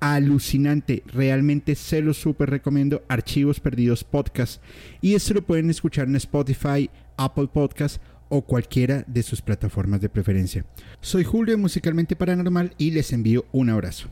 alucinante. Realmente se lo súper recomiendo. Archivos Perdidos Podcast. Y esto lo pueden escuchar en Spotify, Apple Podcast o cualquiera de sus plataformas de preferencia. Soy Julio Musicalmente Paranormal y les envío un abrazo.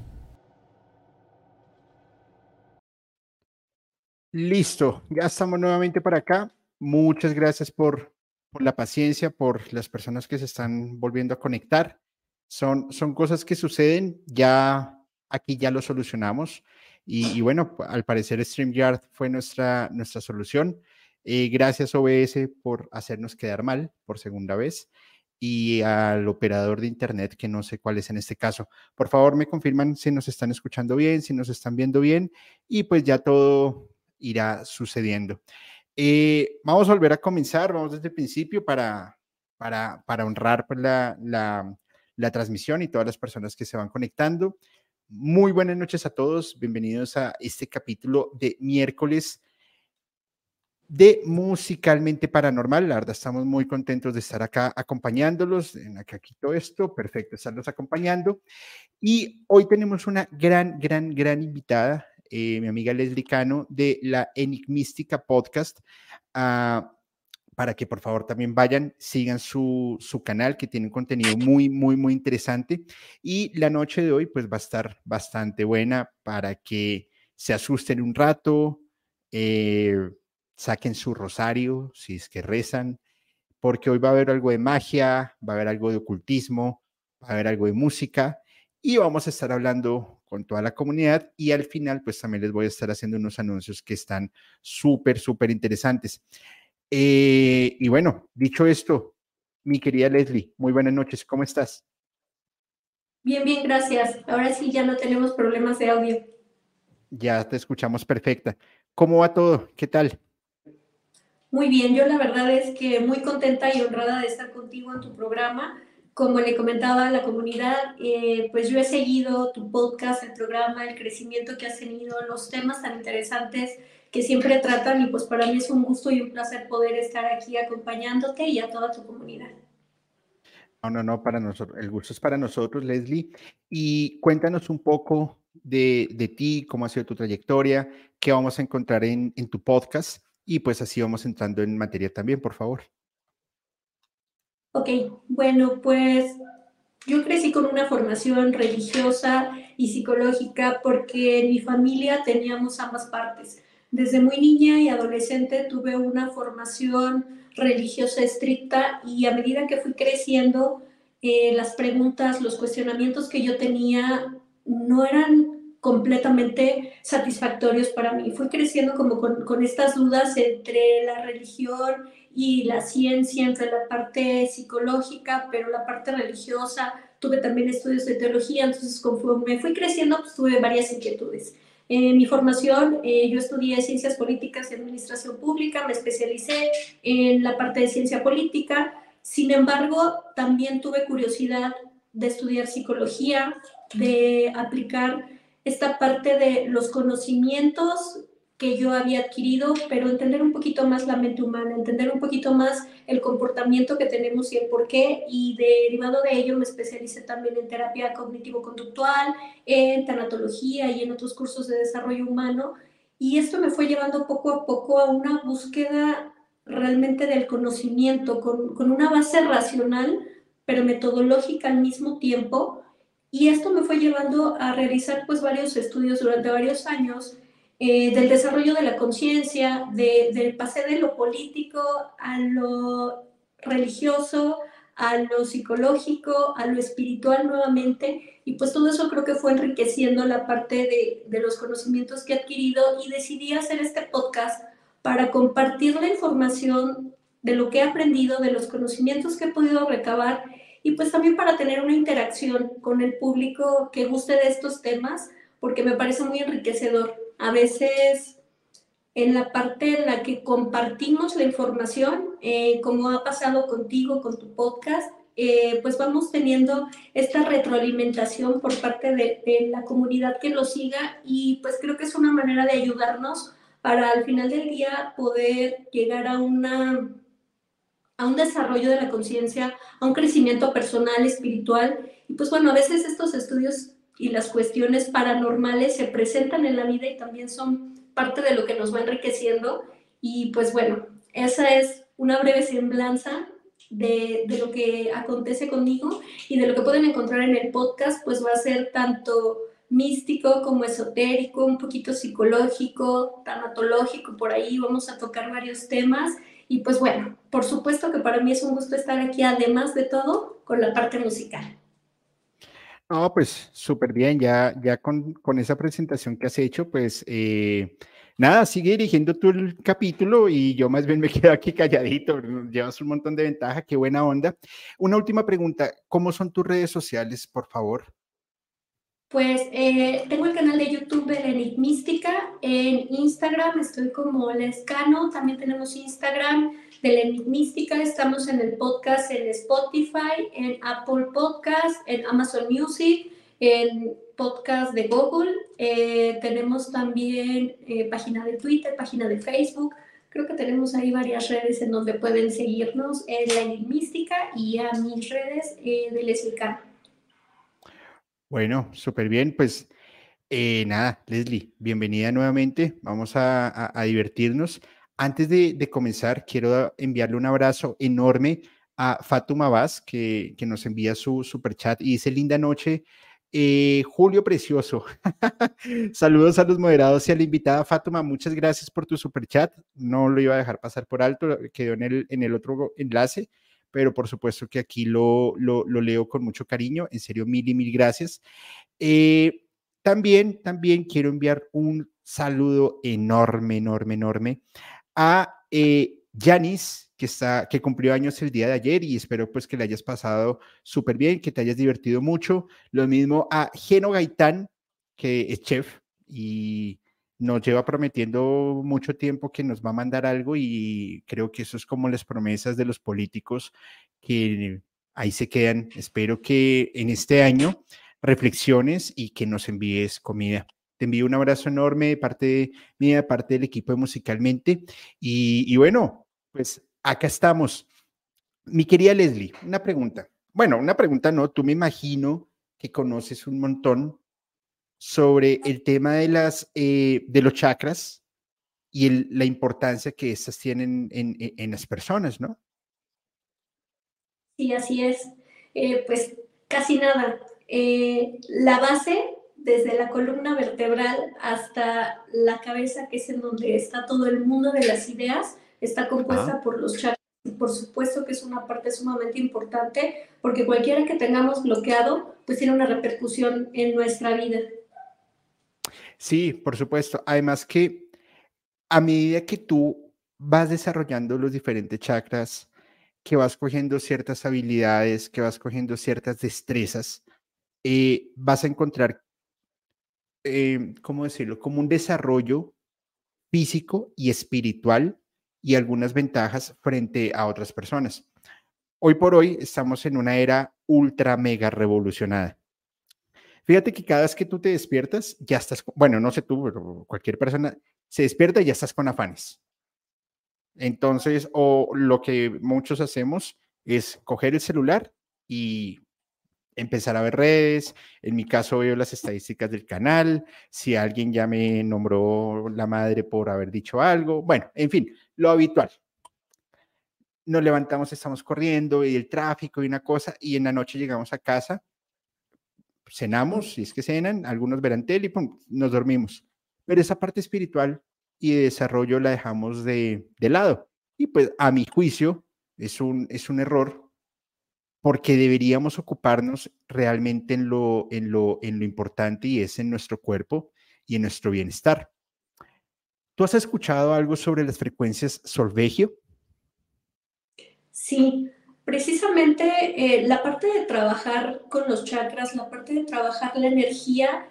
Listo, ya estamos nuevamente para acá. Muchas gracias por, por la paciencia, por las personas que se están volviendo a conectar. Son, son cosas que suceden, ya aquí ya lo solucionamos. Y, bueno, al parecer StreamYard fue nuestra, nuestra solución. Eh, gracias OBS por hacernos quedar mal por segunda vez y al operador de internet que no sé cuál es en este caso. Por favor, me confirman si nos están escuchando bien, si nos están viendo bien y pues ya todo irá sucediendo. Eh, vamos a volver a comenzar, vamos desde el principio para, para, para honrar pues, la, la transmisión y todas las personas que se van conectando. Muy buenas noches a todos, bienvenidos a este capítulo de miércoles de Musicalmente Paranormal. La verdad, estamos muy contentos de estar acá acompañándolos, en acá todo esto, perfecto, estarlos acompañando. Y hoy tenemos una gran, gran, gran invitada, eh, mi amiga Leslie Cano de la Enigmística Podcast. Uh, para que por favor también vayan, sigan su, su, canal que tiene un contenido muy, muy, muy interesante. Y la noche de hoy pues va a estar bastante buena para que se asusten un rato, eh, saquen su rosario si es que rezan, porque hoy va a haber algo de magia, va a haber algo de ocultismo, va a haber algo de música y vamos a estar hablando con toda la comunidad y al final pues también les voy a estar haciendo unos anuncios que están súper, súper interesantes. Eh, y bueno, dicho esto, mi querida Leslie, muy buenas noches, ¿cómo estás? Bien, bien, gracias. Ahora sí ya no tenemos problemas de audio. Ya te escuchamos perfecta. ¿Cómo va todo? ¿Qué tal? Muy bien, yo la verdad es que muy contenta y honrada de estar contigo en tu programa. Como le comentaba a la comunidad, eh, pues yo he seguido tu podcast, el programa, el crecimiento que has tenido, los temas tan interesantes que siempre tratan y pues para mí es un gusto y un placer poder estar aquí acompañándote y a toda tu comunidad. No, no, no, para nosotros, el gusto es para nosotros, Leslie. Y cuéntanos un poco de, de ti, cómo ha sido tu trayectoria, qué vamos a encontrar en, en tu podcast y pues así vamos entrando en materia también, por favor. Ok, bueno, pues yo crecí con una formación religiosa y psicológica porque en mi familia teníamos ambas partes. Desde muy niña y adolescente tuve una formación religiosa estricta y a medida que fui creciendo, eh, las preguntas, los cuestionamientos que yo tenía no eran completamente satisfactorios para mí. Fui creciendo como con, estas dudas entre la religión y la ciencia, entre la parte psicológica, pero la parte religiosa. Tuve también estudios de teología, entonces conforme fui creciendo, pues tuve varias inquietudes. En mi formación, eh, yo estudié Ciencias Políticas y Administración Pública, me especialicé en la parte de ciencia política. Sin embargo, también tuve curiosidad de estudiar psicología, de aplicar esta parte de los conocimientos que yo había adquirido, pero entender un poquito más la mente humana, entender un poquito más el comportamiento que tenemos y el por qué, y derivado de ello me especialicé también en terapia cognitivo-conductual, en tanatología y en otros cursos de desarrollo humano, y esto me fue llevando poco a poco a una búsqueda realmente del conocimiento, con, con una base racional, pero metodológica al mismo tiempo, y esto me fue llevando a realizar pues varios estudios durante varios años, eh, del desarrollo de la conciencia, de, del pase de lo político a lo religioso, a lo psicológico, a lo espiritual nuevamente, y pues todo eso creo que fue enriqueciendo la parte de, de los conocimientos que he adquirido y decidí hacer este podcast para compartir la información de lo que he aprendido, de los conocimientos que he podido recabar y pues también para tener una interacción con el público que guste de estos temas, porque me parece muy enriquecedor a veces en la parte en la que compartimos la información, eh, como ha pasado contigo con tu podcast, eh, pues vamos teniendo esta retroalimentación por parte de, de, la comunidad que lo siga y pues creo que es una manera de ayudarnos para al final del día poder llegar a una a un desarrollo de la conciencia, a un crecimiento personal, espiritual. Y pues bueno, a veces estos estudios y las cuestiones paranormales se presentan en la vida y también son parte de lo que nos va enriqueciendo. Y pues bueno, esa es una breve semblanza de, de, lo que acontece conmigo y de lo que pueden encontrar en el podcast, pues va a ser tanto místico como esotérico, un poquito psicológico, tanatológico, por ahí vamos a tocar varios temas y pues bueno, por supuesto que para mí es un gusto estar aquí, además de todo, con la parte musical. No, pues súper bien, ya, ya con, con, esa presentación que has hecho, pues eh, nada, sigue dirigiendo tú el capítulo y yo más bien me quedo aquí calladito, llevas un montón de ventaja, qué buena onda. Una última pregunta, ¿cómo son tus redes sociales, por favor? Pues eh, tengo el canal de YouTube de Enigmística. En Instagram estoy como Lescano. También tenemos Instagram de la Enigmística. Estamos en el podcast en Spotify, en Apple Podcast, en Amazon Music, en podcast de Google. Eh, tenemos también eh, página de Twitter, página de Facebook. Creo que tenemos ahí varias redes en donde pueden seguirnos en la Enigmística y a mis redes de Lescano. Bueno, súper bien. Pues eh, nada, Leslie, bienvenida nuevamente. Vamos a, divertirnos. Antes de, comenzar, quiero enviarle un abrazo enorme a Fatuma Vaz, que, nos envía su super chat y dice linda noche. Eh, Julio Precioso. Saludos a los moderados y a la invitada Fatuma. Muchas gracias por tu super chat. No lo iba a dejar pasar por alto, quedó en el, en el otro enlace pero por supuesto que aquí lo, lo, leo con mucho cariño. En serio, mil y mil gracias. Eh, también, también quiero enviar un saludo enorme, enorme, enorme a Yanis, eh, que, está, que cumplió años el día de ayer y espero pues que le hayas pasado súper bien, que te hayas divertido mucho. Lo mismo a Geno Gaitán, que es chef y nos lleva prometiendo mucho tiempo que nos va a mandar algo y creo que eso es como las promesas de los políticos que ahí se quedan. Espero que en este año reflexiones y que nos envíes comida. Te envío un abrazo enorme de parte mía, de parte del equipo de Musicalmente. Y, y bueno, pues acá estamos. Mi querida Leslie, una pregunta. Bueno, una pregunta no, tú me imagino que conoces un montón sobre el tema de, las, eh, de los chakras y la importancia que estas tienen en, las personas, ¿no? Sí, así es. Eh, pues casi nada. Eh, la base, desde la columna vertebral hasta la cabeza, que es en donde está todo el mundo de las ideas, está compuesta por los chakras. Por supuesto que es una parte sumamente importante, porque cualquiera que tengamos bloqueado, pues tiene una repercusión en nuestra vida. Sí, por supuesto. Además que a medida que tú vas desarrollando los diferentes chakras, que vas cogiendo ciertas habilidades, que vas cogiendo ciertas destrezas, eh, vas a encontrar, eh, ¿cómo decirlo?, como un desarrollo físico y espiritual y algunas ventajas frente a otras personas. Hoy por hoy estamos en una era ultra mega revolucionada. Fíjate que cada vez que tú te despiertas, ya estás, bueno, no sé tú, pero cualquier persona se despierta y ya estás con afanes. Entonces, o lo que muchos hacemos es coger el celular y empezar a ver redes. En mi caso veo las estadísticas del canal, si alguien ya me nombró la madre por haber dicho algo. Bueno, en fin, lo habitual. Nos levantamos, estamos corriendo y el tráfico y una cosa, y en la noche llegamos a casa cenamos, si es que cenan, algunos verán tele y nos dormimos. Pero esa parte espiritual y de desarrollo la dejamos de, de lado. Y pues a mi juicio es un, es un error porque deberíamos ocuparnos realmente en lo, importante y es en nuestro cuerpo y en nuestro bienestar. ¿Tú has escuchado algo sobre las frecuencias solvegio? Sí, precisamente eh, la parte de trabajar con los chakras, la parte de trabajar la energía,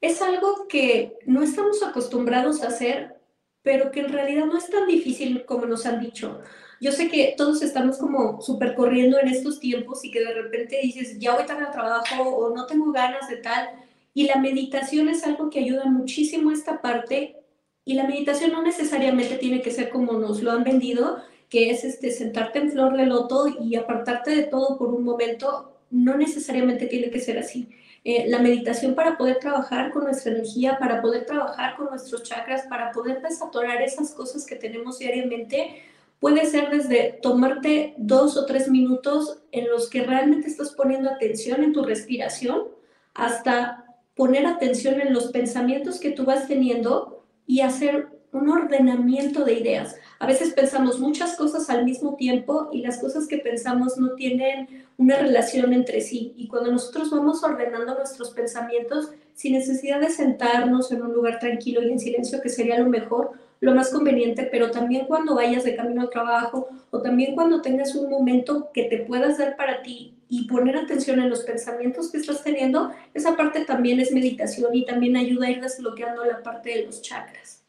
es algo que no estamos acostumbrados a hacer pero que en realidad no es tan difícil como nos han dicho. Yo sé que todos estamos como súper corriendo en estos tiempos y que de repente dices, ya voy tarde al trabajo o no tengo ganas de tal. Y la meditación es algo que ayuda muchísimo a esta parte. Y la meditación no necesariamente tiene que ser como nos lo han vendido, que es este, sentarte en flor de loto y apartarte de todo por un momento. No necesariamente tiene que ser así. Eh, la meditación para poder trabajar con nuestra energía, para poder trabajar con nuestros chakras, para poder desatorar esas cosas que tenemos diariamente, puede ser desde tomarte dos o tres minutos en los que realmente estás poniendo atención en tu respiración, hasta poner atención en los pensamientos que tú vas teniendo y hacer un ordenamiento de ideas. A veces pensamos muchas cosas al mismo tiempo y las cosas que pensamos no tienen una relación entre sí. Y cuando nosotros vamos ordenando nuestros pensamientos, sin necesidad de sentarnos en un lugar tranquilo y en silencio, que sería lo mejor, lo más conveniente, pero también cuando vayas de camino al trabajo o también cuando tengas un momento que te puedas dar para ti y poner atención en los pensamientos que estás teniendo, esa parte también es meditación y también ayuda a ir desbloqueando la parte de los chakras.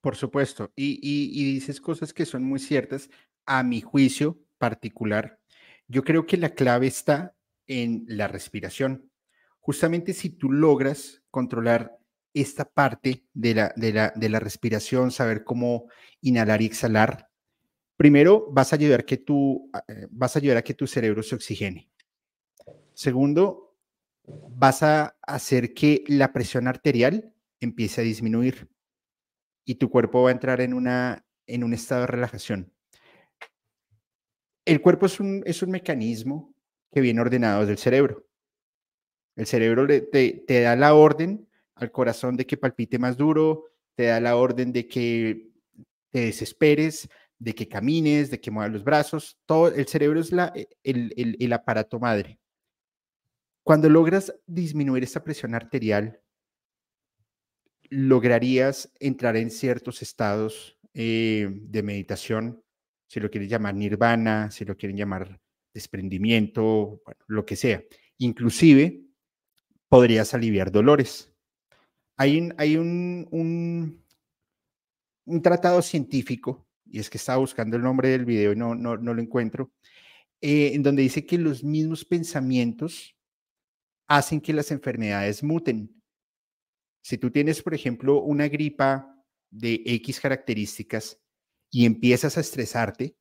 Por supuesto, y, dices cosas que son muy ciertas. A mi juicio particular, yo creo que la clave está en la respiración. Justamente si tú logras controlar esta parte de la, de la, de la respiración, saber cómo inhalar y exhalar, primero vas a ayudar que tú, eh, vas a ayudar a que tu cerebro se oxigene. Segundo, vas a hacer que la presión arterial empiece a disminuir y tu cuerpo va a entrar en, una, en un estado de relajación. El cuerpo es un, es un mecanismo que viene ordenado del cerebro. El cerebro te, te da la orden al corazón de que palpite más duro, te da la orden de que te desesperes, de que camines, de que muevas los brazos. Todo el cerebro es la, el, el, el aparato madre. Cuando logras disminuir esta presión arterial, lograrías entrar en ciertos estados eh, de meditación, si lo quieren llamar nirvana, si lo quieren llamar desprendimiento, lo que sea. Inclusive podrías aliviar dolores. Hay un, tratado científico, y es que estaba buscando el nombre del video y no, no, lo encuentro, eh, en donde dice que los mismos pensamientos hacen que las enfermedades muten. Si tú tienes, por ejemplo, una gripa de X características y empiezas a estresarte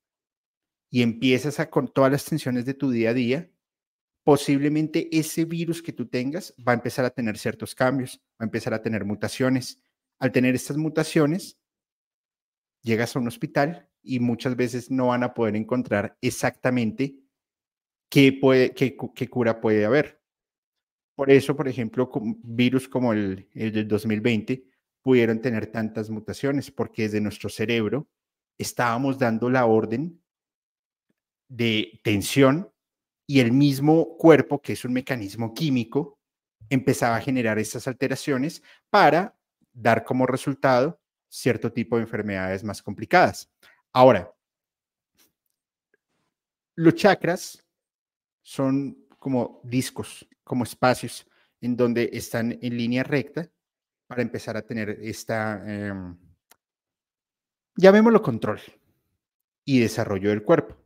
y empiezas a con todas las tensiones de tu día a día, posiblemente ese virus que tú tengas va a empezar a tener ciertos cambios, va a empezar a tener mutaciones. Al tener estas mutaciones, llegas a un hospital y muchas veces no van a poder encontrar exactamente qué, puede, qué, qué cura puede haber. Por eso, por ejemplo, virus como el, del 2020 pudieron tener tantas mutaciones, porque desde nuestro cerebro estábamos dando la orden de tensión y el mismo cuerpo, que es un mecanismo químico, empezaba a generar estas alteraciones para dar como resultado cierto tipo de enfermedades más complicadas. Ahora, los chakras son como discos, como espacios en donde están en línea recta para empezar a tener esta, eh, llamémoslo control y desarrollo del cuerpo.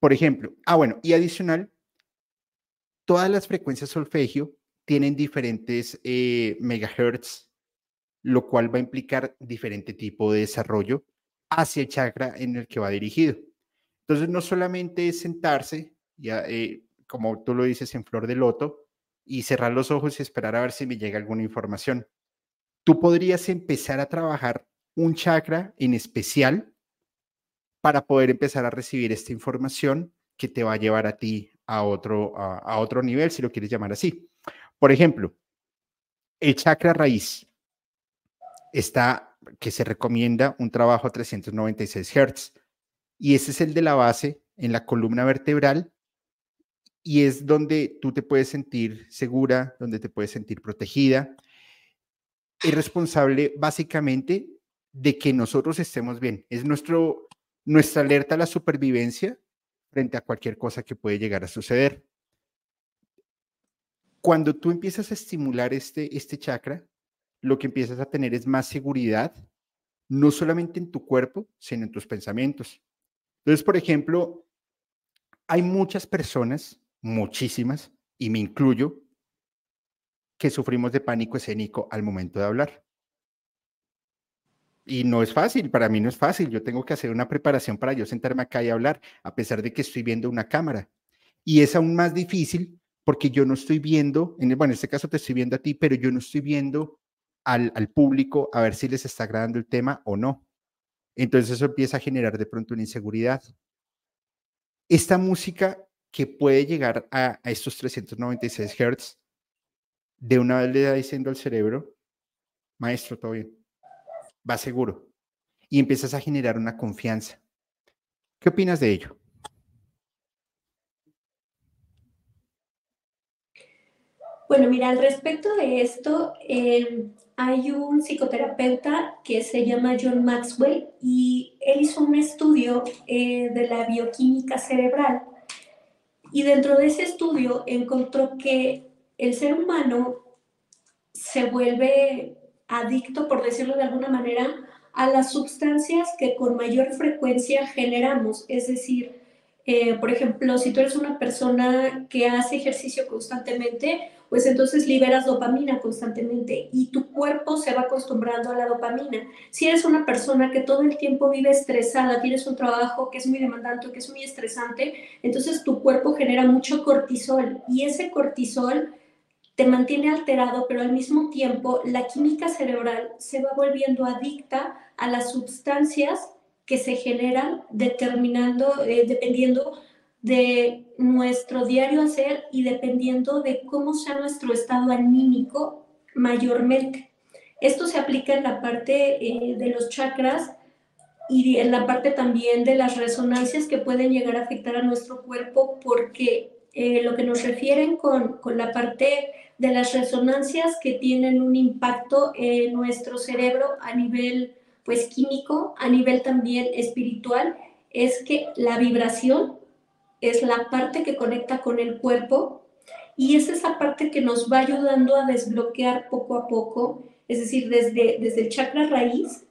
Por ejemplo, ah, bueno, y adicional, todas las frecuencias solfegio tienen diferentes eh, megahertz, lo cual va a implicar diferente tipo de desarrollo hacia el chakra en el que va dirigido. Entonces, no solamente es sentarse, ya, eh, como tú lo dices, en flor de loto y cerrar los ojos y esperar a ver si me llega alguna información. Tú podrías empezar a trabajar un chakra en especial para poder empezar a recibir esta información que te va a llevar a ti a otro, a, otro nivel, si lo quieres llamar así. Por ejemplo, el chakra raíz está, que se recomienda un trabajo a 396 Hz, y ese es el de la base en la columna vertebral y es donde tú te puedes sentir segura, donde te puedes sentir protegida. Es responsable básicamente de que nosotros estemos bien. Es nuestro, nuestra alerta a la supervivencia frente a cualquier cosa que puede llegar a suceder. Cuando tú empiezas a estimular este, este chakra, lo que empiezas a tener es más seguridad, no solamente en tu cuerpo, sino en tus pensamientos. Entonces, por ejemplo, hay muchas personas, muchísimas, y me incluyo, que sufrimos de pánico escénico al momento de hablar. Y no es fácil, para mí no es fácil. Yo tengo que hacer una preparación para yo sentarme acá y hablar, a pesar de que estoy viendo una cámara. Y es aún más difícil porque yo no estoy viendo, en, bueno, en este caso te estoy viendo a ti, pero yo no estoy viendo al, al público a ver si les está agradando el tema o no. Entonces eso empieza a generar de pronto una inseguridad. Esta música que puede llegar a, a estos 396 Hz, de una vez le da diciendo al cerebro, maestro, todo bien, va seguro. Y empiezas a generar una confianza. ¿Qué opinas de ello? Bueno, mira, al respecto de esto, eh, hay un psicoterapeuta que se llama John Maxwell y él hizo un estudio eh, de la bioquímica cerebral. Y dentro de ese estudio encontró que el ser humano se vuelve adicto, por decirlo de alguna manera, a las sustancias que con mayor frecuencia generamos. Es decir, eh, por ejemplo, si tú eres una persona que hace ejercicio constantemente, pues entonces liberas dopamina constantemente y tu cuerpo se va acostumbrando a la dopamina. Si eres una persona que todo el tiempo vive estresada, tienes un trabajo que es muy demandante, que es muy estresante, entonces tu cuerpo genera mucho cortisol y ese cortisol te mantiene alterado, pero al mismo tiempo la química cerebral se va volviendo adicta a las sustancias que se generan determinando, eh, dependiendo de nuestro diario hacer y dependiendo de cómo sea nuestro estado anímico mayormente. Esto se aplica en la parte eh, de los chakras y en la parte también de las resonancias que pueden llegar a afectar a nuestro cuerpo porque eh, lo que nos refieren con, con la parte de las resonancias que tienen un impacto en nuestro cerebro a nivel pues químico, a nivel también espiritual, es que la vibración es la parte que conecta con el cuerpo y es esa parte que nos va ayudando a desbloquear poco a poco, es decir, desde, desde el chakra raíz,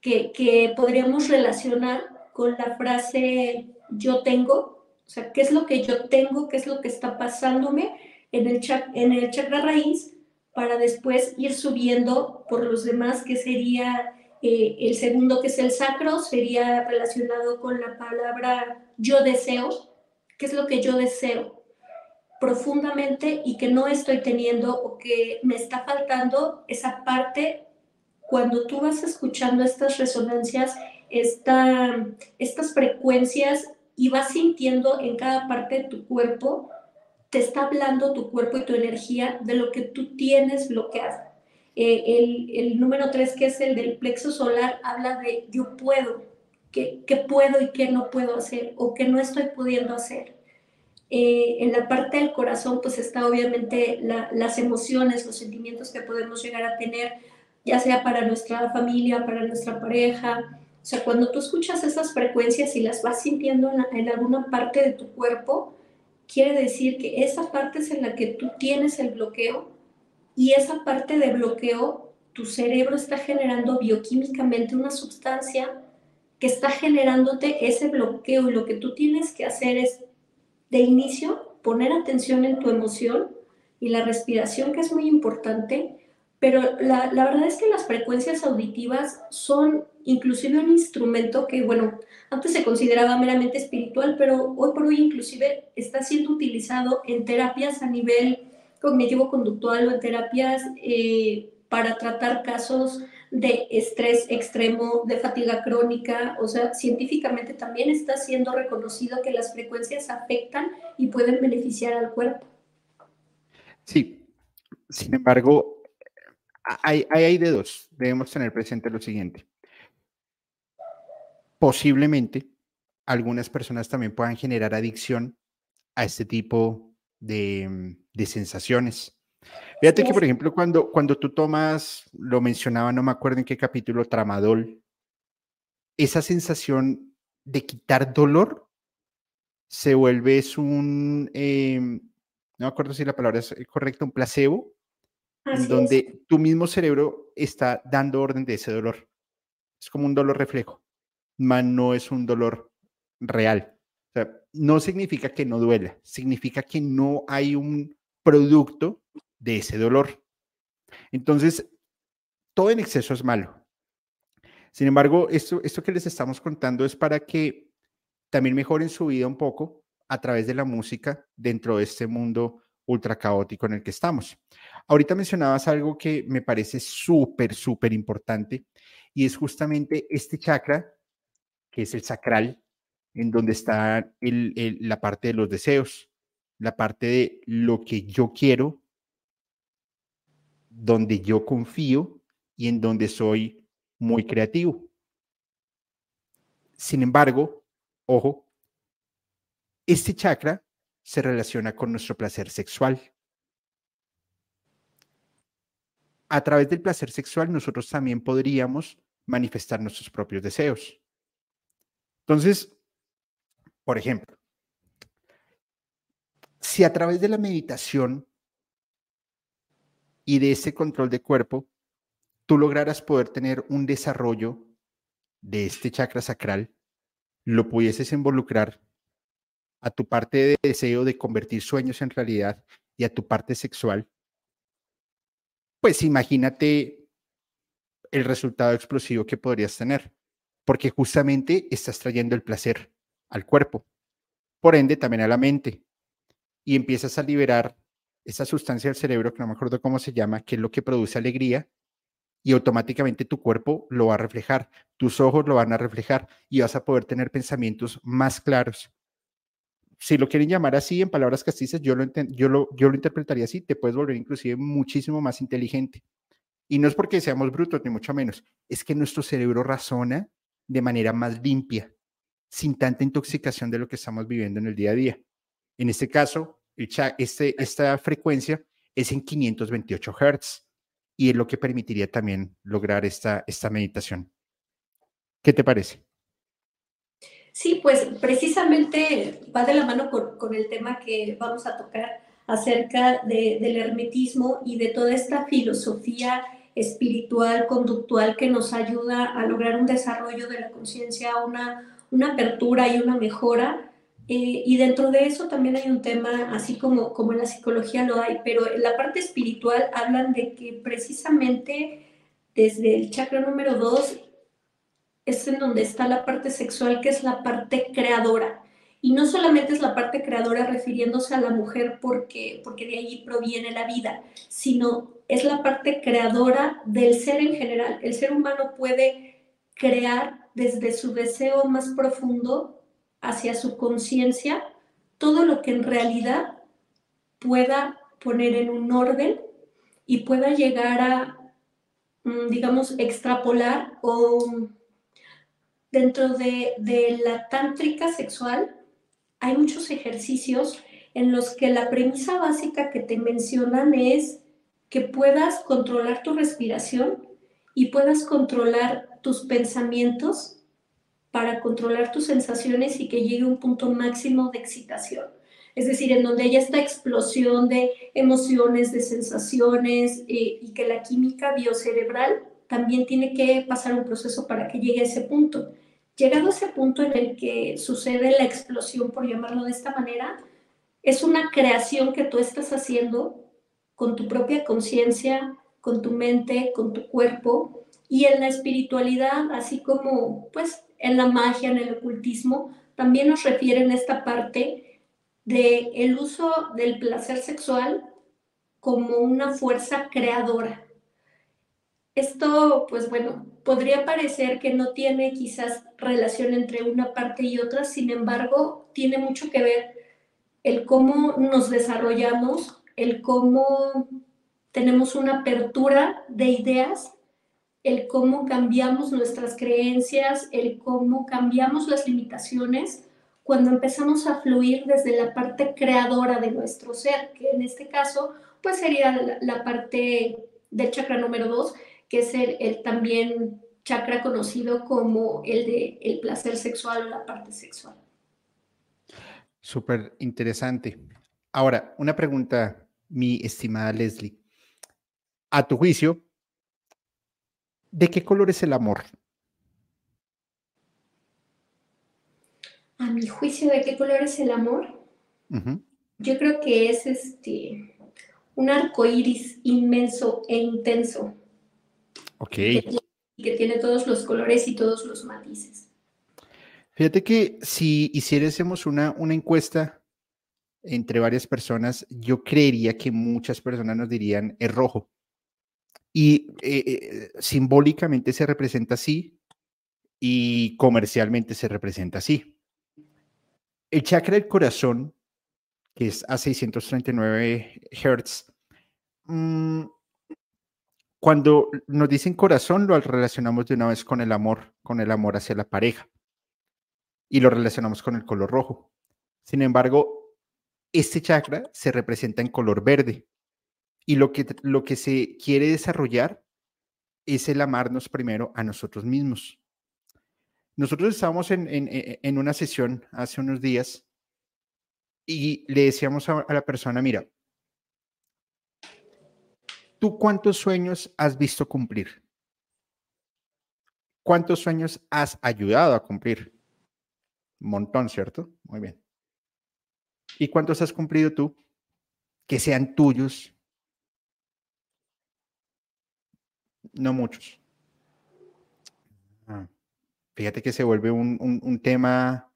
que, que podríamos relacionar con la frase yo tengo, o sea, ¿qué es lo que yo tengo? ¿Qué es lo que está pasándome? En el, en el chakra raíz para después ir subiendo por los demás, que sería eh, el segundo, que es el sacro, sería relacionado con la palabra yo deseo, qué es lo que yo deseo profundamente y que no estoy teniendo o que me está faltando esa parte. Cuando tú vas escuchando estas resonancias, esta, estas frecuencias y vas sintiendo en cada parte de tu cuerpo te está hablando tu cuerpo y tu energía de lo que tú tienes bloqueado. Eh, el, el, número tres, que es el del plexo solar, habla de yo puedo, qué, qué puedo y qué no puedo hacer o qué no estoy pudiendo hacer. Eh, en la parte del corazón, pues está obviamente las emociones, los sentimientos que podemos llegar a tener, ya sea para nuestra familia, para nuestra pareja. O sea, cuando tú escuchas esas frecuencias y las vas sintiendo en, en alguna parte de tu cuerpo, quiere decir que esa parte es en la que tú tienes el bloqueo y esa parte de bloqueo, tu cerebro está generando bioquímicamente una sustancia que está generándote ese bloqueo y lo que tú tienes que hacer es de inicio poner atención en tu emoción y la respiración que es muy importante, pero la, la verdad es que las frecuencias auditivas son inclusive un instrumento que, bueno, antes se consideraba meramente espiritual, pero hoy por hoy inclusive está siendo utilizado en terapias a nivel cognitivo-conductual o en terapias eh, para tratar casos de estrés extremo, de fatiga crónica, o sea, científicamente también está siendo reconocido que las frecuencias afectan y pueden beneficiar al cuerpo. Sí, sin embargo, hay, hay de dos. Debemos tener presente lo siguiente posiblemente algunas personas también puedan generar adicción a este tipo de, mm, sensaciones. Fíjate que, por ejemplo, cuando, cuando tú tomas, lo mencionaba, no me acuerdo en qué capítulo, tramadol, esa sensación de quitar dolor se vuelve es un, em, no me acuerdo si la palabra es correcta, un placebo, en donde tu mismo cerebro está dando orden de ese dolor. Es como un dolor reflejo, mas no es un dolor real. No significa que no duela, significa que no hay un producto de ese dolor. Entonces, todo en exceso es malo. Sin embargo, esto, esto que les estamos contando es para que también mejoren su vida un poco a través de la música dentro de este mundo ultra caótico en el que estamos. Ahorita mencionabas algo que me parece súper, súper importante y es justamente este chakra, que es el sacral, en donde está la parte de los deseos, la parte de lo que yo quiero, donde yo confío y en donde soy muy creativo. Sin embargo, ojo, este chakra se relaciona con nuestro placer sexual. A través del placer sexual nosotros también podríamos manifestar nuestros propios deseos. Entonces, por ejemplo, si a través de la meditación y de ese control de cuerpo, tú lograras poder tener un desarrollo de este chakra sacral, lo pudieses involucrar a tu parte de deseo de convertir sueños en realidad y a tu parte sexual, pues imagínate el resultado explosivo que podrías tener, porque justamente estás trayendo el placer al cuerpo, por ende también a la mente, y empiezas a liberar esa sustancia del cerebro, que no me acuerdo cómo se llama, que es lo que produce alegría, y automáticamente tu cuerpo lo va a reflejar, tus ojos lo van a reflejar y vas a poder tener pensamientos más claros si lo quieren llamar así en palabras castizas, yo lo, yo, lo, yo lo interpretaría así, te puedes volver inclusive muchísimo más inteligente. Y no es porque seamos brutos, ni mucho menos, es que nuestro cerebro razona de manera más limpia, sin tanta intoxicación de lo que estamos viviendo en el día a día. En este caso, el este, esta frecuencia es en 528 Hz y es lo que permitiría también lograr esta, esta meditación. ¿Qué te parece? Sí, pues precisamente va de la mano con, el tema que vamos a tocar acerca del hermetismo y de toda esta filosofía espiritual, conductual que nos ayuda a lograr un desarrollo de la conciencia, una, una apertura y una mejora. Eh, y dentro de eso también hay un tema, así como, como en la psicología lo hay, pero en la parte espiritual hablan de que precisamente desde el chakra número 2 es en donde está la parte sexual, que es la parte creadora. Y no solamente es la parte creadora refiriéndose a la mujer porque, porque de allí proviene la vida, sino es la parte creadora del ser en general. El ser humano puede crear desde su deseo más profundo hacia su conciencia todo lo que en realidad pueda poner en un orden y pueda llegar a, mm, digamos, extrapolar o Dentro de, la tántrica sexual hay muchos ejercicios en los que la premisa básica que te mencionan es que puedas controlar tu respiración y puedas controlar tus pensamientos para controlar tus sensaciones y que llegue un punto máximo de excitación. Es decir, en donde haya esta explosión de emociones, de sensaciones eh, y que la química biocerebral también tiene que pasar un proceso para que llegue a ese punto. Llegado a ese punto en el que sucede la explosión, por llamarlo de esta manera, es una creación que tú estás haciendo con tu propia conciencia, con tu mente, con tu cuerpo y en la espiritualidad, así como pues en la magia, en el ocultismo, también nos refieren esta parte de el uso del placer sexual como una fuerza creadora. Esto, pues bueno, podría parecer que no tiene quizás relación entre una parte y otra, sin embargo, tiene mucho que ver el cómo nos desarrollamos, el cómo tenemos una apertura de ideas, el cómo cambiamos nuestras creencias, el cómo cambiamos las limitaciones cuando empezamos a fluir desde la parte creadora de nuestro ser, que en este caso pues sería la, parte del chakra número dos, que es el, también chakra conocido como el de el placer sexual o la parte sexual. Súper interesante. Ahora, una pregunta, mi estimada Leslie. a tu juicio, ¿de qué color es el amor? A mi juicio, ¿de qué color es el amor? Yo creo que es este un arco iris inmenso e intenso. Ok. Que tiene todos los colores y todos los matices. Fíjate que si hiciésemos una, una encuesta entre varias personas, yo creería que muchas personas nos dirían es rojo. Y eh, eh, simbólicamente se representa así y comercialmente se representa así. El chakra del corazón, que es a 639 Hz, mm, cuando nos dicen corazón, lo relacionamos de una vez con el amor, con el amor hacia la pareja. Y lo relacionamos con el color rojo. Sin embargo, este chakra se representa en color verde. Y lo que, lo que se quiere desarrollar es el amarnos primero a nosotros mismos. Nosotros estábamos en, en, una sesión hace unos días y le decíamos a, a la persona, mira, ¿tú cuántos sueños has visto cumplir? ¿Cuántos sueños has ayudado a cumplir? Un montón, ¿cierto? Muy bien. ¿Y cuántos has cumplido tú? Que sean tuyos. No muchos. Ah, fíjate que se vuelve un, tema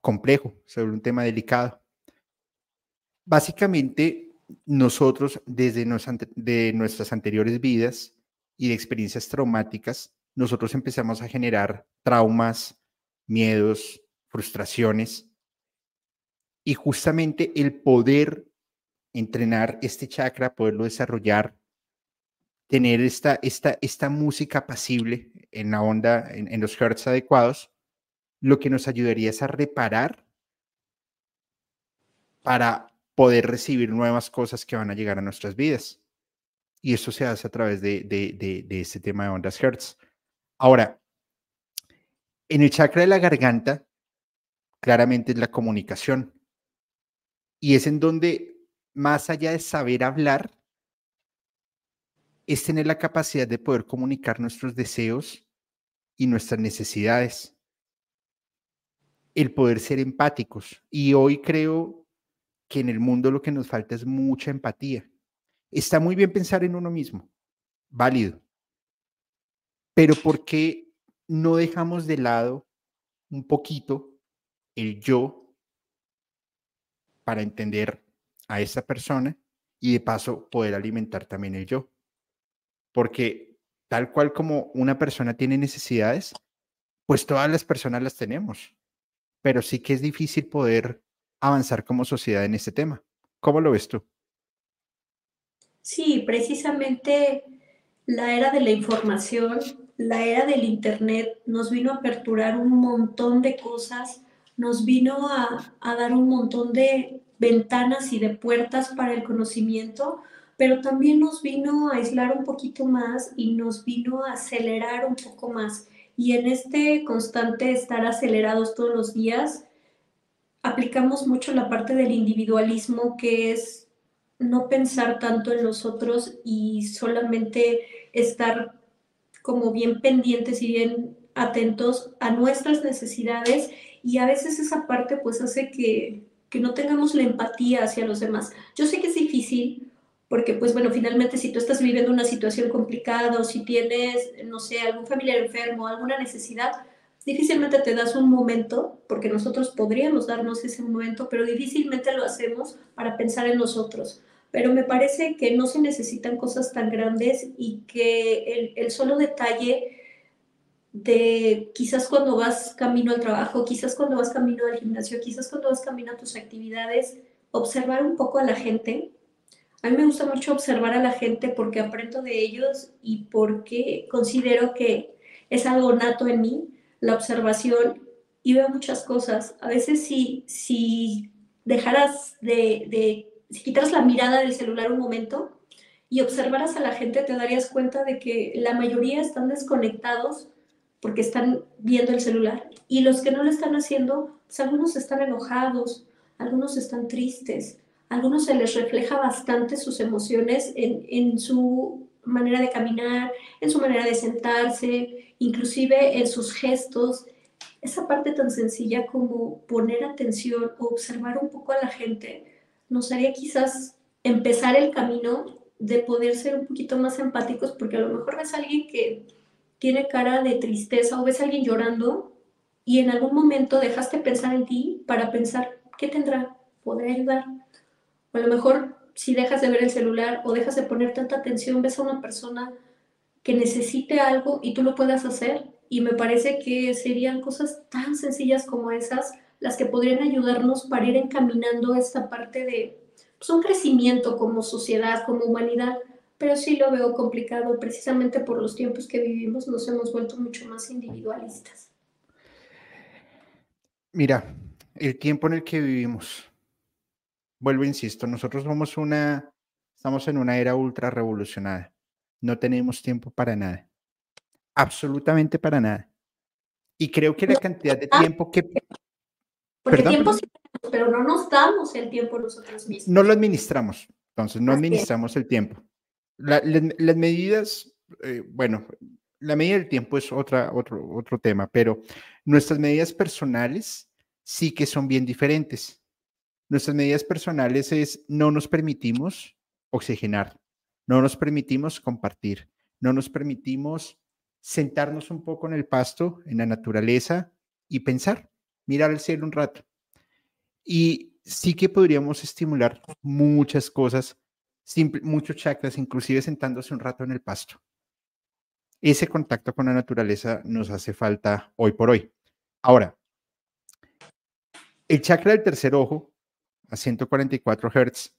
complejo, se vuelve un tema delicado. Básicamente, nosotros desde de nuestras anteriores vidas y de experiencias traumáticas, nosotros empezamos a generar traumas, miedos, frustraciones, y justamente el poder entrenar este chakra, poderlo desarrollar, tener esta, esta, esta música pasible en la onda, en, los hertz adecuados, lo que nos ayudaría es a reparar para poder recibir nuevas cosas que van a llegar a nuestras vidas. Y eso se hace a través de, de, de este tema de ondas Hertz. Ahora, en el chakra de la garganta, claramente es la comunicación. Y es en donde, más allá de saber hablar, es tener la capacidad de poder comunicar nuestros deseos y nuestras necesidades. El poder ser empáticos. Y hoy creo que en el mundo lo que nos falta es mucha empatía. Está muy bien pensar en uno mismo, válido. Pero ¿por qué no dejamos de lado un poquito el yo para entender a esa persona y de paso poder alimentar también el yo. Porque tal cual como una persona tiene necesidades, pues todas las personas las tenemos. Pero sí que es difícil poder avanzar como sociedad en este tema. ¿Cómo lo ves tú? Sí, precisamente la era de la información, la era del Internet nos vino a aperturar un montón de cosas nos vino a, dar un montón de ventanas y de puertas para el conocimiento, pero también nos vino a aislar un poquito más y nos vino a acelerar un poco más. Y en este constante estar acelerados todos los días, aplicamos mucho la parte del individualismo, que es no pensar tanto en los otros y solamente estar como bien pendientes y bien atentos a nuestras necesidades y a veces esa parte pues hace que, no tengamos la empatía hacia los demás. Yo sé que es difícil porque pues bueno, finalmente si tú estás viviendo una situación complicada o si tienes, no sé, algún familiar enfermo, alguna necesidad, difícilmente te das un momento, porque nosotros podríamos darnos ese momento, pero difícilmente lo hacemos para pensar en nosotros. Pero me parece que no se necesitan cosas tan grandes y que el, el solo detalle de quizás cuando vas camino al trabajo, quizás cuando vas camino al gimnasio, quizás cuando vas camino a tus actividades, observar un poco a la gente. A mí me gusta mucho observar a la gente porque aprendo de ellos y porque considero que es algo nato en mí, la observación, y veo muchas cosas. A veces si, si dejaras de, de, si quitaras la mirada del celular un momento y observaras a la gente, te darías cuenta de que la mayoría están desconectados porque están viendo el celular. Y los que no lo están haciendo, pues algunos están enojados, algunos están tristes, algunos se les refleja bastante sus emociones en, en su manera de caminar, en su manera de sentarse, inclusive en sus gestos. Esa parte tan sencilla como poner atención o observar un poco a la gente nos haría quizás empezar el camino de poder ser un poquito más empáticos, porque a lo mejor ves a alguien que tiene cara de tristeza o ves a alguien llorando y en algún momento dejaste pensar en ti para pensar, ¿qué tendrá? ¿Podré ayudar? O a lo mejor si dejas de ver el celular o dejas de poner tanta atención, ves a una persona que necesite algo y tú lo puedas hacer. Y me parece que serían cosas tan sencillas como esas las que podrían ayudarnos para ir encaminando esta parte de pues, un crecimiento como sociedad, como humanidad. Pero sí lo veo complicado, precisamente por los tiempos que vivimos nos hemos vuelto mucho más individualistas. Mira, el tiempo en el que vivimos vuelvo, insisto, nosotros somos una, estamos en una era ultra revolucionada. No tenemos tiempo para nada. Absolutamente para nada. Y creo que la cantidad de tiempo que... Porque tiempo sí pero no nos damos el tiempo nosotros mismos. No lo administramos, entonces no administramos el tiempo. las medidas, eh, bueno, la medida del tiempo es otra, otro, otro tema, pero nuestras medidas personales sí que son bien diferentes. Nuestras medidas personales es no nos permitimos oxigenar, no nos permitimos compartir, no nos permitimos sentarnos un poco en el pasto, en la naturaleza y pensar, mirar al cielo un rato. Y sí que podríamos estimular muchas cosas, muchos chakras, inclusive sentándose un rato en el pasto. Ese contacto con la naturaleza nos hace falta hoy por hoy. Ahora, el chakra del tercer ojo a 144 Hz.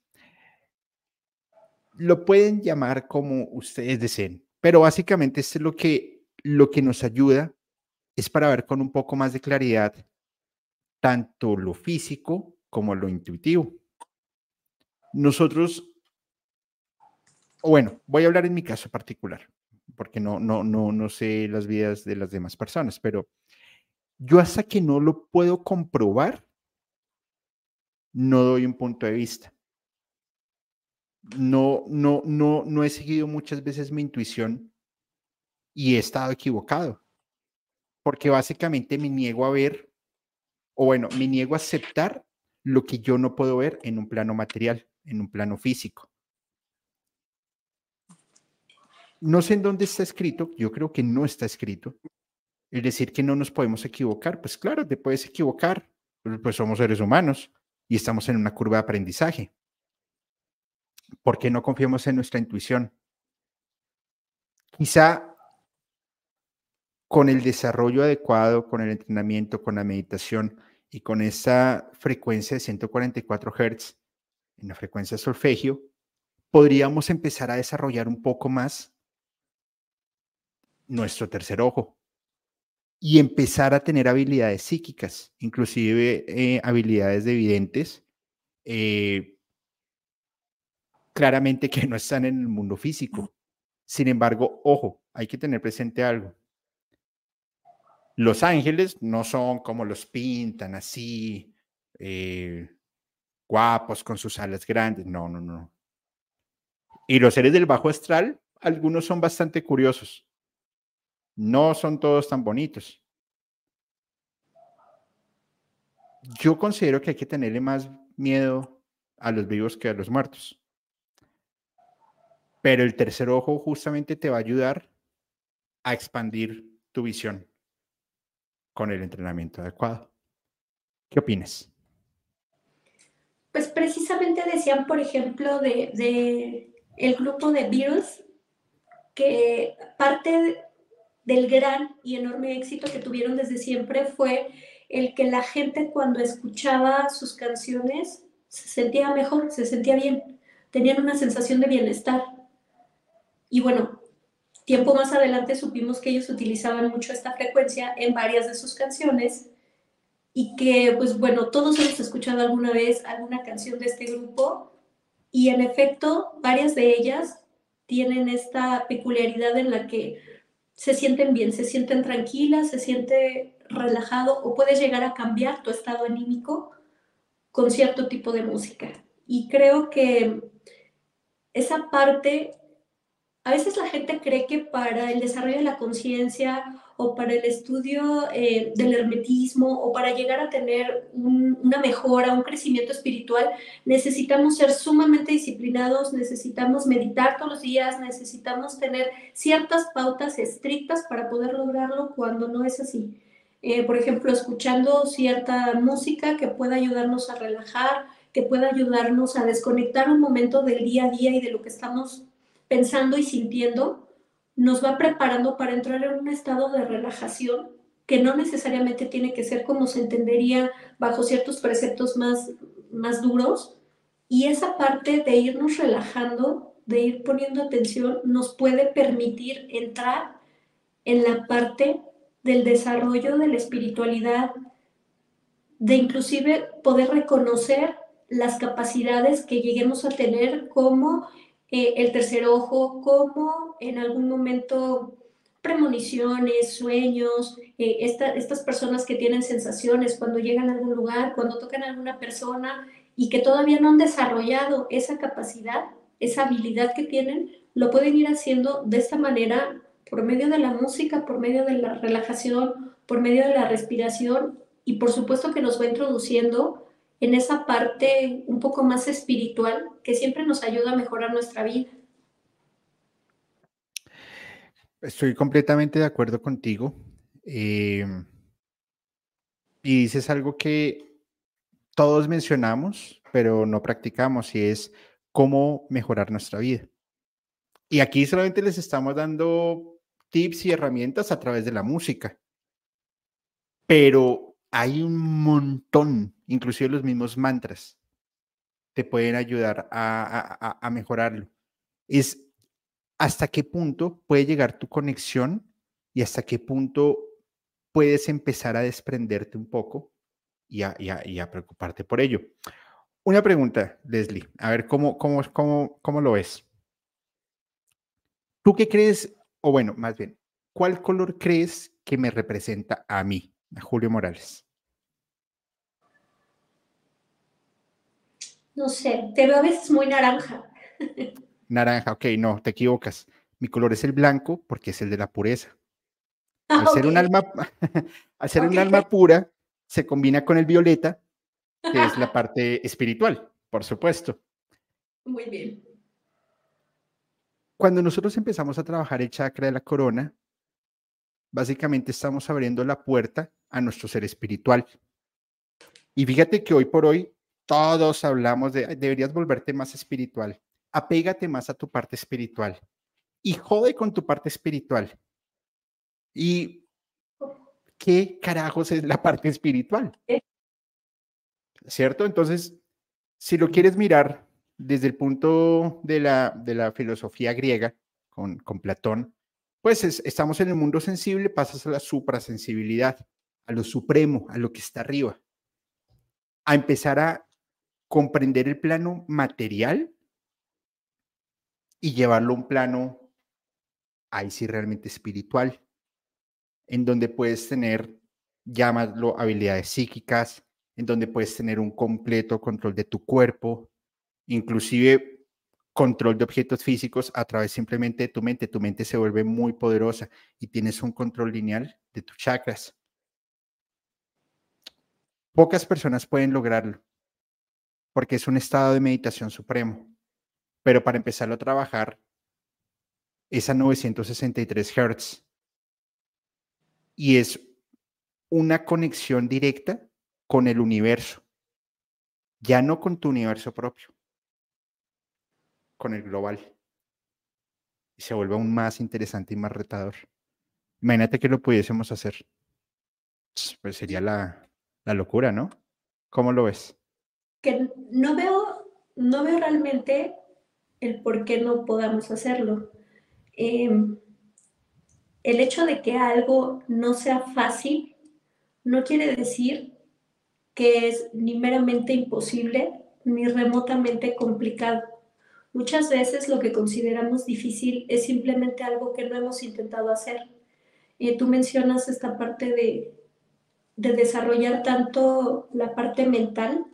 Lo pueden llamar como ustedes deseen, pero básicamente esto es lo que, lo que nos ayuda es para ver con un poco más de claridad tanto lo físico como lo intuitivo. Nosotros, bueno, voy a hablar en mi caso particular, porque no, no, no, no sé las vidas de las demás personas, pero yo hasta que no lo puedo comprobar, no doy un punto de vista. No, no, no, no he seguido muchas veces mi intuición y he estado equivocado, porque básicamente me niego a ver, o bueno, me niego a aceptar lo que yo no puedo ver en un plano material, en un plano físico. No sé en dónde está escrito, yo creo que no está escrito. El decir que no nos podemos equivocar, pues claro, te puedes equivocar, pues somos seres humanos y estamos en una curva de aprendizaje. ¿Por qué no confiamos en nuestra intuición? Quizá con el desarrollo adecuado, con el entrenamiento, con la meditación y con esa frecuencia de 144 Hz en la frecuencia solfegio, podríamos empezar a desarrollar un poco más nuestro tercer ojo, y empezar a tener habilidades psíquicas, inclusive eh, habilidades de videntes, eh, claramente que no están en el mundo físico. Sin embargo, ojo, hay que tener presente algo. Los ángeles no son como los pintan así, eh, guapos con sus alas grandes, no, no, no. Y los seres del bajo astral, algunos son bastante curiosos no son todos tan bonitos. Yo considero que hay que tenerle más miedo a los vivos que a los muertos. Pero el tercer ojo justamente te va a ayudar a expandir tu visión con el entrenamiento adecuado. ¿Qué opinas? Pues precisamente decían, por ejemplo, de, el grupo de Beatles, que parte del gran y enorme éxito que tuvieron desde siempre fue el que la gente cuando escuchaba sus canciones se sentía mejor, se sentía bien, tenían una sensación de bienestar. Y bueno, tiempo más adelante supimos que ellos utilizaban mucho esta frecuencia en varias de sus canciones y que, pues bueno, todos hemos escuchado alguna vez alguna canción de este grupo y en efecto, varias de ellas tienen esta peculiaridad en la que se sienten bien, se sienten tranquilas, se siente relajado o puedes llegar a cambiar tu estado anímico con cierto tipo de música. Y creo que esa parte, a veces la gente cree que para el desarrollo de la conciencia o para el estudio eh, del hermetismo o para llegar a tener una mejora, un crecimiento espiritual, necesitamos ser sumamente disciplinados, necesitamos meditar todos los días, necesitamos tener ciertas pautas estrictas para poder lograrlo cuando no es así. Eh, por ejemplo, escuchando cierta música que pueda ayudarnos a relajar, que pueda ayudarnos a desconectar un momento del día a día y de lo que estamos pensando y sintiendo nos va preparando para entrar en un estado de relajación que no necesariamente tiene que ser como se entendería bajo ciertos preceptos más, más duros. Y esa parte de irnos relajando, de ir poniendo atención, nos puede permitir entrar en la parte del desarrollo de la espiritualidad, de inclusive poder reconocer las capacidades que lleguemos a tener como eh, el tercer ojo, como en algún momento premoniciones, sueños, eh, estas personas que tienen sensaciones cuando llegan a algún lugar, cuando tocan a alguna persona y que todavía no han desarrollado esa capacidad, esa habilidad que tienen, lo pueden ir haciendo de esta manera por medio de la música, por medio de la relajación, por medio de la respiración y por supuesto que nos va introduciendo en esa parte un poco más espiritual que siempre nos ayuda a mejorar nuestra vida. Estoy completamente de acuerdo contigo. Em, y dices algo que todos mencionamos, pero no practicamos, y es cómo mejorar nuestra vida. Y aquí solamente les estamos dando tips y herramientas a través de la música. Pero hay un montón, inclusive los mismos mantras, te pueden ayudar a, mejorarlo. Es hasta qué punto puede llegar tu conexión y hasta qué punto puedes empezar a desprenderte un poco y a, y a, preocuparte por ello. Una pregunta, Leslie, a ver cómo, cómo, cómo, cómo lo ves. ¿Tú qué crees, o bueno, más bien, cuál color crees que me representa a mí? a Julio Morales? No sé, te veo a veces muy naranja. Naranja, ok, no, te equivocas. Mi color es el blanco porque es el de la pureza. Ah, al ser un alma, al ser un alma pura, se combina con el violeta, que es la parte espiritual, por supuesto. Muy bien. Cuando nosotros empezamos a trabajar el chakra de la corona, básicamente estamos abriendo la puerta a nuestro ser espiritual. Y fíjate que hoy por hoy todos hablamos de, deberías volverte más espiritual. Apégate más a tu parte espiritual. Y jode con tu parte espiritual. ¿Y qué carajos es la parte espiritual? ¿Cierto? Entonces, si lo quieres mirar desde el punto de la, de la filosofía griega, con, con Platón, pues estamos en el mundo sensible, pasas a la suprasensibilidad, a lo supremo, a lo que está arriba, a empezar a comprender el plano material y llevarlo a un plano, ahí sí realmente espiritual, en donde puedes tener, llámalo, habilidades psíquicas, en donde puedes tener un completo control de tu cuerpo, inclusive control de objetos físicos a través simplemente de tu mente. Tu mente se vuelve muy poderosa y tienes un control lineal de tus chakras. Pocas personas pueden lograrlo porque es un estado de meditación supremo. Pero para empezarlo a trabajar es a 963 Hz y es una conexión directa con el universo, ya no con tu universo propio con el global. Y se vuelve aún más interesante y más retador. Imagínate que lo pudiésemos hacer. Pues sería la, locura, ¿no? ¿Cómo lo ves? Que no veo, no veo realmente el por qué no podamos hacerlo. Em, el hecho de que algo no sea fácil no quiere decir que es ni meramente imposible ni remotamente complicado. Muchas veces lo que consideramos difícil es simplemente algo que no hemos intentado hacer. Y tú mencionas esta parte de, de desarrollar tanto la parte mental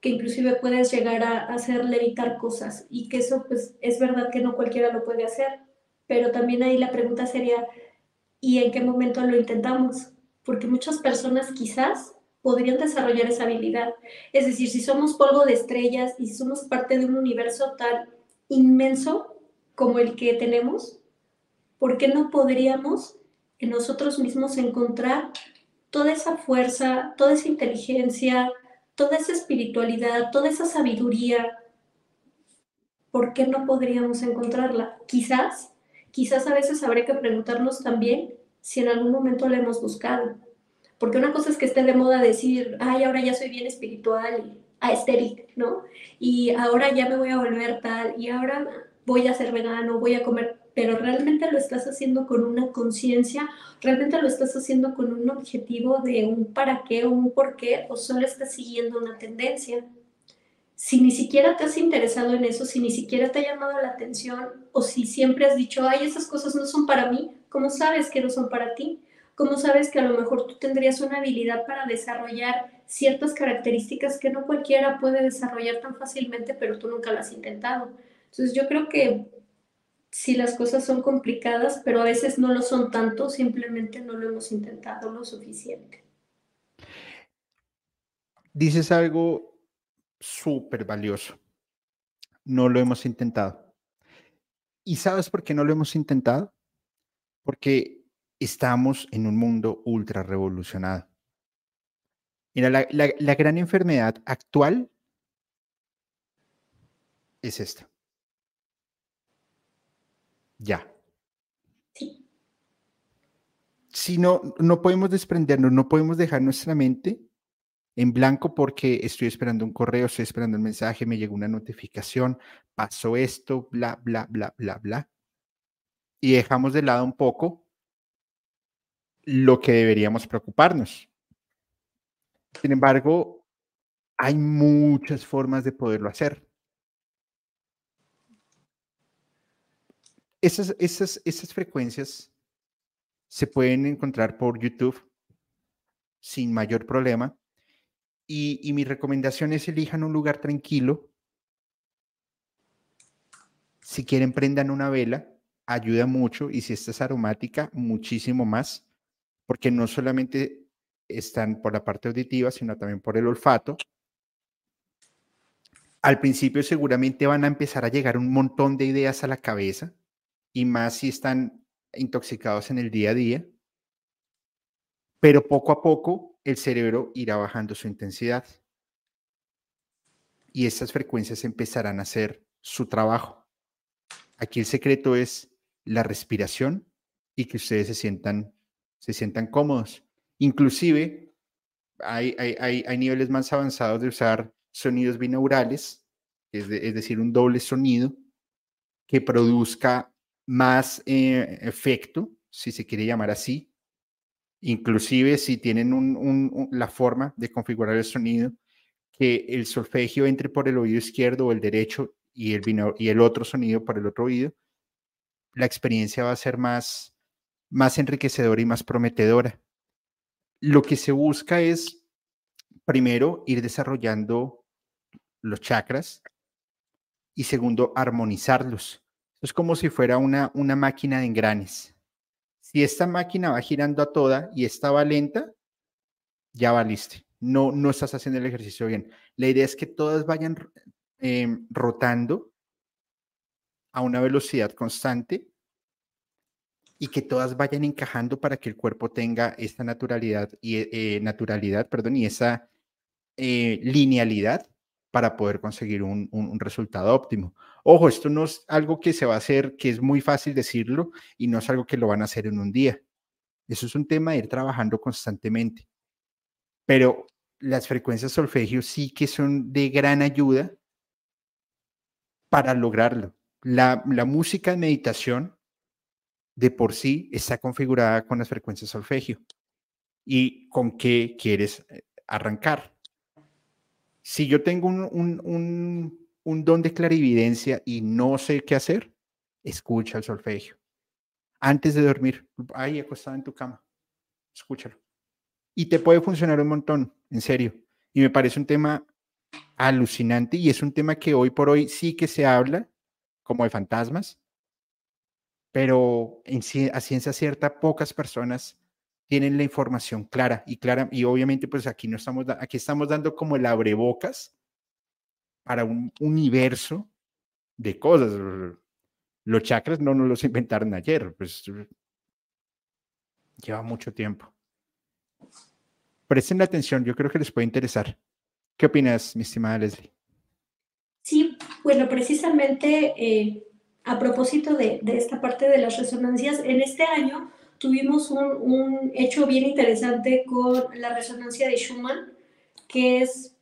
que inclusive puedes llegar a hacer levitar cosas y que eso pues es verdad que no cualquiera lo puede hacer, pero también ahí la pregunta sería, ¿y en qué momento lo intentamos? Porque muchas personas quizás podrían desarrollar esa habilidad. Es decir, si somos polvo de estrellas y si somos parte de un universo tan inmenso como el que tenemos, ¿por qué no podríamos en nosotros mismos encontrar toda esa fuerza, toda esa inteligencia, toda esa espiritualidad, toda esa sabiduría, ¿por qué no podríamos encontrarla? Quizás, quizás a veces habría que preguntarnos también si en algún momento la hemos buscado. Porque una cosa es que esté de moda decir, ay, ahora ya soy bien espiritual aesthetic, ¿no? Y ahora ya me voy a volver tal, y ahora voy a ser vegano, voy a comer pero realmente lo estás haciendo con una conciencia, realmente lo estás haciendo con un objetivo de un para qué o un por qué, o solo estás siguiendo una tendencia. Si ni siquiera te has interesado en eso, si ni siquiera te ha llamado la atención, o si siempre has dicho, ay, esas cosas no son para mí, ¿cómo sabes que no son para ti? ¿Cómo sabes que a lo mejor tú tendrías una habilidad para desarrollar ciertas características que no cualquiera puede desarrollar tan fácilmente, pero tú nunca las has intentado? Entonces yo creo que si las cosas son complicadas, pero a veces no lo son tanto, simplemente no lo hemos intentado lo suficiente. Dices algo súper valioso. No lo hemos intentado. ¿Y sabes por qué no lo hemos intentado? Porque estamos en un mundo ultra revolucionado. Mira, la, la gran enfermedad actual es esta ya. Si no, no podemos desprendernos, no podemos dejar nuestra mente en blanco porque estoy esperando un correo, estoy esperando un mensaje, me llegó una notificación, pasó esto, bla, bla, bla, bla, bla. Y dejamos de lado un poco lo que deberíamos preocuparnos. Sin embargo, hay muchas formas de poderlo hacer. Esas, esas, esas frecuencias se pueden encontrar por YouTube sin mayor problema. Y, y, mi recomendación es elijan un lugar tranquilo. Si quieren, prendan una vela, ayuda mucho. Y si esta es aromática, muchísimo más, porque no solamente están por la parte auditiva, sino también por el olfato. Al principio seguramente van a empezar a llegar un montón de ideas a la cabeza y más si están intoxicados en el día a día, pero poco a poco el cerebro irá bajando su intensidad y estas frecuencias empezarán a hacer su trabajo. Aquí el secreto es la respiración y que ustedes se sientan, se sientan cómodos. Inclusive hay, hay, hay, niveles más avanzados de usar sonidos binaurales, es, es decir, un doble sonido que produzca más eh, efecto, si se quiere llamar así, inclusive si tienen la forma de configurar el sonido, que el solfegio entre por el oído izquierdo o el derecho y el, y el otro sonido por el otro oído, la experiencia va a ser más, más enriquecedora y más prometedora. Lo que se busca es, primero, ir desarrollando los chakras y segundo, armonizarlos. Es como si fuera una, una máquina de engranes. Si esta máquina va girando a toda y esta va lenta, ya valiste. No, no estás haciendo el ejercicio bien. La idea es que todas vayan em, rotando a una velocidad constante y que todas vayan encajando para que el cuerpo tenga esta naturalidad y eh, naturalidad, perdón, y esa eh, linealidad para poder conseguir un, resultado óptimo. Ojo, esto no es algo que se va a hacer, que es muy fácil decirlo y no es algo que lo van a hacer en un día. Eso es un tema de ir trabajando constantemente. Pero las frecuencias solfegio sí que son de gran ayuda para lograrlo. La, la música de meditación de por sí está configurada con las frecuencias solfegio. ¿Y con qué quieres eh, arrancar? si yo tengo un, don de clarividencia y no sé qué hacer, escucha el solfegio. Antes de dormir, ahí acostado en tu cama, escúchalo. Y te puede funcionar un montón, en serio. Y me parece un tema alucinante y es un tema que hoy por hoy sí que se habla como de fantasmas, pero en, a ciencia cierta pocas personas tienen la información clara y clara y obviamente pues aquí no estamos aquí estamos dando como el abrebocas para un universo de cosas. Los chakras no nos los inventaron ayer, pues lleva mucho tiempo. Presten atención, yo creo que les puede interesar. ¿Qué opinas, mi estimada Leslie? Sí, bueno, precisamente eh, a propósito de, esta parte de las resonancias, en este año tuvimos un, un, hecho bien interesante con la resonancia de Schumann, que es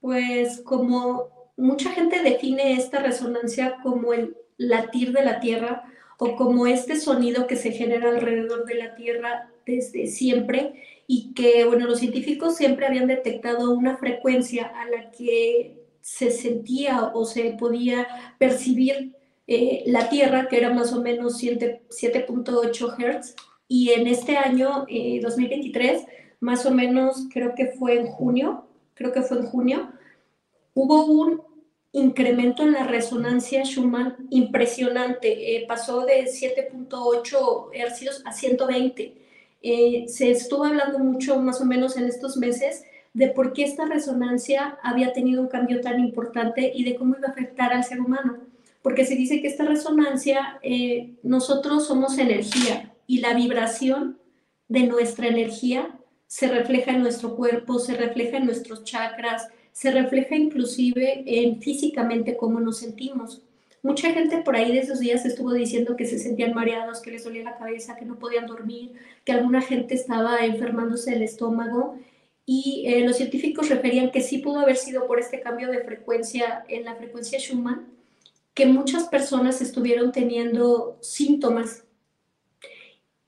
pues como mucha gente define esta resonancia como el latir de la Tierra o como este sonido que se genera alrededor de la Tierra desde siempre y que, bueno, los científicos siempre habían detectado una frecuencia a la que se sentía o se podía percibir eh, la Tierra, que era más o menos 7.8 Hz, y en este año, 2023, eh, más o menos creo que fue en junio, creo que fue en junio, hubo un incremento en la resonancia Schumann impresionante, eh, pasó de 7.8 Hz a 120 eh, se estuvo hablando mucho, más o menos en estos meses, de por qué esta resonancia había tenido un cambio tan importante y de cómo iba a afectar al ser humano. Porque se dice que esta resonancia, eh, nosotros somos energía y la vibración de nuestra energía se refleja en nuestro cuerpo, se refleja en nuestros chakras, se refleja inclusive en físicamente cómo nos sentimos. Mucha gente por ahí de esos días estuvo diciendo que se sentían mareados, que les dolía la cabeza, que no podían dormir, que alguna gente estaba enfermándose el estómago. Y eh, los científicos referían que sí pudo haber sido por este cambio de frecuencia en la frecuencia Schumann, que muchas personas estuvieron teniendo síntomas.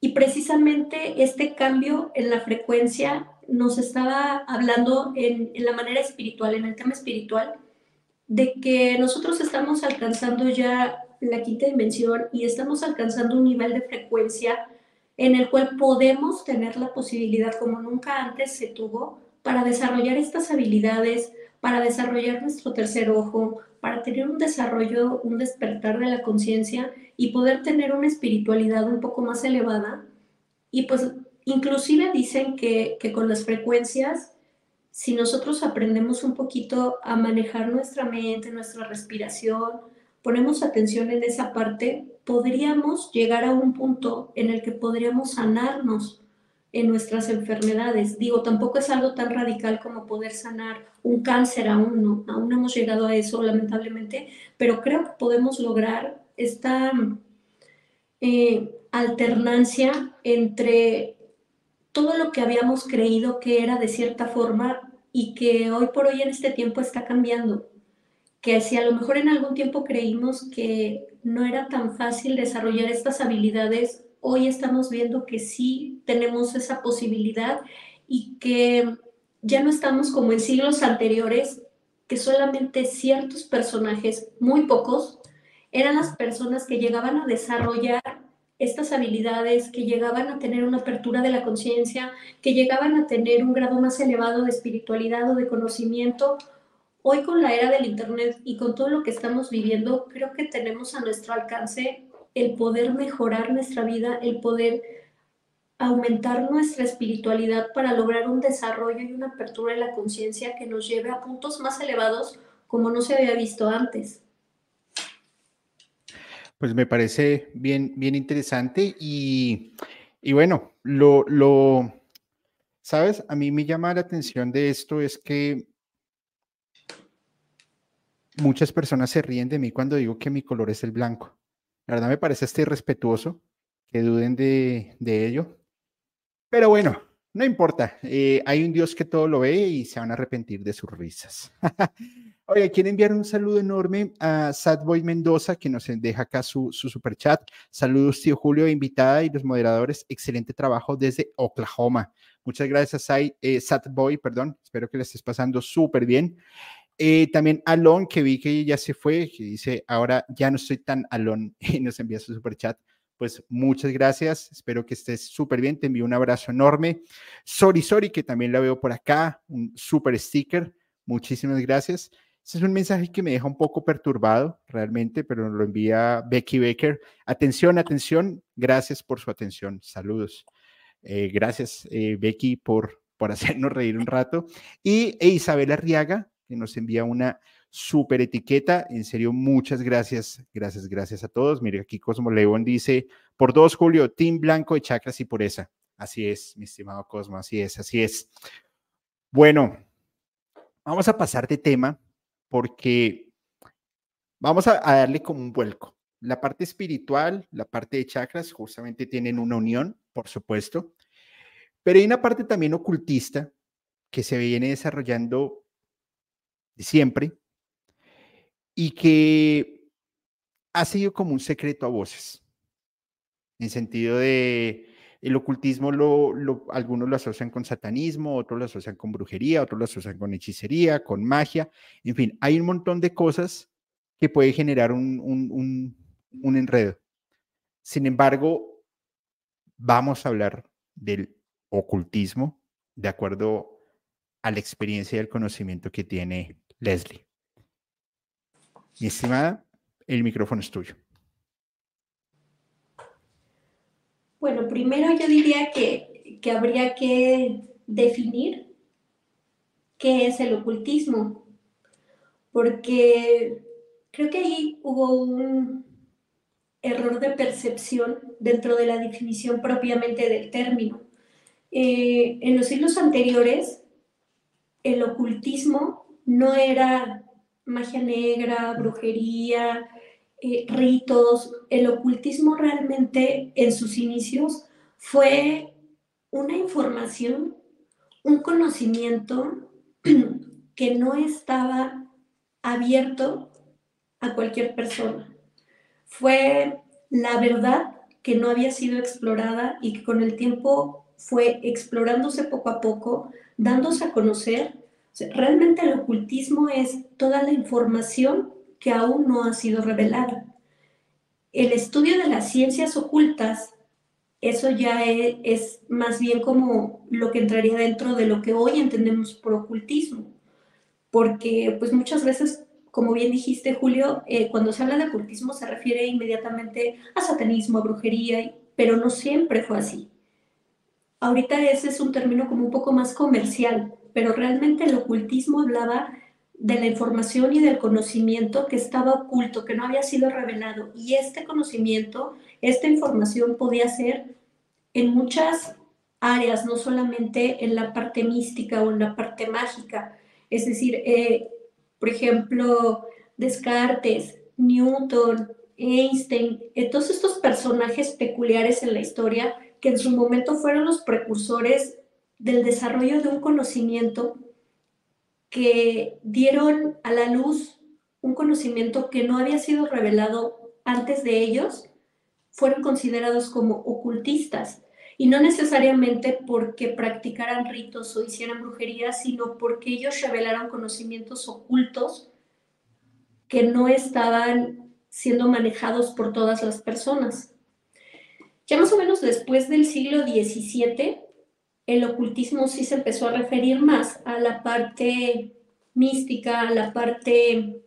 Y precisamente este cambio en la frecuencia nos estaba hablando en, en la manera espiritual, en el tema espiritual, de que nosotros estamos alcanzando ya la quinta dimensión y estamos alcanzando un nivel de frecuencia en el cual podemos tener la posibilidad, como nunca antes se tuvo, para desarrollar estas habilidades, para desarrollar nuestro tercer ojo, para tener un desarrollo, un despertar de la conciencia y poder tener una espiritualidad un poco más elevada. Y pues inclusive dicen que, que con las frecuencias si nosotros aprendemos un poquito a manejar nuestra mente, nuestra respiración, ponemos atención en esa parte, podríamos llegar a un punto en el que podríamos sanarnos en nuestras enfermedades. Digo, tampoco es algo tan radical como poder sanar un cáncer aún, no, hemos llegado a eso lamentablemente, pero creo que podemos lograr esta eh, alternancia entre todo lo que habíamos creído que era de cierta forma y que hoy por hoy en este tiempo está cambiando. Que si a lo mejor en algún tiempo creímos que no era tan fácil desarrollar estas habilidades, hoy estamos viendo que sí tenemos esa posibilidad y que ya no estamos como en siglos anteriores, que solamente ciertos personajes, muy pocos, eran las personas que llegaban a desarrollar estas habilidades, que llegaban a tener una apertura de la conciencia, que llegaban a tener un grado más elevado de espiritualidad o de conocimiento. Hoy con la era del Internet y con todo lo que estamos viviendo, creo que tenemos a nuestro alcance el poder mejorar nuestra vida, el poder aumentar nuestra espiritualidad para lograr un desarrollo y una apertura de la conciencia que nos lleve a puntos más elevados como no se había visto antes. Pues me parece bien, bien interesante y, bueno, lo, lo, sabes, a mí me llama la atención de esto es que muchas personas se ríen de mí cuando digo que mi color es el blanco. La verdad me parece este irrespetuoso que duden de, ello. Pero bueno, no importa. Eh, hay un Dios que todo lo ve y se van a arrepentir de sus risas. Oye, quiero enviar un saludo enorme a Sadboy Mendoza, que nos deja acá su, su super chat. Saludos, tío Julio, invitada y los moderadores. Excelente trabajo desde Oklahoma. Muchas gracias, eh, Sadboy, perdón. Espero que le estés pasando súper bien. Eh, también Alon, que vi que ya se fue, que dice, ahora ya no estoy tan Alon, y nos envía su super chat. Pues muchas gracias, espero que estés súper bien, te envío un abrazo enorme. Sorry, sorry, que también la veo por acá, un super sticker. Muchísimas gracias. Este es un mensaje que me deja un poco perturbado realmente, pero lo envía Becky Baker. Atención, atención. Gracias por su atención. Saludos. Eh, gracias, eh, Becky, por, por hacernos reír un rato. Y e Isabel Arriaga, que nos envía una súper etiqueta. En serio, muchas gracias. Gracias, gracias a todos. Mire, aquí Cosmo León dice, por dos, Julio, Team Blanco de Chakras y Pureza. Así es, mi estimado Cosmo, así es, así es. Bueno, vamos a pasar de tema porque vamos a, darle como un vuelco. La parte espiritual, la parte de chakras, justamente tienen una unión, por supuesto, pero hay una parte también ocultista que se viene desarrollando siempre y que ha sido como un secreto a voces, en sentido de el ocultismo lo, algunos lo asocian con satanismo, otros lo asocian con brujería, otros lo asocian con hechicería, con magia, en fin, hay un montón de cosas que puede generar un, un, un enredo. Sin embargo, vamos a hablar del ocultismo de acuerdo a la experiencia y el conocimiento que tiene Leslie. Mi estimada, el micrófono es tuyo. Bueno, primero yo diría que, que habría que definir qué es el ocultismo, porque creo que ahí hubo un error de percepción dentro de la definición propiamente del término. Eh, en los siglos anteriores, el ocultismo no era magia negra, brujería, eh, ritos. El ocultismo realmente en sus inicios fue una información, un conocimiento que no estaba abierto a cualquier persona. Fue la verdad que no había sido explorada y que con el tiempo fue explorándose poco a poco, dándose a conocer realmente el ocultismo es toda la información que aún no ha sido revelada. El estudio de las ciencias ocultas, eso ya e, es, más bien como lo que entraría dentro de lo que hoy entendemos por ocultismo, porque pues muchas veces, como bien dijiste Julio, eh, cuando se habla de ocultismo se refiere inmediatamente a satanismo, a brujería, pero no siempre fue así. Ahorita ese es un término como un poco más comercial, pero realmente el ocultismo hablaba de la información y del conocimiento que estaba oculto, que no había sido revelado. Y este conocimiento, esta información podía ser en muchas áreas, no solamente en la parte mística o en la parte mágica. Es decir, eh, por ejemplo, Descartes, Newton, Einstein, eh, todos estos personajes peculiares en la historia que en su momento fueron los precursores del desarrollo de un conocimiento que dieron a la luz un conocimiento que no había sido revelado antes de ellos, fueron considerados como ocultistas. Y no necesariamente porque practicaran ritos o hicieran brujería, sino porque ellos revelaron conocimientos ocultos que no estaban siendo manejados por todas las personas. Ya más o menos después del siglo XVII, el ocultismo sí se empezó a referir más a la parte mística, a la parte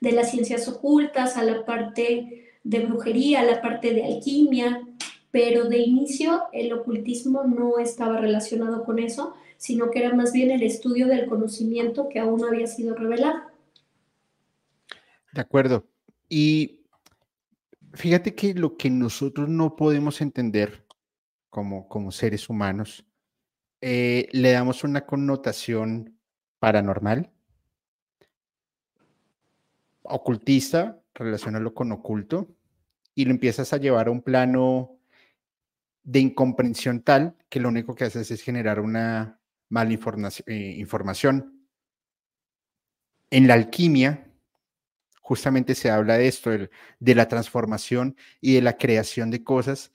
de las ciencias ocultas, a la parte de brujería, a la parte de alquimia, pero de inicio el ocultismo no estaba relacionado con eso, sino que era más bien el estudio del conocimiento que aún no había sido revelado. De acuerdo. Y fíjate que lo que nosotros no podemos entender como, como seres humanos eh, le damos una connotación paranormal, ocultista, relacionarlo con oculto, y lo empiezas a llevar a un plano de incomprensión tal que lo único que haces es generar una mala eh, información. En la alquimia, justamente se habla de esto, de la transformación y de la creación de cosas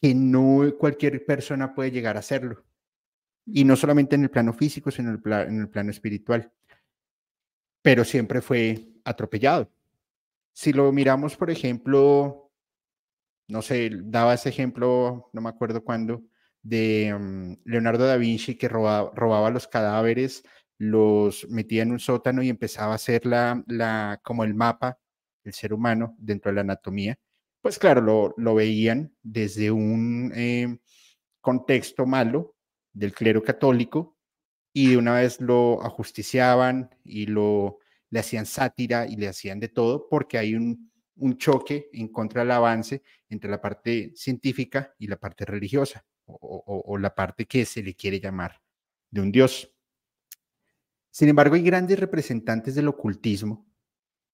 que no cualquier persona puede llegar a hacerlo. Y no solamente en el plano físico, sino en el, plano espiritual. Pero siempre fue atropellado. Si lo miramos, por ejemplo, no sé, daba ese ejemplo, no me acuerdo cuándo, de mm, Leonardo da Vinci que robaba, robaba los cadáveres los metía en un sótano y empezaba a hacer la, la, como el mapa del ser humano dentro de la anatomía, pues claro, lo, lo veían desde un eh, contexto malo del clero católico y de una vez lo ajusticiaban y lo le hacían sátira y le hacían de todo porque hay un, un choque en contra del avance entre la parte científica y la parte religiosa o, o la parte que se le quiere llamar de un dios. Sin embargo, hay grandes representantes del ocultismo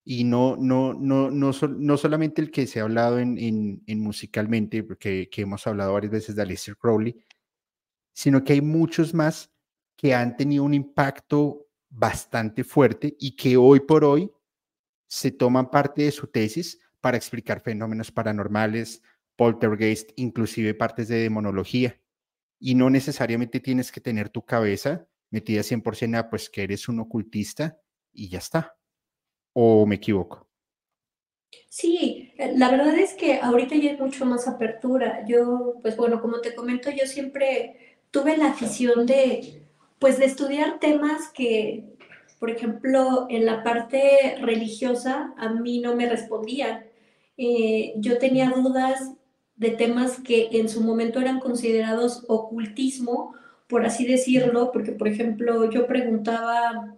y no, no, no, no, no solamente el que se ha hablado en, en, musicalmente, porque que hemos hablado varias veces de Aleister Crowley, sino que hay muchos más que han tenido un impacto bastante fuerte y que hoy por hoy se toman parte de su tesis para explicar fenómenos paranormales, poltergeist, inclusive partes de demonología. Y no necesariamente tienes que tener tu cabeza metida 100% a pues que eres un ocultista y ya está. ¿O me equivoco? Sí, eh, la verdad es que ahorita ya hay mucho más apertura. Yo, pues bueno, como te comento, yo siempre tuve la afición de, pues de estudiar temas que, por ejemplo, en la parte religiosa a mí no me respondían. Eh, yo tenía dudas de temas que en su momento eran considerados ocultismo por así decirlo, porque por ejemplo yo preguntaba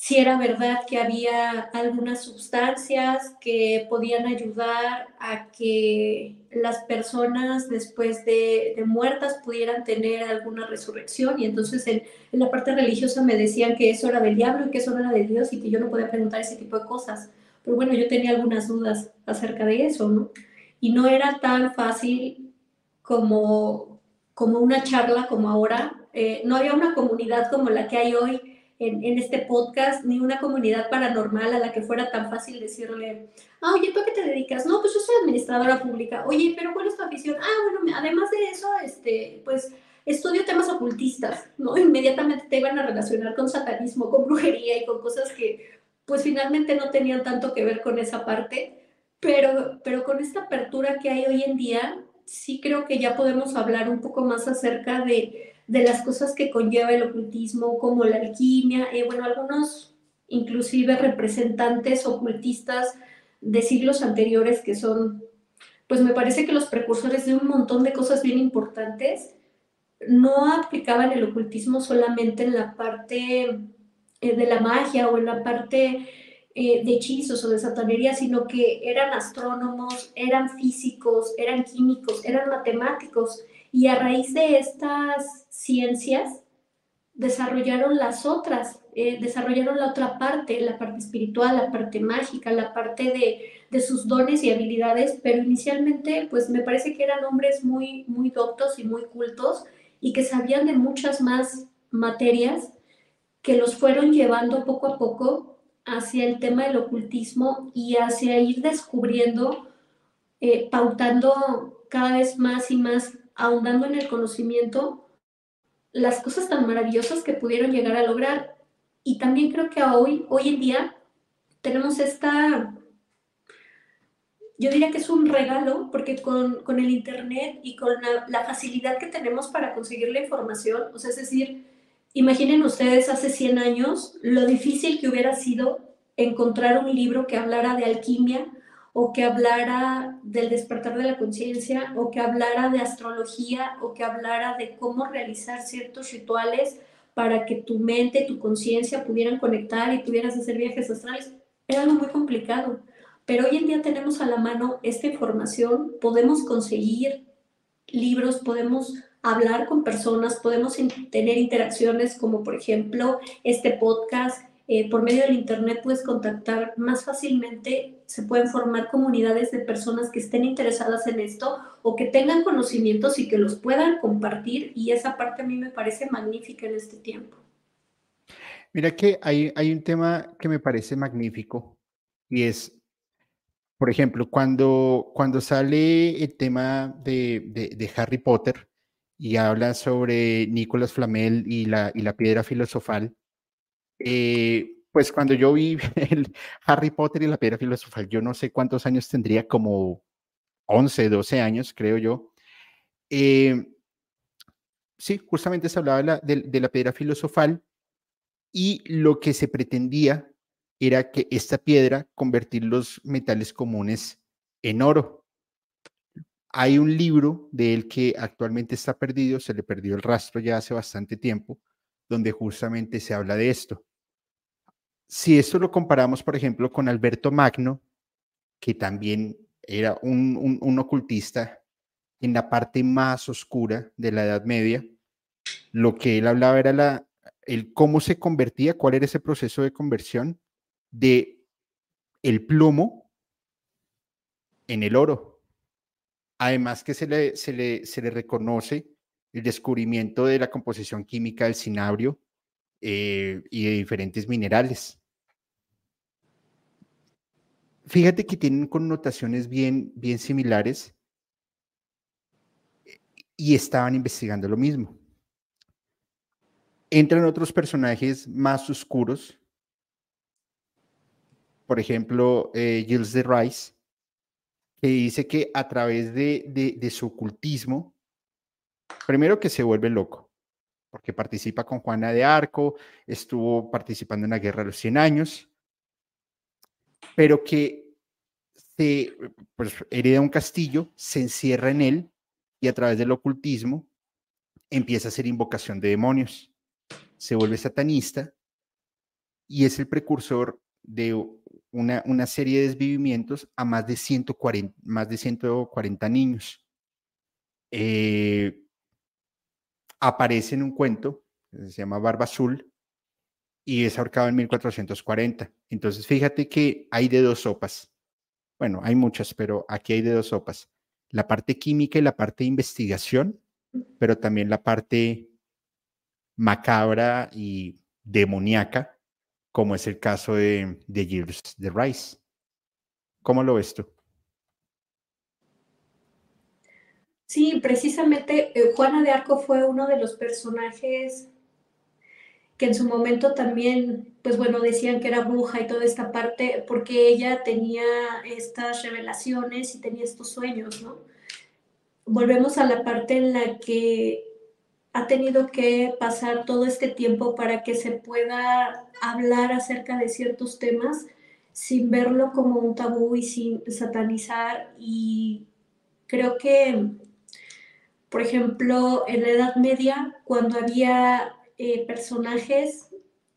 si era verdad que había algunas sustancias que podían ayudar a que las personas después de, muertas pudieran tener alguna resurrección y entonces en, la parte religiosa me decían que eso era del diablo y que eso no era de Dios y que yo no podía preguntar ese tipo de cosas. Pero bueno, yo tenía algunas dudas acerca de eso, ¿no? Y no era tan fácil como como una charla como ahora. Eh, no había una comunidad como la que hay hoy en, en, este podcast, ni una comunidad paranormal a la que fuera tan fácil decirle, ah, oye, ¿tú a qué te dedicas? No, pues yo soy administradora pública. Oye, pero ¿cuál es tu afición? Ah, bueno, además de eso, este, pues estudio temas ocultistas, ¿no? Inmediatamente te iban a relacionar con satanismo, con brujería y con cosas que, pues finalmente no tenían tanto que ver con esa parte, pero, pero con esta apertura que hay hoy en día, sí creo que ya podemos hablar un poco más acerca de, de las cosas que conlleva el ocultismo, como la alquimia, eh, bueno, algunos inclusive representantes ocultistas de siglos anteriores que son, pues me parece que los precursores de un montón de cosas bien importantes, no aplicaban el ocultismo solamente en la parte eh, de la magia o en la parte eh, de hechizos o de satanería, sino que eran astrónomos, eran físicos, eran químicos, eran matemáticos. Y a raíz de estas ciencias desarrollaron las otras, eh, desarrollaron la otra parte, la parte espiritual, la parte mágica, la parte de, de, sus dones y habilidades, pero inicialmente pues me parece que eran hombres muy, muy doctos y muy cultos y que sabían de muchas más materias que los fueron llevando poco a poco hacia el tema del ocultismo y hacia ir descubriendo, eh, pautando cada vez más y más, ahondando en el conocimiento, las cosas tan maravillosas que pudieron llegar a lograr. Y también creo que hoy, hoy en día tenemos esta, yo diría que es un regalo, porque con, con el Internet y con la, la, facilidad que tenemos para conseguir la información, o sea, es decir, Imaginen ustedes hace 100 años lo difícil que hubiera sido encontrar un libro que hablara de alquimia o que hablara del despertar de la conciencia o que hablara de astrología o que hablara de cómo realizar ciertos rituales para que tu mente, tu conciencia pudieran conectar y pudieras hacer viajes astrales. Era algo muy complicado. Pero hoy en día tenemos a la mano esta información, podemos conseguir libros, podemos hablar con personas, podemos tener interacciones como por ejemplo este podcast. Eh, por medio del Internet puedes contactar más fácilmente, se pueden formar comunidades de personas que estén interesadas en esto o que tengan conocimientos y que los puedan compartir y esa parte a mí me parece magnífica en este tiempo. Mira que hay, hay un tema que me parece magnífico y es por ejemplo, cuando, cuando sale el tema de, de, de, Harry Potter, y habla sobre Nicolás Flamel y la, y la piedra filosofal. Eh, pues cuando yo vi el Harry Potter y la piedra filosofal, yo no sé cuántos años tendría, como 11, 12 años, creo yo. Eh, sí, justamente se hablaba de la, de, la piedra filosofal y lo que se pretendía era que esta piedra convertir los metales comunes en oro. Hay un libro de él que actualmente está perdido, se le perdió el rastro ya hace bastante tiempo, donde justamente se habla de esto. Si esto lo comparamos, por ejemplo, con Alberto Magno, que también era un, un ocultista en la parte más oscura de la Edad Media, lo que él hablaba era la, el cómo se convertía, cuál era ese proceso de conversión de el plomo en el oro. Además que se le, se le, se le reconoce el descubrimiento de la composición química del cinabrio eh, y de diferentes minerales. Fíjate que tienen connotaciones bien, bien similares y estaban investigando lo mismo. Entran otros personajes más oscuros, por ejemplo, eh, Gilles de Rice, que dice que a través de, su ocultismo, primero que se vuelve loco, porque participa con Juana de Arco, estuvo participando en la Guerra de los 100 años, pero que se pues, hereda un castillo, se encierra en él y a través del ocultismo empieza a hacer invocación de demonios. Se vuelve satanista y es el precursor de una, serie de desvivimientos a más de 140, más de 140 niños. Eh, aparece en un cuento, se llama Barba Azul, y es ahorcado en 1440. Entonces, fíjate que hay de dos sopas. Bueno, hay muchas, pero aquí hay de dos sopas. La parte química y la parte de investigación, pero también la parte macabra y demoníaca como es el caso de, de de Rice. ¿Cómo lo ves tú? Sí, precisamente eh, Juana de Arco fue uno de los personajes que en su momento también, pues bueno, decían que era bruja y toda esta parte, porque ella tenía estas revelaciones y tenía estos sueños, ¿no? Volvemos a la parte en la que ha tenido que pasar todo este tiempo para que se pueda hablar acerca de ciertos temas sin verlo como un tabú y sin satanizar. Y creo que, por ejemplo, en la Edad Media, cuando había eh, personajes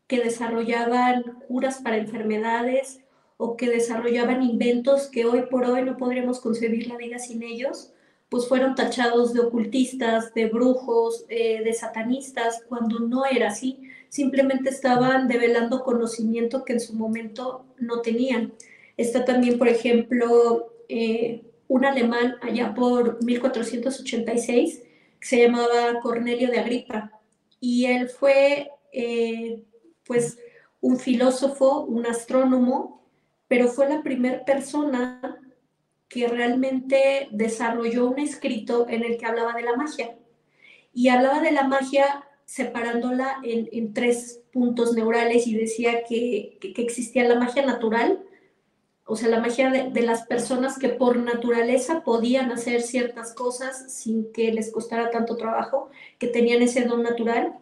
que desarrollaban curas para enfermedades o que desarrollaban inventos que hoy por hoy no podríamos concebir la vida sin ellos, pues fueron tachados de ocultistas, de brujos, eh, de satanistas, cuando no era así. Simplemente estaban develando conocimiento que en su momento no tenían. Está también, por ejemplo, eh, un alemán allá por 1486 que se llamaba Cornelio de Agripa y él fue eh, pues un filósofo, un astrónomo, pero fue la primera persona que realmente desarrolló un escrito en el que hablaba de la magia. Y hablaba de la magia separándola en, tres puntos neurales y decía que, existía la magia natural, o sea, la magia de, las personas que por naturaleza podían hacer ciertas cosas sin que les costara tanto trabajo, que tenían ese don natural,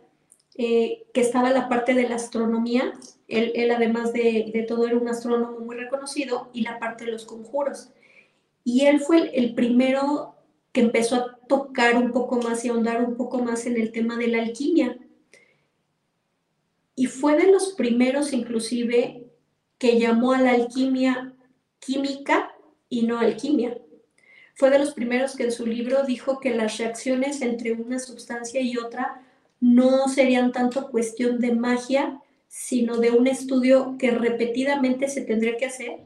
eh, que estaba la parte de la astronomía, él, además de, de, todo era un astrónomo muy reconocido, y la parte de los conjuros. Y él fue el, primero que empezó a tocar un poco más y ahondar un poco más en el tema de la alquimia. Y fue de los primeros inclusive que llamó a la alquimia química y no alquimia. Fue de los primeros que en su libro dijo que las reacciones entre una sustancia y otra no serían tanto cuestión de magia, sino de un estudio que repetidamente se tendría que hacer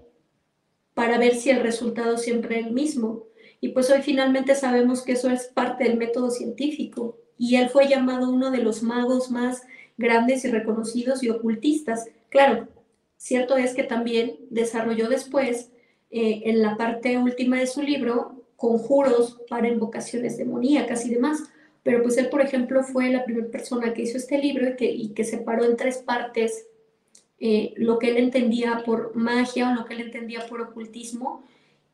para ver si el resultado siempre es el mismo. Y pues hoy finalmente sabemos que eso es parte del método científico. Y él fue llamado uno de los magos más grandes y reconocidos y ocultistas. Claro, cierto es que también desarrolló después, eh, en la parte última de su libro, conjuros para invocaciones demoníacas y demás. Pero pues él, por ejemplo, fue la primera persona que hizo este libro y que, y que separó en tres partes eh, lo que él entendía por magia o lo que él entendía por ocultismo.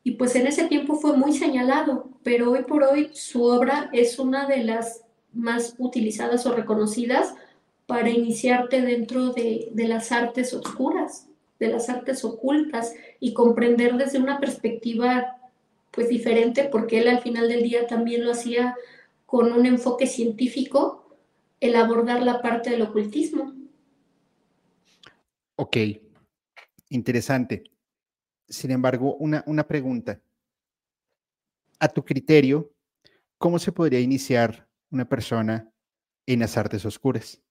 Y pues en ese tiempo fue muy señalado, pero hoy por hoy su obra es una de las más utilizadas o reconocidas para iniciarte dentro de, las artes oscuras, de las artes ocultas y comprender desde una perspectiva pues diferente, porque él al final del día también lo hacía con un enfoque científico, el abordar la parte del ocultismo. Ok, interesante. Sin embargo, una, una pregunta. A tu criterio, ¿cómo se podría iniciar una persona en las artes oscuras?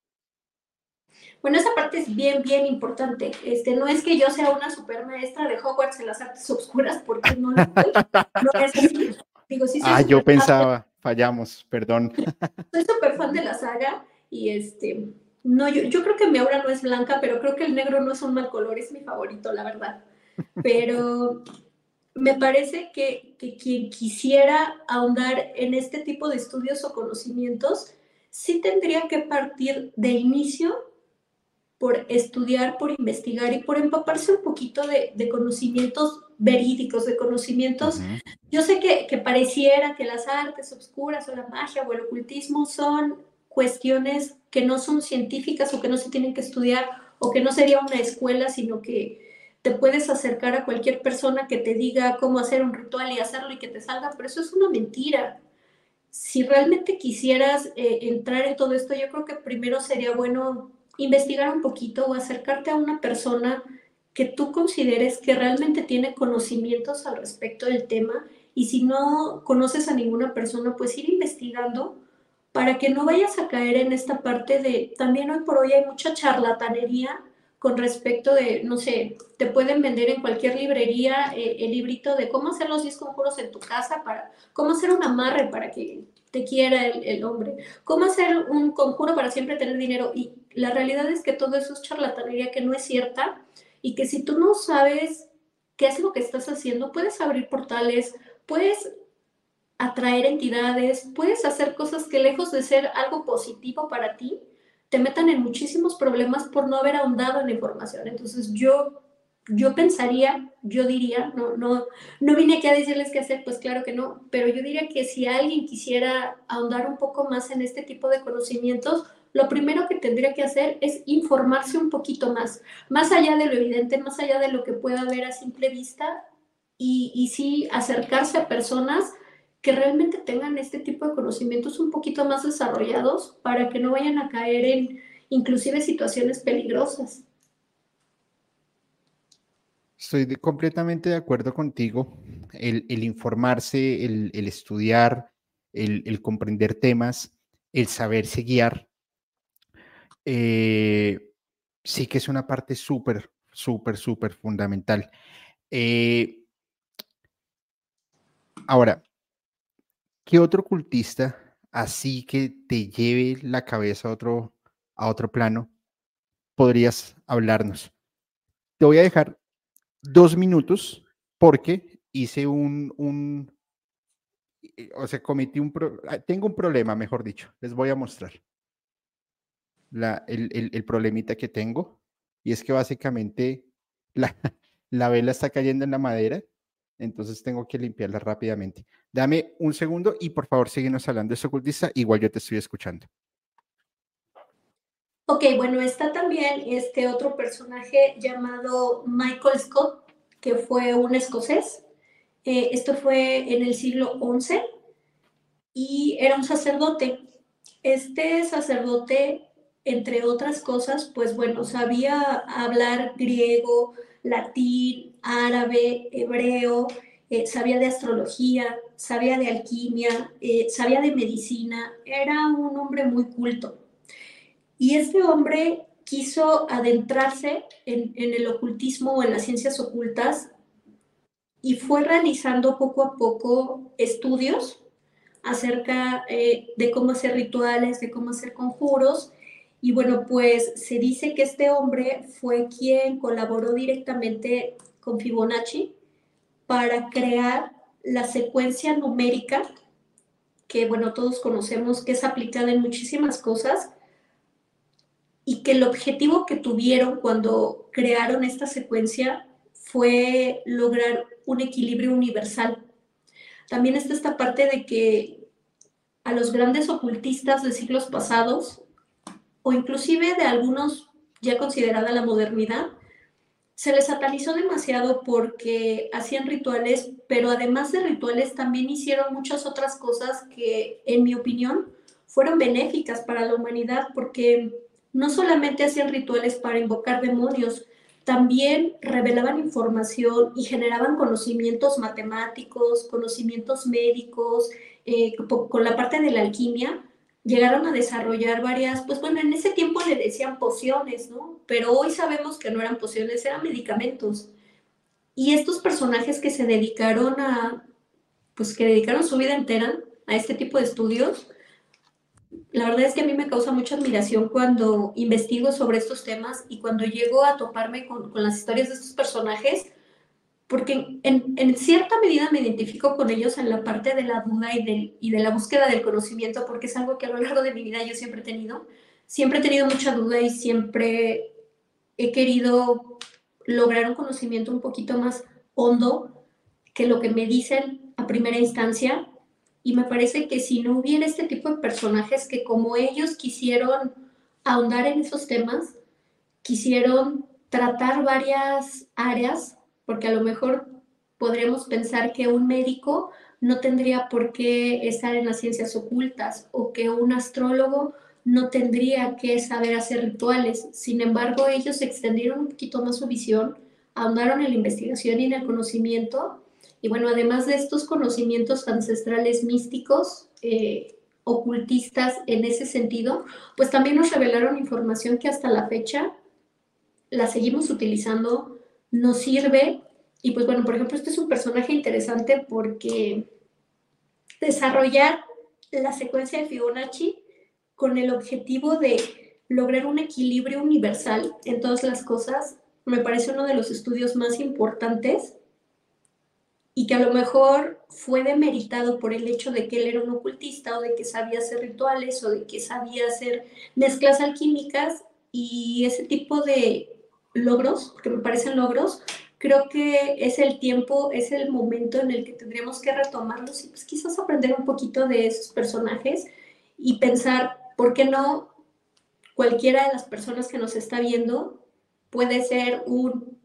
Bueno, esa parte es bien, bien importante. Este, no es que yo sea una super maestra de Hogwarts en las artes oscuras, porque no lo No es así. Digo, sí ah, yo pensaba, fallamos, perdón. Soy súper fan de la saga y este, no, yo, yo creo que mi aura no es blanca, pero creo que el negro no es un mal color, es mi favorito, la verdad. Pero me parece que, que quien quisiera ahondar en este tipo de estudios o conocimientos, sí tendría que partir de inicio por estudiar, por investigar y por empaparse un poquito de, conocimientos verídicos, de conocimientos. Yo sé que, que, pareciera que las artes obscuras o la magia o el ocultismo son cuestiones que no son científicas o que no se tienen que estudiar o que no sería una escuela, sino que te puedes acercar a cualquier persona que te diga cómo hacer un ritual y hacerlo y que te salga, pero eso es una mentira. Si realmente quisieras eh, entrar en todo esto, yo creo que primero sería bueno investigar un poquito o acercarte a una persona que tú consideres que realmente tiene conocimientos al respecto del tema y si no conoces a ninguna persona, pues ir investigando para que no vayas a caer en esta parte de, también hoy por hoy hay mucha charlatanería con respecto de, no sé, te pueden vender en cualquier librería eh, el librito de cómo hacer los 10 conjuros en tu casa, para cómo hacer un amarre para que te quiera el, hombre, cómo hacer un conjuro para siempre tener dinero. Y la realidad es que todo eso es charlatanería que no es cierta y que si tú no sabes qué es lo que estás haciendo, puedes abrir portales, puedes atraer entidades, puedes hacer cosas que lejos de ser algo positivo para ti, te metan en muchísimos problemas por no haber ahondado en la información. Entonces yo yo pensaría, yo diría, no, no, no vine aquí a decirles qué hacer, pues claro que no, pero yo diría que si alguien quisiera ahondar un poco más en este tipo de conocimientos, lo primero que tendría que hacer es informarse un poquito más, más allá de lo evidente, más allá de lo que pueda ver a simple vista, y, y sí acercarse a personas que realmente tengan este tipo de conocimientos un poquito más desarrollados para que no vayan a caer en inclusive situaciones peligrosas. Estoy completamente de acuerdo contigo. El, informarse, el, estudiar, el, comprender temas, el saberse guiar, eh, sí que es una parte súper, súper, súper fundamental. Eh, ahora, ¿qué otro cultista así que te lleve la cabeza a otro, a otro plano podrías hablarnos? Te voy a dejar dos minutos porque hice un, un eh, o sea, cometí un, ah, tengo un problema, mejor dicho, les voy a mostrar la, el, el, problemita que tengo y es que básicamente la, la vela está cayendo en la madera, entonces tengo que limpiarla rápidamente. Dame un segundo y por favor síguenos hablando eso ocultista, igual yo te estoy escuchando. Ok, bueno, está también este otro personaje llamado Michael Scott, que fue un escocés. Eh, esto fue en el siglo XI y era un sacerdote. Este sacerdote, entre otras cosas, pues bueno, sabía hablar griego, latín, árabe, hebreo, eh, sabía de astrología, sabía de alquimia, eh, sabía de medicina, era un hombre muy culto. Y este hombre quiso adentrarse en, el ocultismo o en las ciencias ocultas y fue realizando poco a poco estudios acerca eh, de cómo hacer rituales, de cómo hacer conjuros. Y bueno, pues se dice que este hombre fue quien colaboró directamente con Fibonacci para crear la secuencia numérica que, bueno, todos conocemos que es aplicada en muchísimas cosas, y que el objetivo que tuvieron cuando crearon esta secuencia fue lograr un equilibrio universal. También está esta parte de que a los grandes ocultistas de siglos pasados o inclusive de algunos ya considerada la modernidad, se les satanizó demasiado porque hacían rituales, pero además de rituales también hicieron muchas otras cosas que, en mi opinión, fueron benéficas para la humanidad porque no solamente hacían rituales para invocar demonios, también revelaban información y generaban conocimientos matemáticos, conocimientos médicos, eh, con la parte de la alquimia, llegaron a desarrollar varias, pues bueno, en ese tiempo le decían pociones, ¿no? Pero hoy sabemos que no eran pociones, eran medicamentos. Y estos personajes que se dedicaron a, pues que dedicaron su vida entera a este tipo de estudios, la verdad es que a mí me causa mucha admiración cuando investigo sobre estos temas y cuando llego a toparme con, con las historias de estos personajes, porque en, cierta medida me identifico con ellos en la parte de la duda y, y de la búsqueda del conocimiento, porque es algo que a lo largo de mi vida yo siempre he tenido. Siempre he tenido mucha duda y siempre he querido lograr un conocimiento un poquito más hondo que lo que me dicen a primera instancia. Y me parece que si no hubiera este tipo de personajes que como ellos quisieron ahondar en esos temas, quisieron tratar varias áreas porque a lo mejor podríamos pensar que un médico no tendría por qué estar en las ciencias ocultas o que un astrólogo no tendría que saber hacer rituales. Sin embargo, ellos extendieron un poquito más su visión, ahondaron en la investigación y en el conocimiento. Y bueno, además de estos conocimientos ancestrales místicos, eh, ocultistas en ese sentido, pues también nos revelaron información que hasta la fecha la seguimos utilizando nos sirve. Y pues bueno, por ejemplo, este es un personaje interesante porque desarrollar la secuencia de Fibonacci con el objetivo de lograr un equilibrio universal en todas las cosas, me parece uno de los estudios más importantes y que a lo mejor fue demeritado por el hecho de que él era un ocultista o de que sabía hacer rituales o de que sabía hacer mezclas alquímicas y ese tipo de logros, que me parecen logros, creo que es el tiempo, es el momento en el que tendríamos que retomarlos y pues quizás aprender un poquito de esos personajes y pensar, ¿por qué no cualquiera de las personas que nos está viendo puede ser un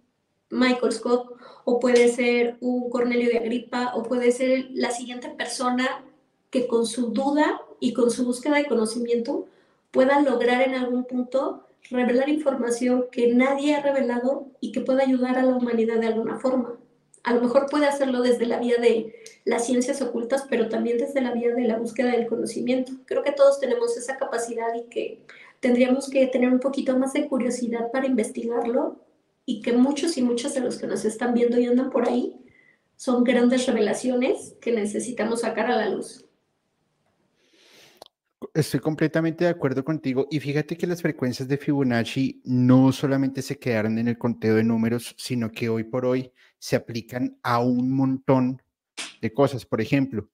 Michael Scott o puede ser un Cornelio de Agripa o puede ser la siguiente persona que con su duda y con su búsqueda de conocimiento pueda lograr en algún punto revelar información que nadie ha revelado y que pueda ayudar a la humanidad de alguna forma. A lo mejor puede hacerlo desde la vía de las ciencias ocultas, pero también desde la vía de la búsqueda del conocimiento. Creo que todos tenemos esa capacidad y que tendríamos que tener un poquito más de curiosidad para investigarlo y que muchos y muchas de los que nos están viendo y andan por ahí son grandes revelaciones que necesitamos sacar a la luz. Estoy completamente de acuerdo contigo y fíjate que las frecuencias de Fibonacci no solamente se quedaron en el conteo de números, sino que hoy por hoy se aplican a un montón de cosas. Por ejemplo,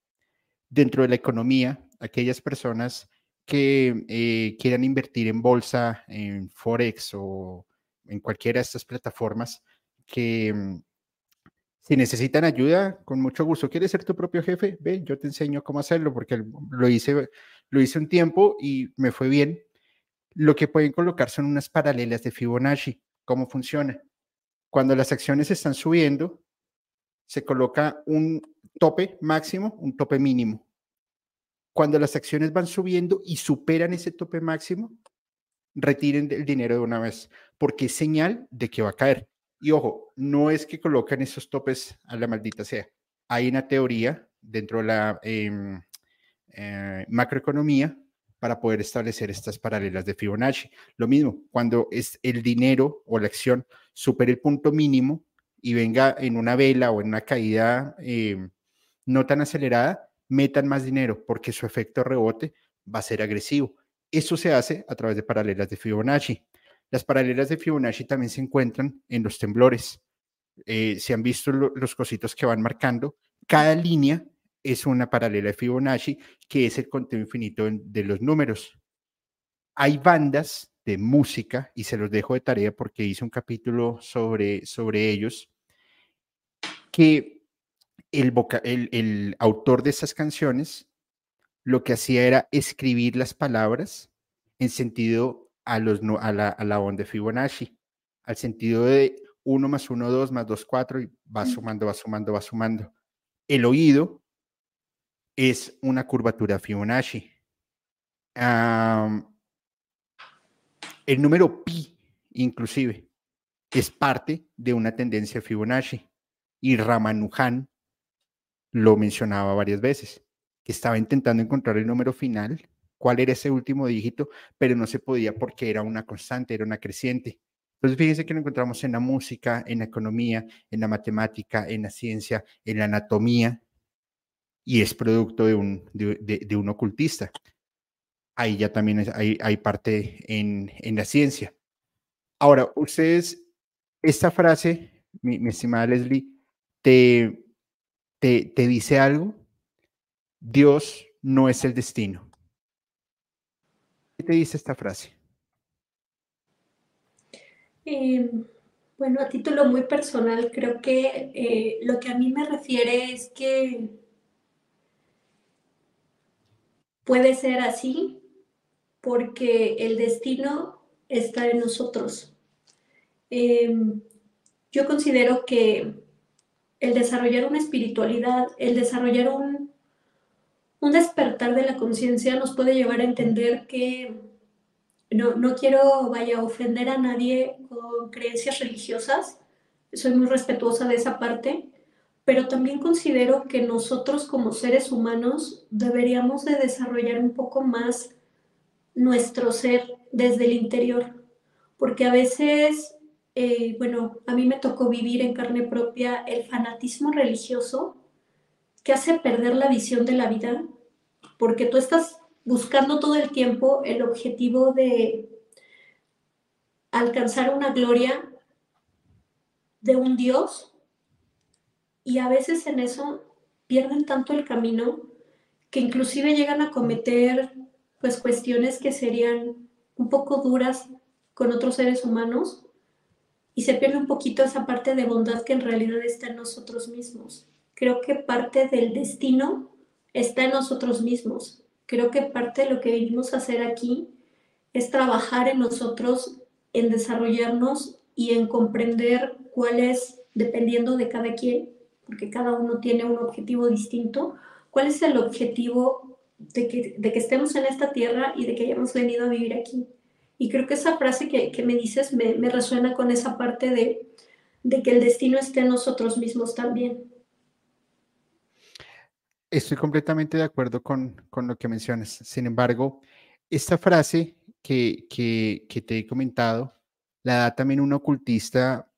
dentro de la economía, aquellas personas que eh, quieran invertir en bolsa, en Forex o en cualquiera de estas plataformas que mm, si necesitan ayuda, con mucho gusto. ¿Quieres ser tu propio jefe? Ve, yo te enseño cómo hacerlo porque lo hice, lo hice un tiempo y me fue bien. Lo que pueden colocar son unas paralelas de Fibonacci. ¿Cómo funciona? Cuando las acciones están subiendo, se coloca un tope máximo, un tope mínimo. Cuando las acciones van subiendo y superan ese tope máximo, retiren el dinero de una vez, porque es señal de que va a caer. Y ojo, no es que colocan esos topes a la maldita sea. Hay una teoría dentro de la em, eh, macroeconomía para poder establecer estas paralelas de Fibonacci. Lo mismo, cuando es el dinero o la acción supere el punto mínimo y venga en una vela o en una caída em, no tan acelerada, metan más dinero porque su efecto rebote va a ser agresivo. Eso se hace a través de paralelas de Fibonacci. Las paralelas de Fibonacci también se encuentran en los temblores. Eh, se han visto los cositos que van marcando. Cada línea es una paralela de Fibonacci, que es el conteo infinito de los números. Hay bandas de música, y se los dejo de tarea porque hice un capítulo sobre, sobre ellos, que el, el, el autor de esas canciones lo que hacía era escribir las palabras en sentido a, los, a, la, a la onda de Fibonacci, al sentido de 1 más 1, 2 más 2, 4 y va sumando, va sumando, va sumando. El oído es una curvatura Fibonacci. el número pi, inclusive, es parte de una tendencia Fibonacci. Y Ramanujan lo mencionaba varias veces, que estaba intentando encontrar el número final, cuál era ese último dígito, pero no se podía porque era una constante, era una creciente. Entonces, fíjense que lo encontramos en la música, en la economía, en la matemática, en la ciencia, en la anatomía, y es producto de un, de, un ocultista. Ahí ya también hay, hay, parte en, en, la ciencia. Ahora, ustedes, esta frase, mi, estimada Leslie, te, te, te dice algo. Dios no es el destino. ¿Qué te dice esta frase? Eh, bueno, a título muy personal, creo que eh, lo que a mí me refiere es que puede ser así porque el destino está en nosotros. Eh, yo considero que el desarrollar una espiritualidad, el desarrollar un, un despertar de la conciencia nos puede llevar a entender que no, no quiero, vaya, a ofender a nadie con creencias religiosas, soy muy respetuosa de esa parte, pero también considero que nosotros como seres humanos deberíamos de desarrollar un poco más nuestro ser desde el interior, porque a veces, eh, bueno, a mí me tocó vivir en carne propia el fanatismo religioso que hace perder la visión de la vida, porque tú estás buscando todo el tiempo el objetivo de alcanzar una gloria de un Dios y a veces en eso pierden tanto el camino que inclusive llegan a cometer pues cuestiones que serían un poco duras con otros seres humanos y se pierde un poquito esa parte de bondad que en realidad está en nosotros mismos. Creo que parte del destino está en nosotros mismos Creo que parte de lo que venimos a hacer aquí es trabajar en nosotros, en desarrollarnos y en comprender cuál es, dependiendo de cada quien, porque cada uno tiene un objetivo distinto, cuál es el objetivo de que, de que estemos en esta tierra y de que hayamos venido a vivir aquí. Y creo que esa frase que, que me dices me, me, resuena con esa parte de, de que el destino esté en nosotros mismos también. Estoy completamente de acuerdo con, lo que mencionas. Sin embargo, esta frase que, que, te he comentado la da también un ocultista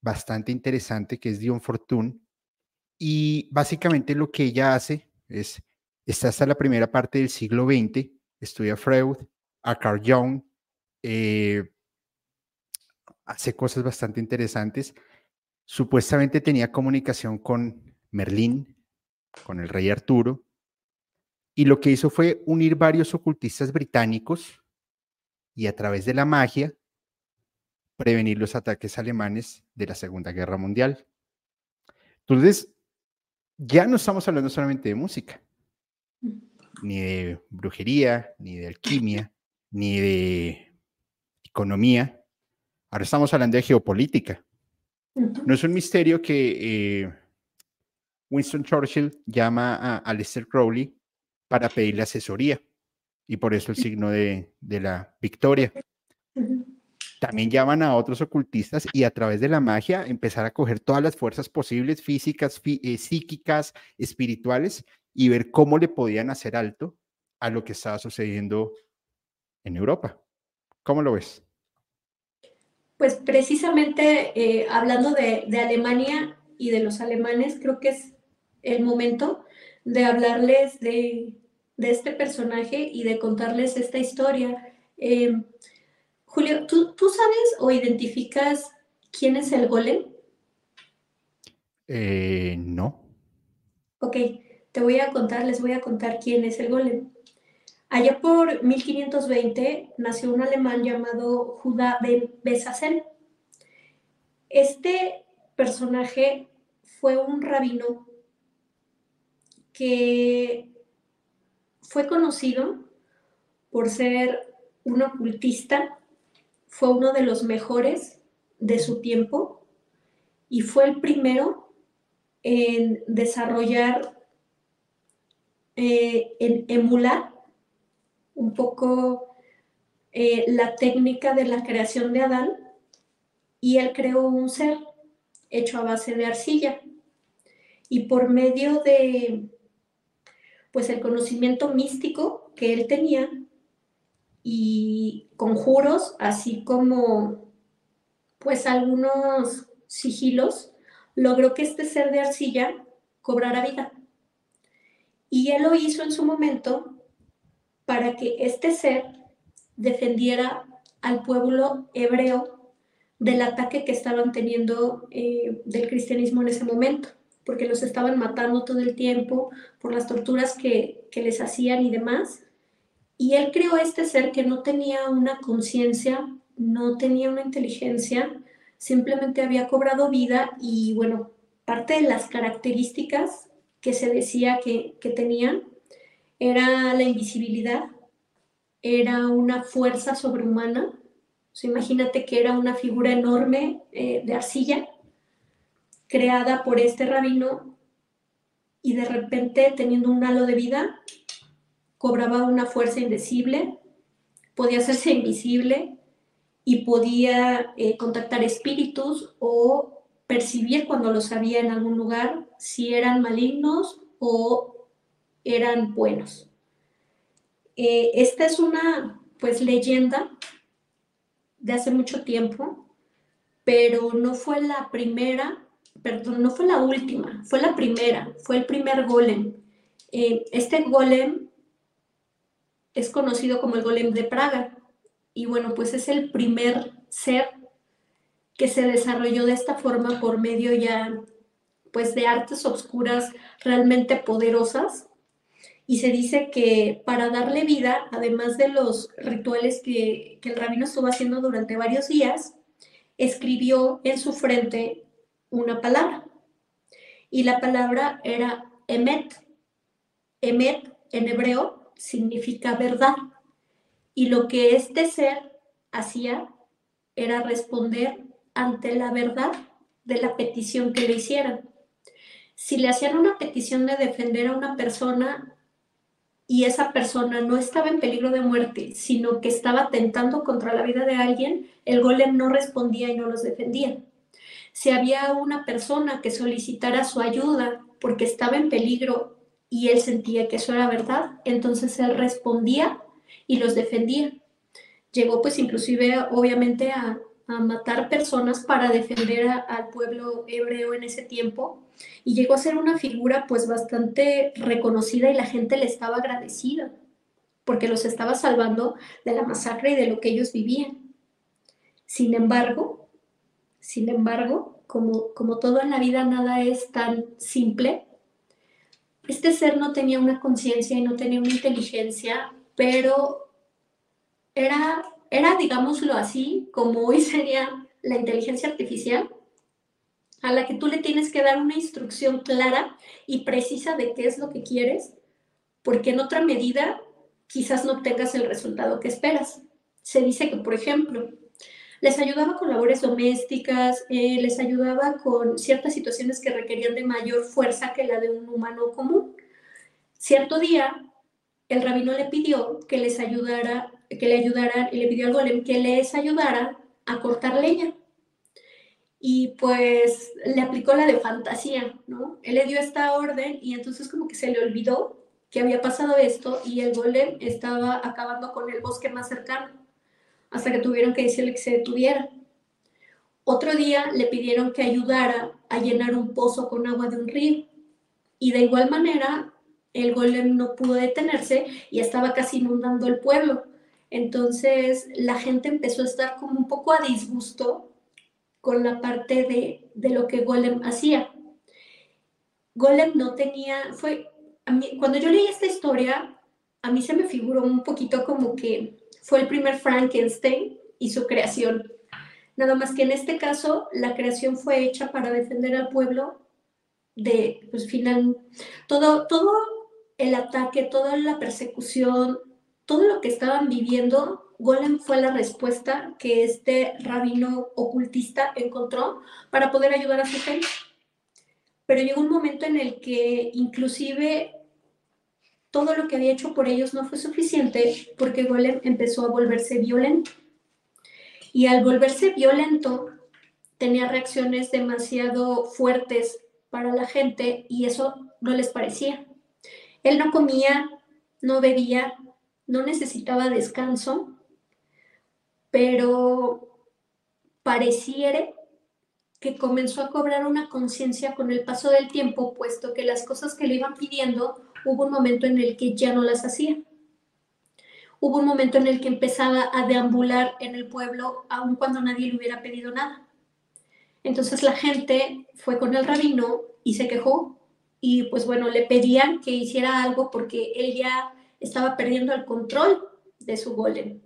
bastante interesante que es Dion Fortune. Y básicamente lo que ella hace es, está hasta la primera parte del siglo XX, estudia Freud, a Carl Jung, eh, hace cosas bastante interesantes. Supuestamente tenía comunicación con Merlín, con el rey Arturo, y lo que hizo fue unir varios ocultistas británicos y a través de la magia prevenir los ataques alemanes de la Segunda Guerra Mundial. Entonces, ya no estamos hablando solamente de música, ni de brujería, ni de alquimia, ni de economía. Ahora estamos hablando de geopolítica. No es un misterio que eh, Winston Churchill llama a Aleister Crowley para pedirle asesoría y por eso el signo de, la victoria. También llaman a otros ocultistas y a través de la magia empezar a coger todas las fuerzas posibles, físicas, eh, psíquicas, espirituales, y ver cómo le podían hacer alto a lo que estaba sucediendo en Europa. ¿Cómo lo ves? Pues precisamente eh, hablando de, de Alemania y de los alemanes, creo que es el momento de hablarles de, este personaje y de contarles esta historia. Em, Julio, ¿tú, sabes o identificas quién es el golem? Eh, no. Ok, te voy a contar, les voy a contar quién es el golem. Allá por 1520 nació un alemán llamado Judá ben Besazen. Este personaje fue un rabino que fue conocido por ser un ocultista, fue uno de los mejores de su tiempo y fue el primero en desarrollar, eh, en emular un poco eh, la técnica de la creación de Adán y él creó un ser hecho a base de arcilla. Y por medio de, pues el conocimiento místico que él tenía y conjuros, así como pues algunos sigilos, logró que este ser de arcilla cobrara vida. Y él lo hizo en su momento para que este ser defendiera al pueblo hebreo del ataque que estaban teniendo eh, del cristianismo en ese momento, porque los estaban matando todo el tiempo por las torturas que, que les hacían y demás. Y él creó este ser que no tenía una conciencia, no tenía una inteligencia, simplemente había cobrado vida y bueno, parte de las características que se decía que, que tenían era la invisibilidad, era una fuerza sobrehumana. imagínate que era una figura enorme eh, de arcilla creada por este rabino y de repente teniendo un halo de vida cobraba una fuerza indecible, podía hacerse invisible y podía eh, contactar espíritus o percibir cuando los había en algún lugar si eran malignos o eran buenos. Eh, esta es una pues leyenda de hace mucho tiempo, pero no fue la primera, perdón, no fue la última, fue la primera, fue el primer golem. Eh, este golem es conocido como el golem de Praga y bueno, pues es el primer ser que se desarrolló de esta forma por medio ya pues de artes obscuras realmente poderosas y se dice que para darle vida, además de los rituales que, el rabino estuvo haciendo durante varios días, escribió en su frente una palabra. Y la palabra era emet. Emet en hebreo significa verdad. Y lo que este ser hacía era responder ante la verdad de la petición que le hicieran. Si le hacían una petición de defender a una persona, y esa persona no estaba en peligro de muerte, sino que estaba atentando contra la vida de alguien, el golem no respondía y no los defendía. Si había una persona que solicitara su ayuda porque estaba en peligro y él sentía que eso era verdad, entonces él respondía y los defendía. Llegó pues inclusive obviamente a, matar personas para defender al pueblo hebreo en ese tiempo y llegó a ser una figura pues bastante reconocida y la gente le estaba agradecida porque los estaba salvando de la masacre y de lo que ellos vivían. Sin embargo, sin embargo, como, como todo en la vida nada es tan simple, este ser no tenía una conciencia y no tenía una inteligencia, pero era era, digámoslo así, como hoy sería la inteligencia artificial, a la que tú le tienes que dar una instrucción clara y precisa de qué es lo que quieres, porque en otra medida quizás no obtengas el resultado que esperas. Se dice que, por ejemplo, les ayudaba con labores domésticas, eh, les ayudaba con ciertas situaciones que requerían de mayor fuerza que la de un humano común. Cierto día, el rabino le pidió que les ayudara que le ayudara, y le pidió al golem que les ayudara a cortar leña. Y pues le aplicó la de fantasía, ¿no? Él le dio esta orden y entonces como que se le olvidó que había pasado esto y el golem estaba acabando con el bosque más cercano, hasta que tuvieron que decirle que se detuviera. Otro día le pidieron que ayudara a llenar un pozo con agua de un río. Y de igual manera, el golem no pudo detenerse y estaba casi inundando el pueblo. Entonces la gente empezó a estar como un poco a disgusto con la parte de, de lo que Golem hacía. Golem no tenía, fue, a mí, cuando yo leí esta historia, a mí se me figuró un poquito como que fue el primer Frankenstein y su creación. Nada más que en este caso la creación fue hecha para defender al pueblo de, pues final, todo, todo el ataque, toda la persecución, todo lo que estaban viviendo, Golem fue la respuesta que este rabino ocultista encontró para poder ayudar a su gente. Pero llegó un momento en el que inclusive todo lo que había hecho por ellos no fue suficiente porque Golem empezó a volverse violento. Y al volverse violento, tenía reacciones demasiado fuertes para la gente y eso no les parecía. Él no comía, no bebía, no necesitaba descanso, pero pareciera que comenzó a cobrar una conciencia con el paso del tiempo, puesto que las cosas que le iban pidiendo, hubo un momento en el que ya no las hacía. Hubo un momento en el que empezaba a deambular en el pueblo, aun cuando nadie le hubiera pedido nada. Entonces la gente fue con el rabino y se quejó y pues bueno, le pedían que hiciera algo porque él ya estaba perdiendo el control de su golem.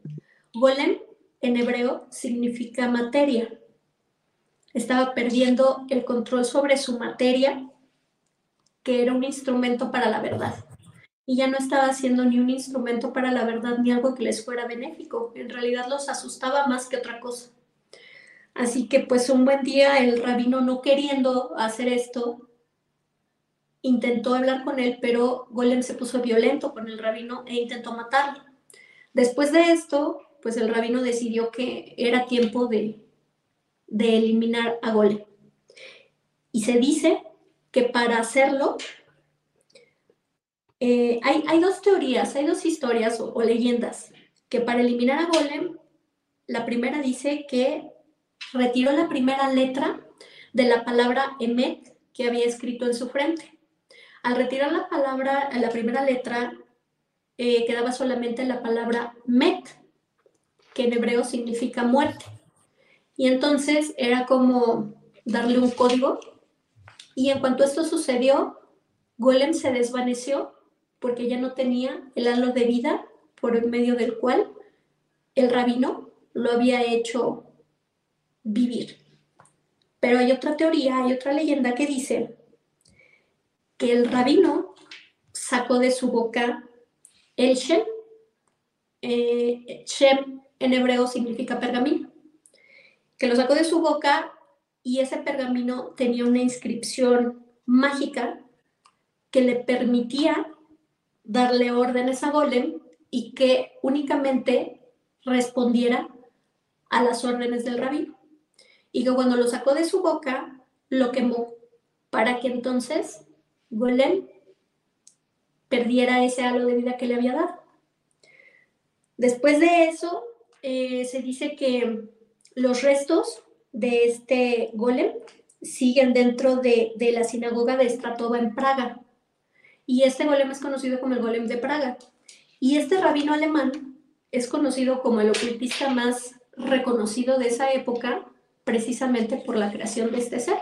Golem en hebreo significa materia. Estaba perdiendo el control sobre su materia, que era un instrumento para la verdad. Y ya no estaba haciendo ni un instrumento para la verdad ni algo que les fuera benéfico. En realidad los asustaba más que otra cosa. Así que pues un buen día el rabino no queriendo hacer esto, intentó hablar con él, pero Golem se puso violento con el rabino e intentó matarlo. Después de esto, pues el rabino decidió que era tiempo de, eliminar a Golem. Y se dice que para hacerlo, eh, hay, dos teorías, hay dos historias o leyendas, que para eliminar a Golem, la primera dice que retiró la primera letra de la palabra Emet que había escrito en su frente. Al retirar la palabra, la primera letra, eh, quedaba solamente la palabra Met, que en hebreo significa muerte. Y entonces era como darle un código. Y en cuanto esto sucedió, Golem se desvaneció porque ya no tenía el halo de vida por medio del cual el rabino lo había hecho vivir. Pero hay otra teoría, hay otra leyenda que dice que el rabino sacó de su boca el Shem. Eh, Shem en hebreo significa pergamino. Que lo sacó de su boca y ese pergamino tenía una inscripción mágica que le permitía darle órdenes a Golem y que únicamente respondiera a las órdenes del rabino y que cuando lo sacó de su boca, lo quemó, para que entonces Golem perdiera ese halo de vida que le había dado. Después de eso, eh, se dice que los restos de este golem siguen dentro de, de, la sinagoga de Stratova en Praga. Y este golem es conocido como el golem de Praga. Y este rabino alemán es conocido como el ocultista más reconocido de esa época precisamente por la creación de este ser.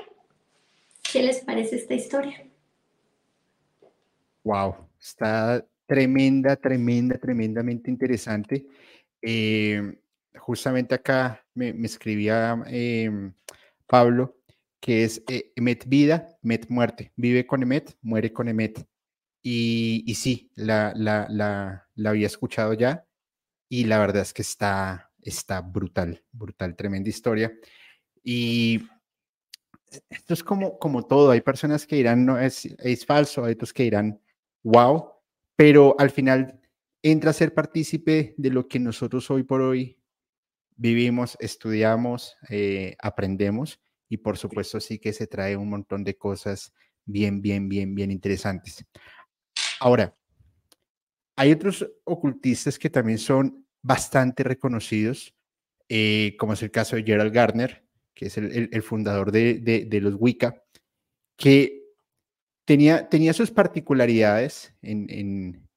¿Qué les parece esta historia? Wow, está tremenda, tremenda, tremendamente interesante. Eh, justamente acá me, escribía em, Pablo que es eh, Emet vida, Emet muerte. Vive con Emet, muere con Emet. Y, y sí, la, la, la, la, había escuchado ya y la verdad es que está, está brutal, brutal, tremenda historia. Y esto es como, como todo, hay personas que dirán, no, es, es falso, hay otros que dirán, wow, pero al final entra a ser partícipe de lo que nosotros hoy por hoy vivimos, estudiamos, eh, aprendemos y por supuesto sí que se trae un montón de cosas bien, bien, bien, bien interesantes. Ahora, hay otros ocultistas que también son bastante reconocidos, eh, como es el caso de Gerald Gardner, que es el, fundador de, los Wicca, que tenía, tenía sus particularidades en,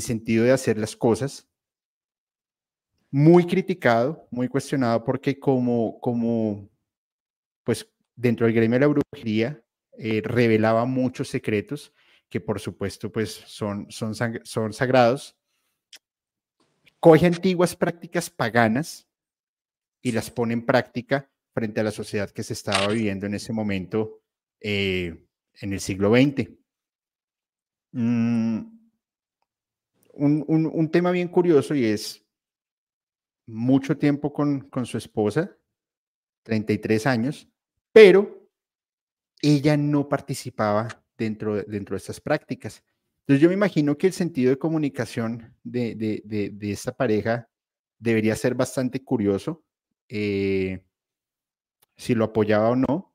sentido de hacer las cosas, muy criticado, muy cuestionado, porque como, como pues dentro del gremio de la brujería, eh, revelaba muchos secretos que por supuesto pues son, son, son sagrados. Coge antiguas prácticas paganas y las pone en práctica frente a la sociedad que se estaba viviendo en ese momento eh, en el siglo XX. Mm, un, tema bien curioso y es mucho tiempo con, con su esposa, 33 años, pero ella no participaba dentro, dentro de estas prácticas. Entonces yo me imagino que el sentido de comunicación de, de, esta pareja debería ser bastante curioso, eh, si lo apoyaba o no,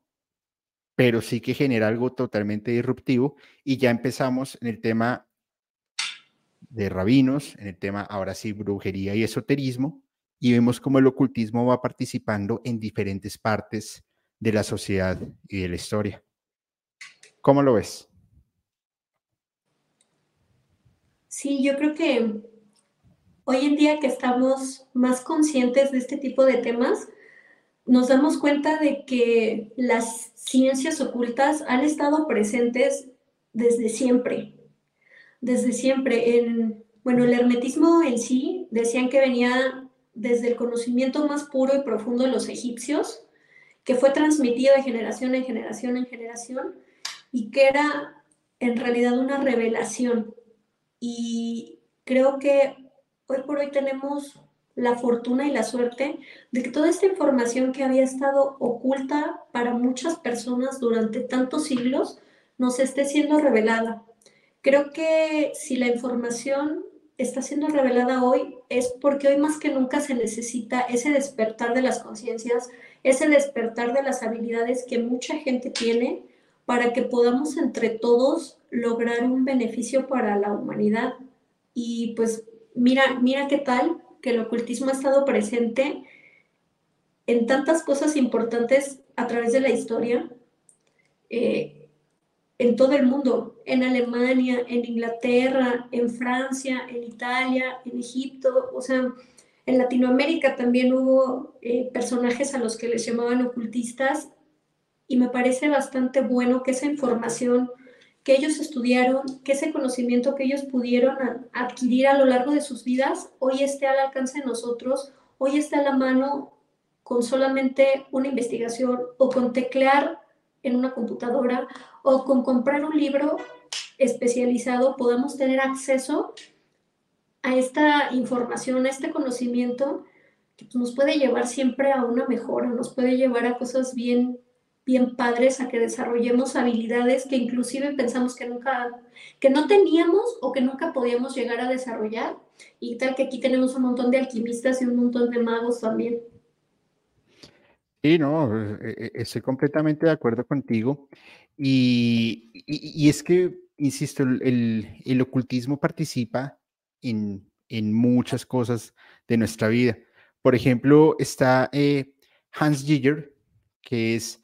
pero sí que genera algo totalmente disruptivo y ya empezamos en el tema de rabinos, en el tema ahora sí brujería y esoterismo, y vemos cómo el ocultismo va participando en diferentes partes de la sociedad y de la historia. ¿Cómo lo ves? Sí, yo creo que hoy en día que estamos más conscientes de este tipo de temas, nos damos cuenta de que las ciencias ocultas han estado presentes desde siempre desde siempre. En, bueno, el hermetismo en sí decían que venía desde el conocimiento más puro y profundo de los egipcios, que fue transmitido de generación en generación en generación y que era en realidad una revelación. Y creo que hoy por hoy tenemos la fortuna y la suerte de que toda esta información que había estado oculta para muchas personas durante tantos siglos nos esté siendo revelada. Creo que si la información está siendo revelada hoy es porque hoy más que nunca se necesita ese despertar de las conciencias, ese despertar de las habilidades que mucha gente tiene para que podamos entre todos lograr un beneficio para la humanidad. Y pues mira, mira qué tal que el ocultismo ha estado presente en tantas cosas importantes a través de la historia. Eh, en todo el mundo, en Alemania, en Inglaterra, en Francia, en Italia, en Egipto, o sea, en Latinoamérica también hubo eh, personajes a los que les llamaban ocultistas y me parece bastante bueno que esa información que ellos estudiaron, que ese conocimiento que ellos pudieron adquirir a lo largo de sus vidas, hoy esté al alcance de nosotros, hoy está a la mano con solamente una investigación o con teclear en una computadora o con comprar un libro especializado podamos tener acceso a esta información, a este conocimiento que nos puede llevar siempre a una mejora, nos puede llevar a cosas bien, bien padres, a que desarrollemos habilidades que inclusive pensamos que nunca, que no teníamos o que nunca podíamos llegar a desarrollar. Y tal que aquí tenemos un montón de alquimistas y un montón de magos también. Sí, no, e, e, estoy completamente de acuerdo contigo. Y, es que, insisto, el, ocultismo participa en, muchas cosas de nuestra vida. Por ejemplo, está eh, Hans Giger, que es,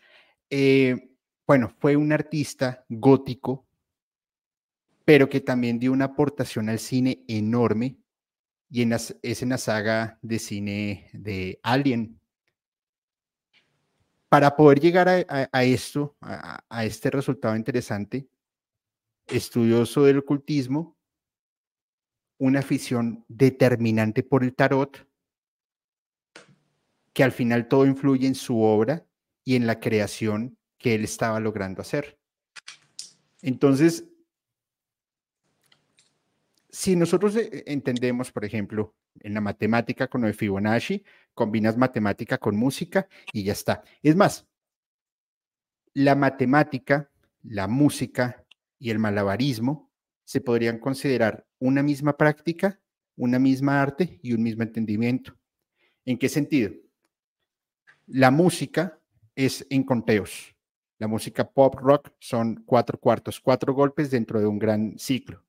eh, bueno, fue un artista gótico, pero que también dio una aportación al cine enorme y en es en la saga de cine de Alien, para poder llegar a, esto, a, este resultado interesante, estudioso del ocultismo, una afición determinante por el tarot, que al final todo influye en su obra y en la creación que él estaba logrando hacer. Entonces, si nosotros eh, entendemos, por ejemplo, en la matemática con el Fibonacci, combinas matemática con música y ya está. Es más, la matemática, la música y el malabarismo se podrían considerar una misma práctica, una misma arte y un mismo entendimiento. ¿En qué sentido? La música es en conteos. La música pop rock son cuatro cuartos, cuatro golpes dentro de un gran ciclo.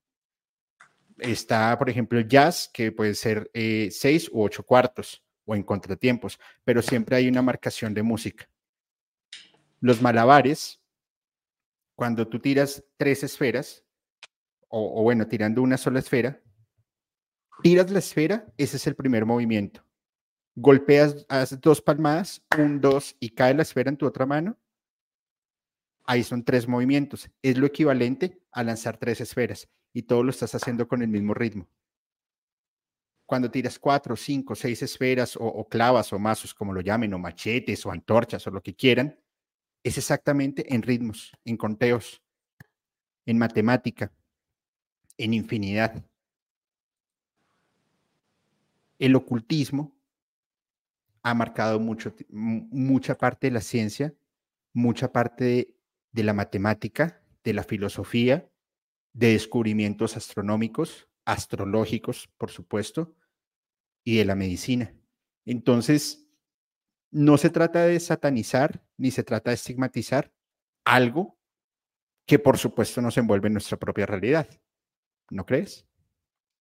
Está, por ejemplo, el jazz, que puede ser eh, seis u ocho cuartos o en contratiempos, pero siempre hay una marcación de música. Los malabares, cuando tú tiras tres esferas, o, bueno, tirando una sola esfera, tiras la esfera, ese es el primer movimiento. Golpeas, haces dos palmadas, un, dos, y cae la esfera en tu otra mano. Ahí son tres movimientos. Es lo equivalente a lanzar tres esferas y todo lo estás haciendo con el mismo ritmo. Cuando tiras cuatro, cinco, seis esferas o, clavas o mazos, como lo llamen, o machetes o antorchas o lo que quieran, es exactamente en ritmos, en conteos, en matemática, en infinidad. el ocultismo ha marcado mucho, mucha parte de la ciencia, mucha parte de, la matemática, de la filosofía, de descubrimientos astronómicos, astrológicos, por supuesto, y de la medicina. Entonces, no se trata de satanizar ni se trata de estigmatizar algo que por supuesto nos envuelve en nuestra propia realidad. ¿No crees?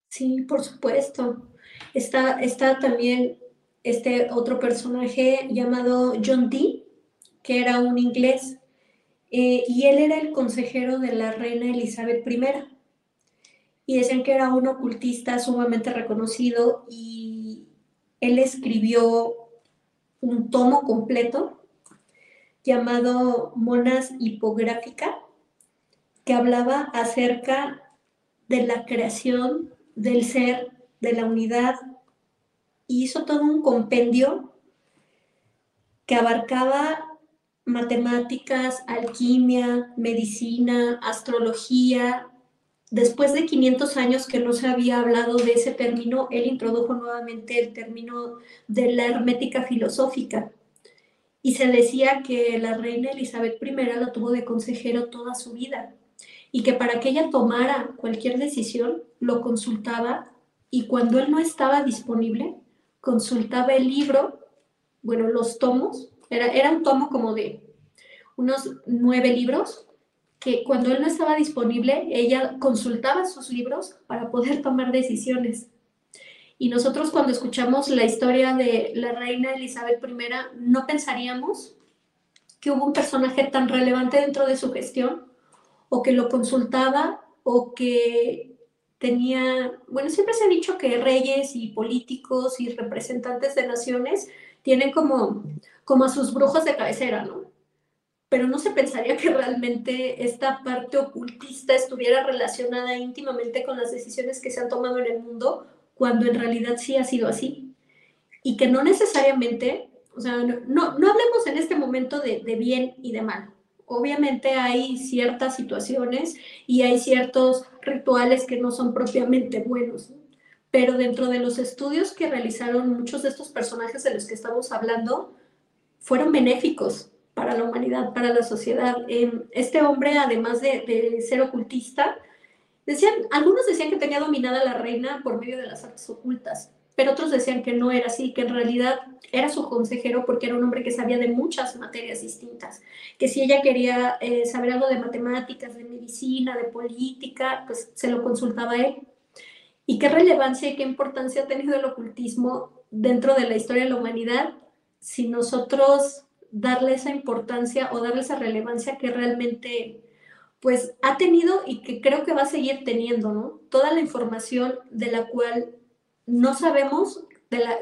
Sí, por supuesto. Está, está también este otro personaje llamado John Dee, que era un inglés, eh, y él era el consejero de la reina Elizabeth I. Y decían que era un ocultista sumamente reconocido y él escribió un tomo completo llamado Monas Hipográfica, que hablaba acerca de la creación del ser, de la unidad, y hizo todo un compendio que abarcaba matemáticas, alquimia, medicina, astrología. Después de 500 años que no se había hablado de ese término, él introdujo nuevamente el término de la hermética filosófica. Y se decía que la reina Elizabeth I la tuvo de consejero toda su vida y que para que ella tomara cualquier decisión lo consultaba y cuando él no estaba disponible, consultaba el libro, bueno, los tomos, era, era un tomo como de unos nueve libros, que cuando él no estaba disponible, ella consultaba sus libros para poder tomar decisiones. Y nosotros cuando escuchamos la historia de la reina Elizabeth I, no pensaríamos que hubo un personaje tan relevante dentro de su gestión, o que lo consultaba, o que tenía, bueno, siempre se ha dicho que reyes y políticos y representantes de naciones tienen como, como a sus brujos de cabecera, ¿no? Pero no se pensaría que realmente esta parte ocultista estuviera relacionada íntimamente con las decisiones que se han tomado en el mundo, cuando en realidad sí ha sido así. Y que no necesariamente, o sea, no, no hablemos en este momento de, de bien y de mal, obviamente hay ciertas situaciones y hay ciertos rituales que no son propiamente buenos, pero dentro de los estudios que realizaron muchos de estos personajes de los que estamos hablando, fueron benéficos para la humanidad, para la sociedad. Em, este hombre, además de, ser ocultista, decían, algunos decían que tenía dominada la reina por medio de las artes ocultas, pero otros decían que no era así, que en realidad era su consejero porque era un hombre que sabía de muchas materias distintas, que si ella quería eh, saber algo de matemáticas, de medicina, de política, pues se lo consultaba a él. ¿Y qué relevancia y qué importancia ha tenido el ocultismo dentro de la historia de la humanidad si nosotros darle esa importancia o darle esa relevancia que realmente pues ha tenido y que creo que va a seguir teniendo, ¿no? Toda la información de la cual no sabemos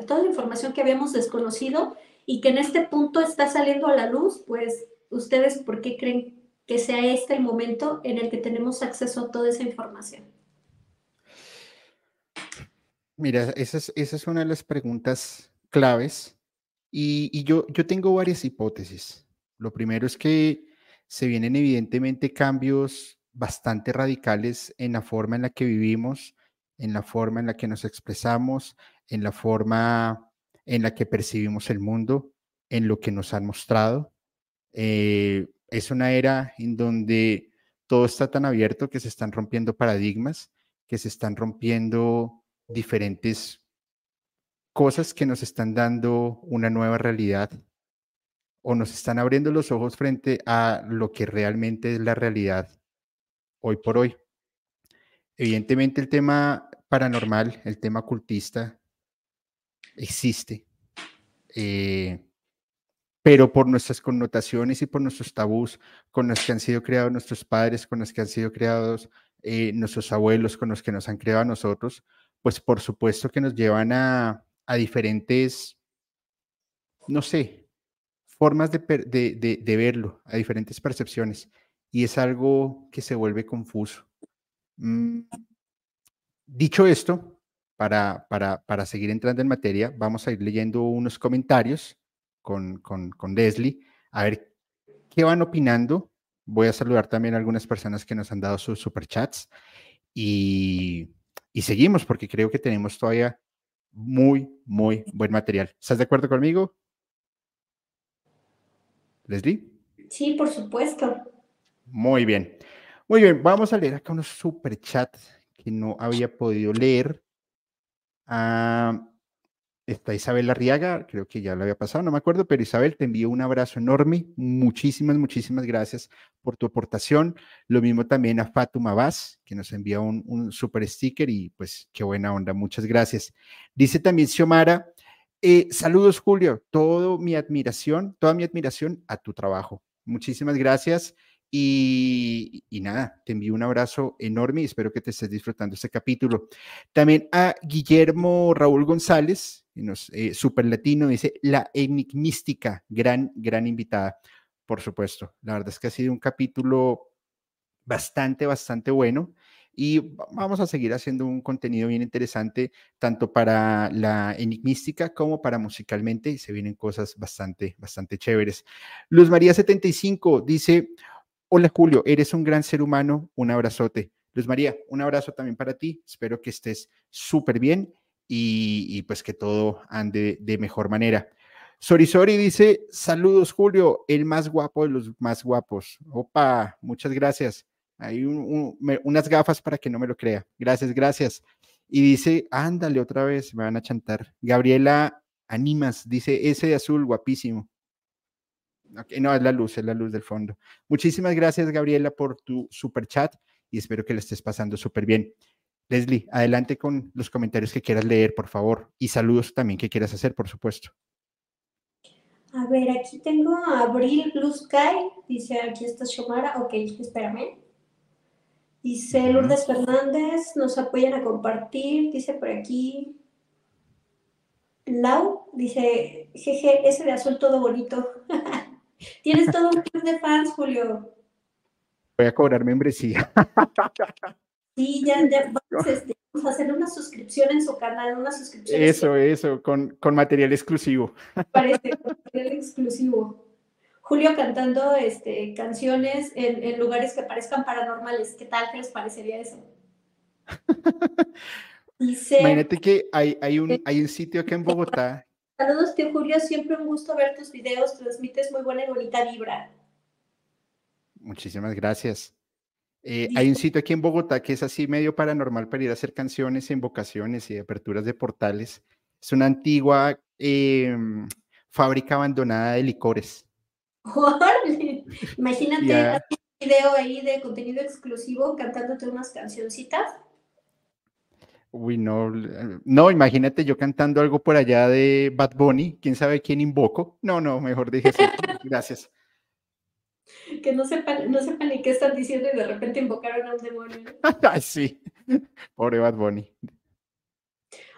toda la información que habíamos desconocido y que en este punto está saliendo a la luz, pues ustedes, ¿por qué creen que sea este el momento en el que tenemos acceso a toda esa información? Mira, esa es, esa es una de las preguntas claves y, yo, yo tengo varias hipótesis. Lo primero es que se vienen evidentemente cambios bastante radicales en la forma en la que vivimos, en la forma en la que nos expresamos, en la forma en la que percibimos el mundo, en lo que nos han mostrado. Eh, es una era en donde todo está tan abierto que se están rompiendo paradigmas, que se están rompiendo diferentes cosas que nos están dando una nueva realidad o nos están abriendo los ojos frente a lo que realmente es la realidad hoy por hoy. Evidentemente el tema paranormal, el tema cultista, existe. Eh, pero por nuestras connotaciones y por nuestros tabús con los que han sido creados nuestros padres, con los que han sido creados eh, nuestros abuelos, con los que nos han creado a nosotros, pues por supuesto que nos llevan a, diferentes, no sé, formas de, de, verlo, a diferentes percepciones. Y es algo que se vuelve confuso. Mm, Dicho esto, para, para, seguir entrando en materia, vamos a ir leyendo unos comentarios con, con, con Leslie, a ver qué van opinando. Voy a saludar también a algunas personas que nos han dado sus superchats y, y seguimos porque creo que tenemos todavía muy, muy buen material. ¿Estás de acuerdo conmigo? Leslie. Sí, por supuesto. Muy bien. Muy bien, vamos a leer acá unos superchats que no había podido leer. Ah, está Isabel Arriaga, creo que ya lo había pasado, no me acuerdo, pero Isabel, te envío un abrazo enorme. Muchísimas, muchísimas gracias por tu aportación. Lo mismo también a Fatuma Vaz, que nos envía un, super sticker y pues qué buena onda, muchas gracias. Dice también Xiomara, eh, saludos Julio, todo mi admiración, toda mi admiración a tu trabajo. Muchísimas gracias. Y, nada, te envío un abrazo enorme y espero que te estés disfrutando este capítulo. También a Guillermo Raúl González, nos, eh, super latino, dice la enigmística, gran, gran invitada, por supuesto. La verdad es que ha sido un capítulo bastante, bastante bueno y vamos a seguir haciendo un contenido bien interesante tanto para la enigmística como para musicalmente se vienen cosas bastante, bastante chéveres. Luz María 75 dice, Hola Julio, eres un gran ser humano, un abrazote. Luz María, un abrazo también para ti, espero que estés súper bien y, pues que todo ande de mejor manera. Sori Sori dice, saludos Julio, el más guapo de los más guapos. Opa, muchas gracias. Hay unas gafas para que no me lo crea. Gracias, gracias. Y dice, ándale otra vez, me van a chantar. Gabriela Animas dice, ese de azul, guapísimo no, es la luz, es la luz del fondo. Muchísimas gracias, Gabriela, por tu super chat y espero que le estés pasando súper bien. Leslie, adelante con los comentarios que quieras leer, por favor, y saludos también que quieras hacer, por supuesto. A ver, aquí tengo a Abril Blue Sky, dice aquí está Shomara, ok, espérame. Dice Lourdes Fernández, nos apoyan a compartir, dice por aquí. Lau, dice, jeje, ese de azul todo bonito. Tienes todo un club de fans, Julio. Voy a cobrar membresía. Sí, ya, ya este, vamos, a hacer una suscripción en su canal, una suscripción. Eso, eso, con, con material exclusivo. Parece, con material exclusivo. Julio cantando este, canciones en, en, lugares que parezcan paranormales. ¿Qué tal? ¿Qué les parecería eso? Imagínate que hay, hay, un, hay un sitio acá en Bogotá Saludos, tío Julio. Siempre un gusto ver tus videos. Transmites muy buena y bonita vibra. Muchísimas gracias. Eh, hay un sitio aquí en Bogotá que es así medio paranormal para ir a hacer canciones, invocaciones y aperturas de portales. Es una antigua em, fábrica abandonada de licores. Imagínate un video ahí de contenido exclusivo cantándote unas cancioncitas. Uy, no, eh, no, imagínate yo cantando algo por allá de Bad Bunny, quién sabe quién invoco. No, no, mejor dije eso. Gracias. Que no sepan, no sepan ni qué están diciendo y de repente invocaron a un demonio. Ay, sí, pobre Bad Bunny.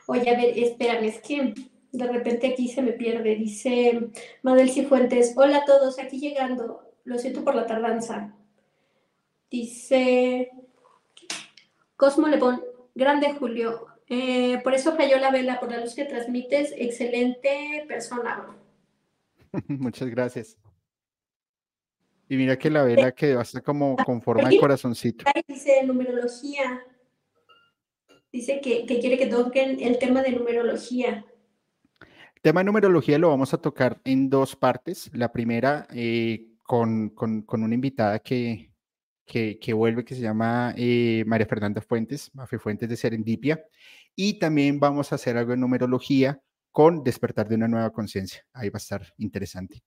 Oye, a ver, espérame, es que de repente aquí se me pierde. Dice Madel Cifuentes, hola a todos, aquí llegando. Lo siento por la tardanza. Dice Cosmo Lebón, Grande, Julio. Eh, por eso falló la vela, por la luz que transmites. Excelente persona, Muchas gracias. Y mira que la vela quedó hasta como con forma de corazoncito. Dice numerología. Dice que, quiere que toquen el tema de numerología. El tema de numerología lo vamos a tocar en dos partes. La primera eh, con, con, una invitada que, que, vuelve, que se llama eh, María Fernanda Fuentes, Mafe Fuentes de Serendipia. Y también vamos a hacer algo en numerología con despertar de una nueva conciencia. Ahí va a estar interesante.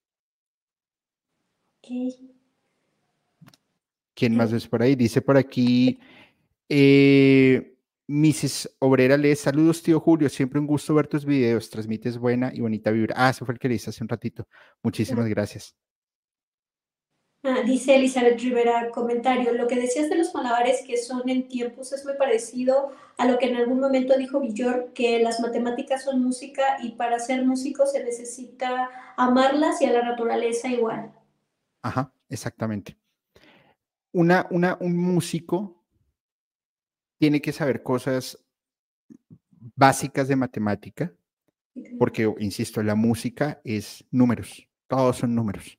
¿Quién más es por ahí? Dice por aquí, eh, Mrs. Obrera lee, saludos tío Julio, siempre un gusto ver tus videos, transmites buena y bonita vibra. Ah, eso fue el que le hice hace un ratito. Muchísimas gracias. Ah, dice Elizabeth Rivera, comentario, lo que decías de los malabares que son en tiempos es muy parecido a lo que en algún momento dijo Villor, que las matemáticas son música y para ser músico se necesita amarlas y a la naturaleza igual. Ajá, exactamente. Una, una, un músico tiene que saber cosas básicas de matemática, porque, insisto, la música es números, todos son números.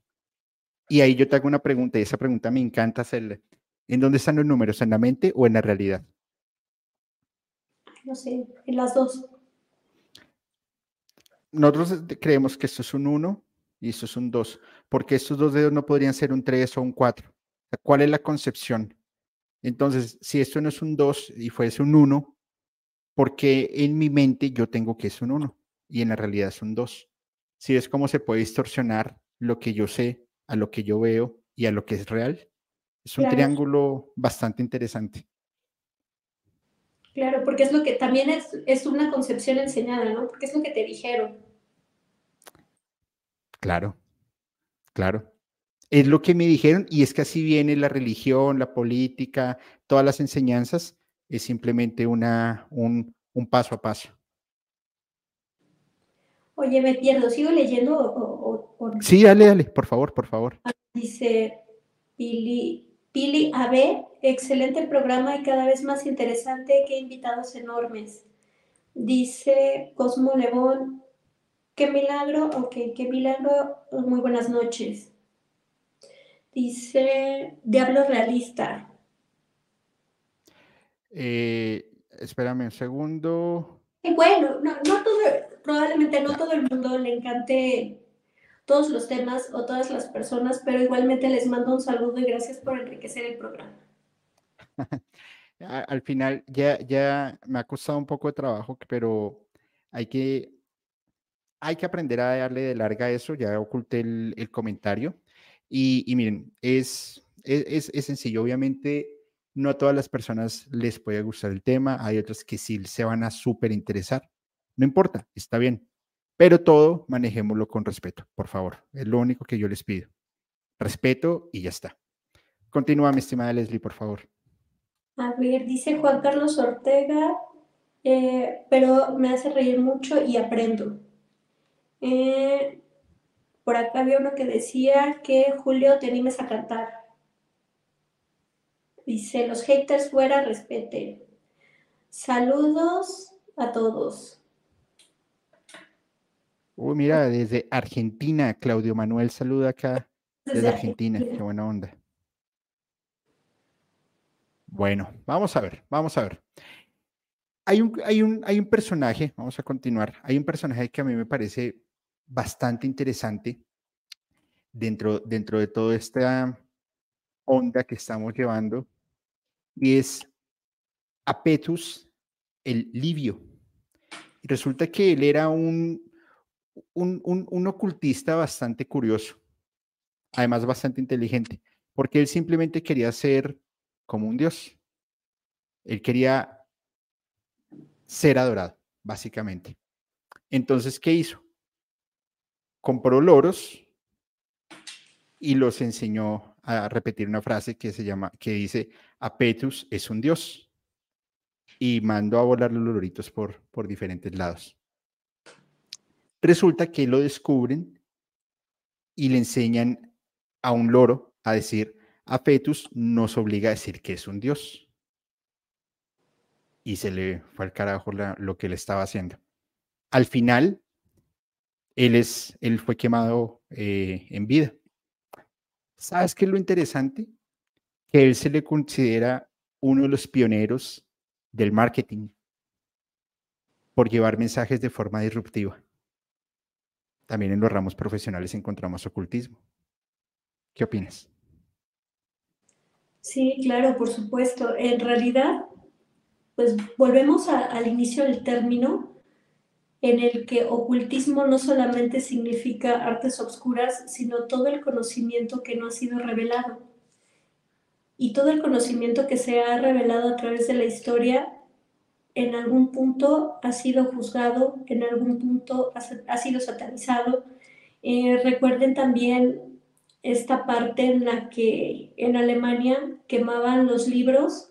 Y ahí yo te hago una pregunta, y esa pregunta me encanta hacerle. ¿En dónde están los números? ¿En la mente o en la realidad? No sé, en las dos. nosotros creemos que esto es un 1 y esto es un 2, porque estos dos dedos no podrían ser un 3 o un 4. ¿Cuál es la concepción? Entonces, si esto no es un 2 y fuese un 1, porque en mi mente yo tengo que es un 1 y en la realidad es un 2. Si es como se puede distorsionar lo que yo sé a lo que yo veo y a lo que es real. Es un triángulo bastante interesante. Claro, porque es lo que también es, es una concepción enseñada, ¿no? Porque es lo que te dijeron. Claro, claro. Es lo que me dijeron y es que así viene la religión, la política, todas las enseñanzas, es simplemente una, un, un paso a paso. Oye, me pierdo, ¿sigo leyendo? O, Sí, dale, dale, por favor, por favor. Ah, dice Pili, Pili AB, excelente programa y cada vez más interesante, qué invitados enormes. Dice Cosmo Lebón, qué milagro, ok, qué milagro, muy buenas noches. Dice Diablo Realista. Eh, espérame un segundo. bueno, no, no todo, probablemente no todo el mundo le encante todos los temas o todas las personas, pero igualmente les mando un saludo y gracias por enriquecer el programa. Al final ya, ya me ha costado un poco de trabajo, pero hay que, hay que aprender a darle de larga eso. Ya oculté el, comentario. Y, miren, es, es, es, sencillo. Obviamente, no a todas las personas les puede gustar el tema. Hay otras que sí se van a súper interesar. No importa, está bien. Pero todo manejémoslo con respeto, por favor. Es lo único que yo les pido. Respeto y ya está. Continúa, mi estimada Leslie, por favor. A ver, dice Juan Carlos Ortega, eh, pero me hace reír mucho y aprendo. Eh, por acá había uno que decía que Julio te animes a cantar. Dice, los haters fuera, respeten. Saludos a todos. Uy, mira, desde Argentina, Claudio Manuel saluda acá desde, Argentina. Qué buena onda. Bueno, vamos a ver, vamos a ver. Hay un, hay, un, hay un personaje, vamos a continuar, hay un personaje que a mí me parece bastante interesante dentro, dentro de toda esta onda que estamos llevando, y es Apetus el Livio. Y resulta que él era un, un, ocultista bastante curioso, además bastante inteligente, porque él simplemente quería ser como un dios. Él quería ser adorado, básicamente. Entonces, ¿qué hizo? Compró loros y los enseñó a repetir una frase que se llama, que dice, Apetus es un dios. Y mandó a volar los loritos por, por diferentes lados. Resulta que lo descubren y le enseñan a un loro a decir, a Fetus nos obliga a decir que es un dios. Y se le fue al carajo lo que él estaba haciendo. Al final, él, es, él fue quemado eh, en vida. ¿Sabes qué es lo interesante? Que él se le considera uno de los pioneros del marketing por llevar mensajes de forma disruptiva. También en los ramos profesionales encontramos ocultismo. ¿Qué opinas? Sí, claro, por supuesto. En realidad, pues volvemos al inicio del término en el que ocultismo no solamente significa artes obscuras, sino todo el conocimiento que no ha sido revelado. Y todo el conocimiento que se ha revelado a través de la historia en algún punto ha sido juzgado, en algún punto ha, sido satanizado. Eh, recuerden también esta parte en la que en Alemania quemaban los libros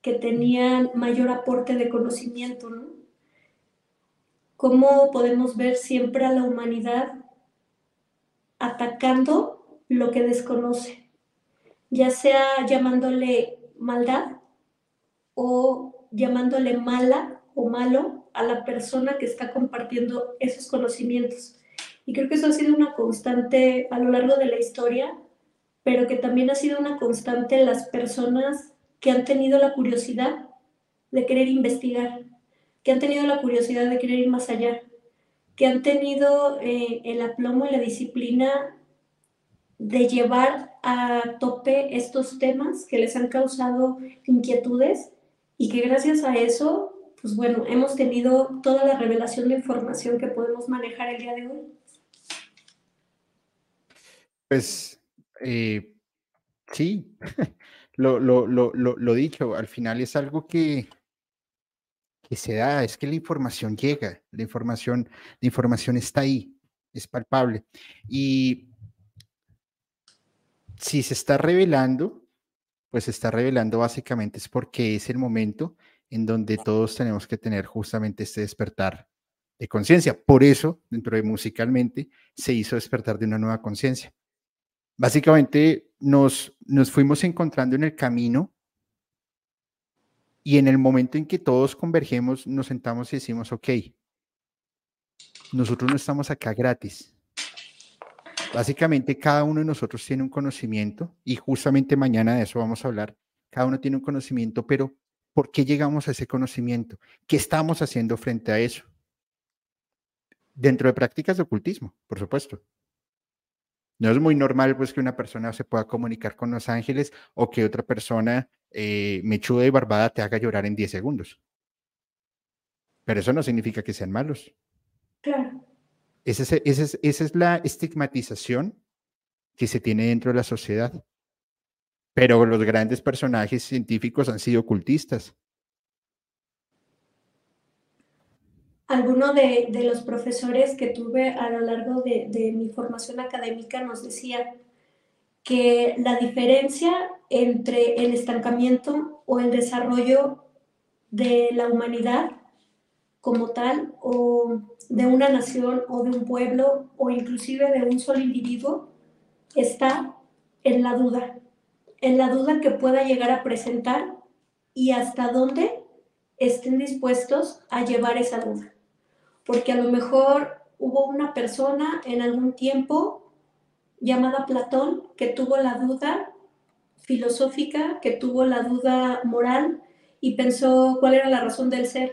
que tenían mayor aporte de conocimiento, ¿no? ¿Cómo podemos ver siempre a la humanidad atacando lo que desconoce? Ya sea llamándole maldad o llamándole mala o malo a la persona que está compartiendo esos conocimientos. Y creo que eso ha sido una constante a lo largo de la historia, pero que también ha sido una constante en las personas que han tenido la curiosidad de querer investigar, que han tenido la curiosidad de querer ir más allá, que han tenido eh, el aplomo y la disciplina de llevar a tope estos temas que les han causado inquietudes y que gracias a eso, pues bueno, hemos tenido toda la revelación de información que podemos manejar el día de hoy. Pues eh, sí, lo, dicho, al final es algo que, que se da, es que la información llega, la información, la información está ahí, es palpable. Y si se está revelando, pues se está revelando básicamente es porque es el momento en donde todos tenemos que tener justamente este despertar de conciencia. Por eso, dentro de musicalmente, se hizo despertar de una nueva conciencia. Básicamente nos, nos fuimos encontrando en el camino y en el momento en que todos convergemos, nos sentamos y decimos, ok, nosotros no estamos acá gratis. Básicamente cada uno de nosotros tiene un conocimiento y justamente mañana de eso vamos a hablar. Cada uno tiene un conocimiento, pero ¿por qué llegamos a ese conocimiento? ¿Qué estamos haciendo frente a eso? Dentro de prácticas de ocultismo, por supuesto. No es muy normal pues que una persona se pueda comunicar con los ángeles o que otra persona eh, mechuda y barbada te haga llorar en 10 segundos. Pero eso no significa que sean malos. Claro. Esa es, esa es la estigmatización que se tiene dentro de la sociedad. Pero los grandes personajes científicos han sido ocultistas. alguno de, los profesores que tuve a lo largo de, mi formación académica nos decía que la diferencia entre el estancamiento o el desarrollo de la humanidad como tal, o de una nación, o de un pueblo, o inclusive de un solo individuo, está en la duda, en la duda que pueda llegar a presentar y hasta dónde estén dispuestos a llevar esa duda. Porque a lo mejor hubo una persona en algún tiempo llamada Platón que tuvo la duda filosófica, que tuvo la duda moral y pensó cuál era la razón del ser.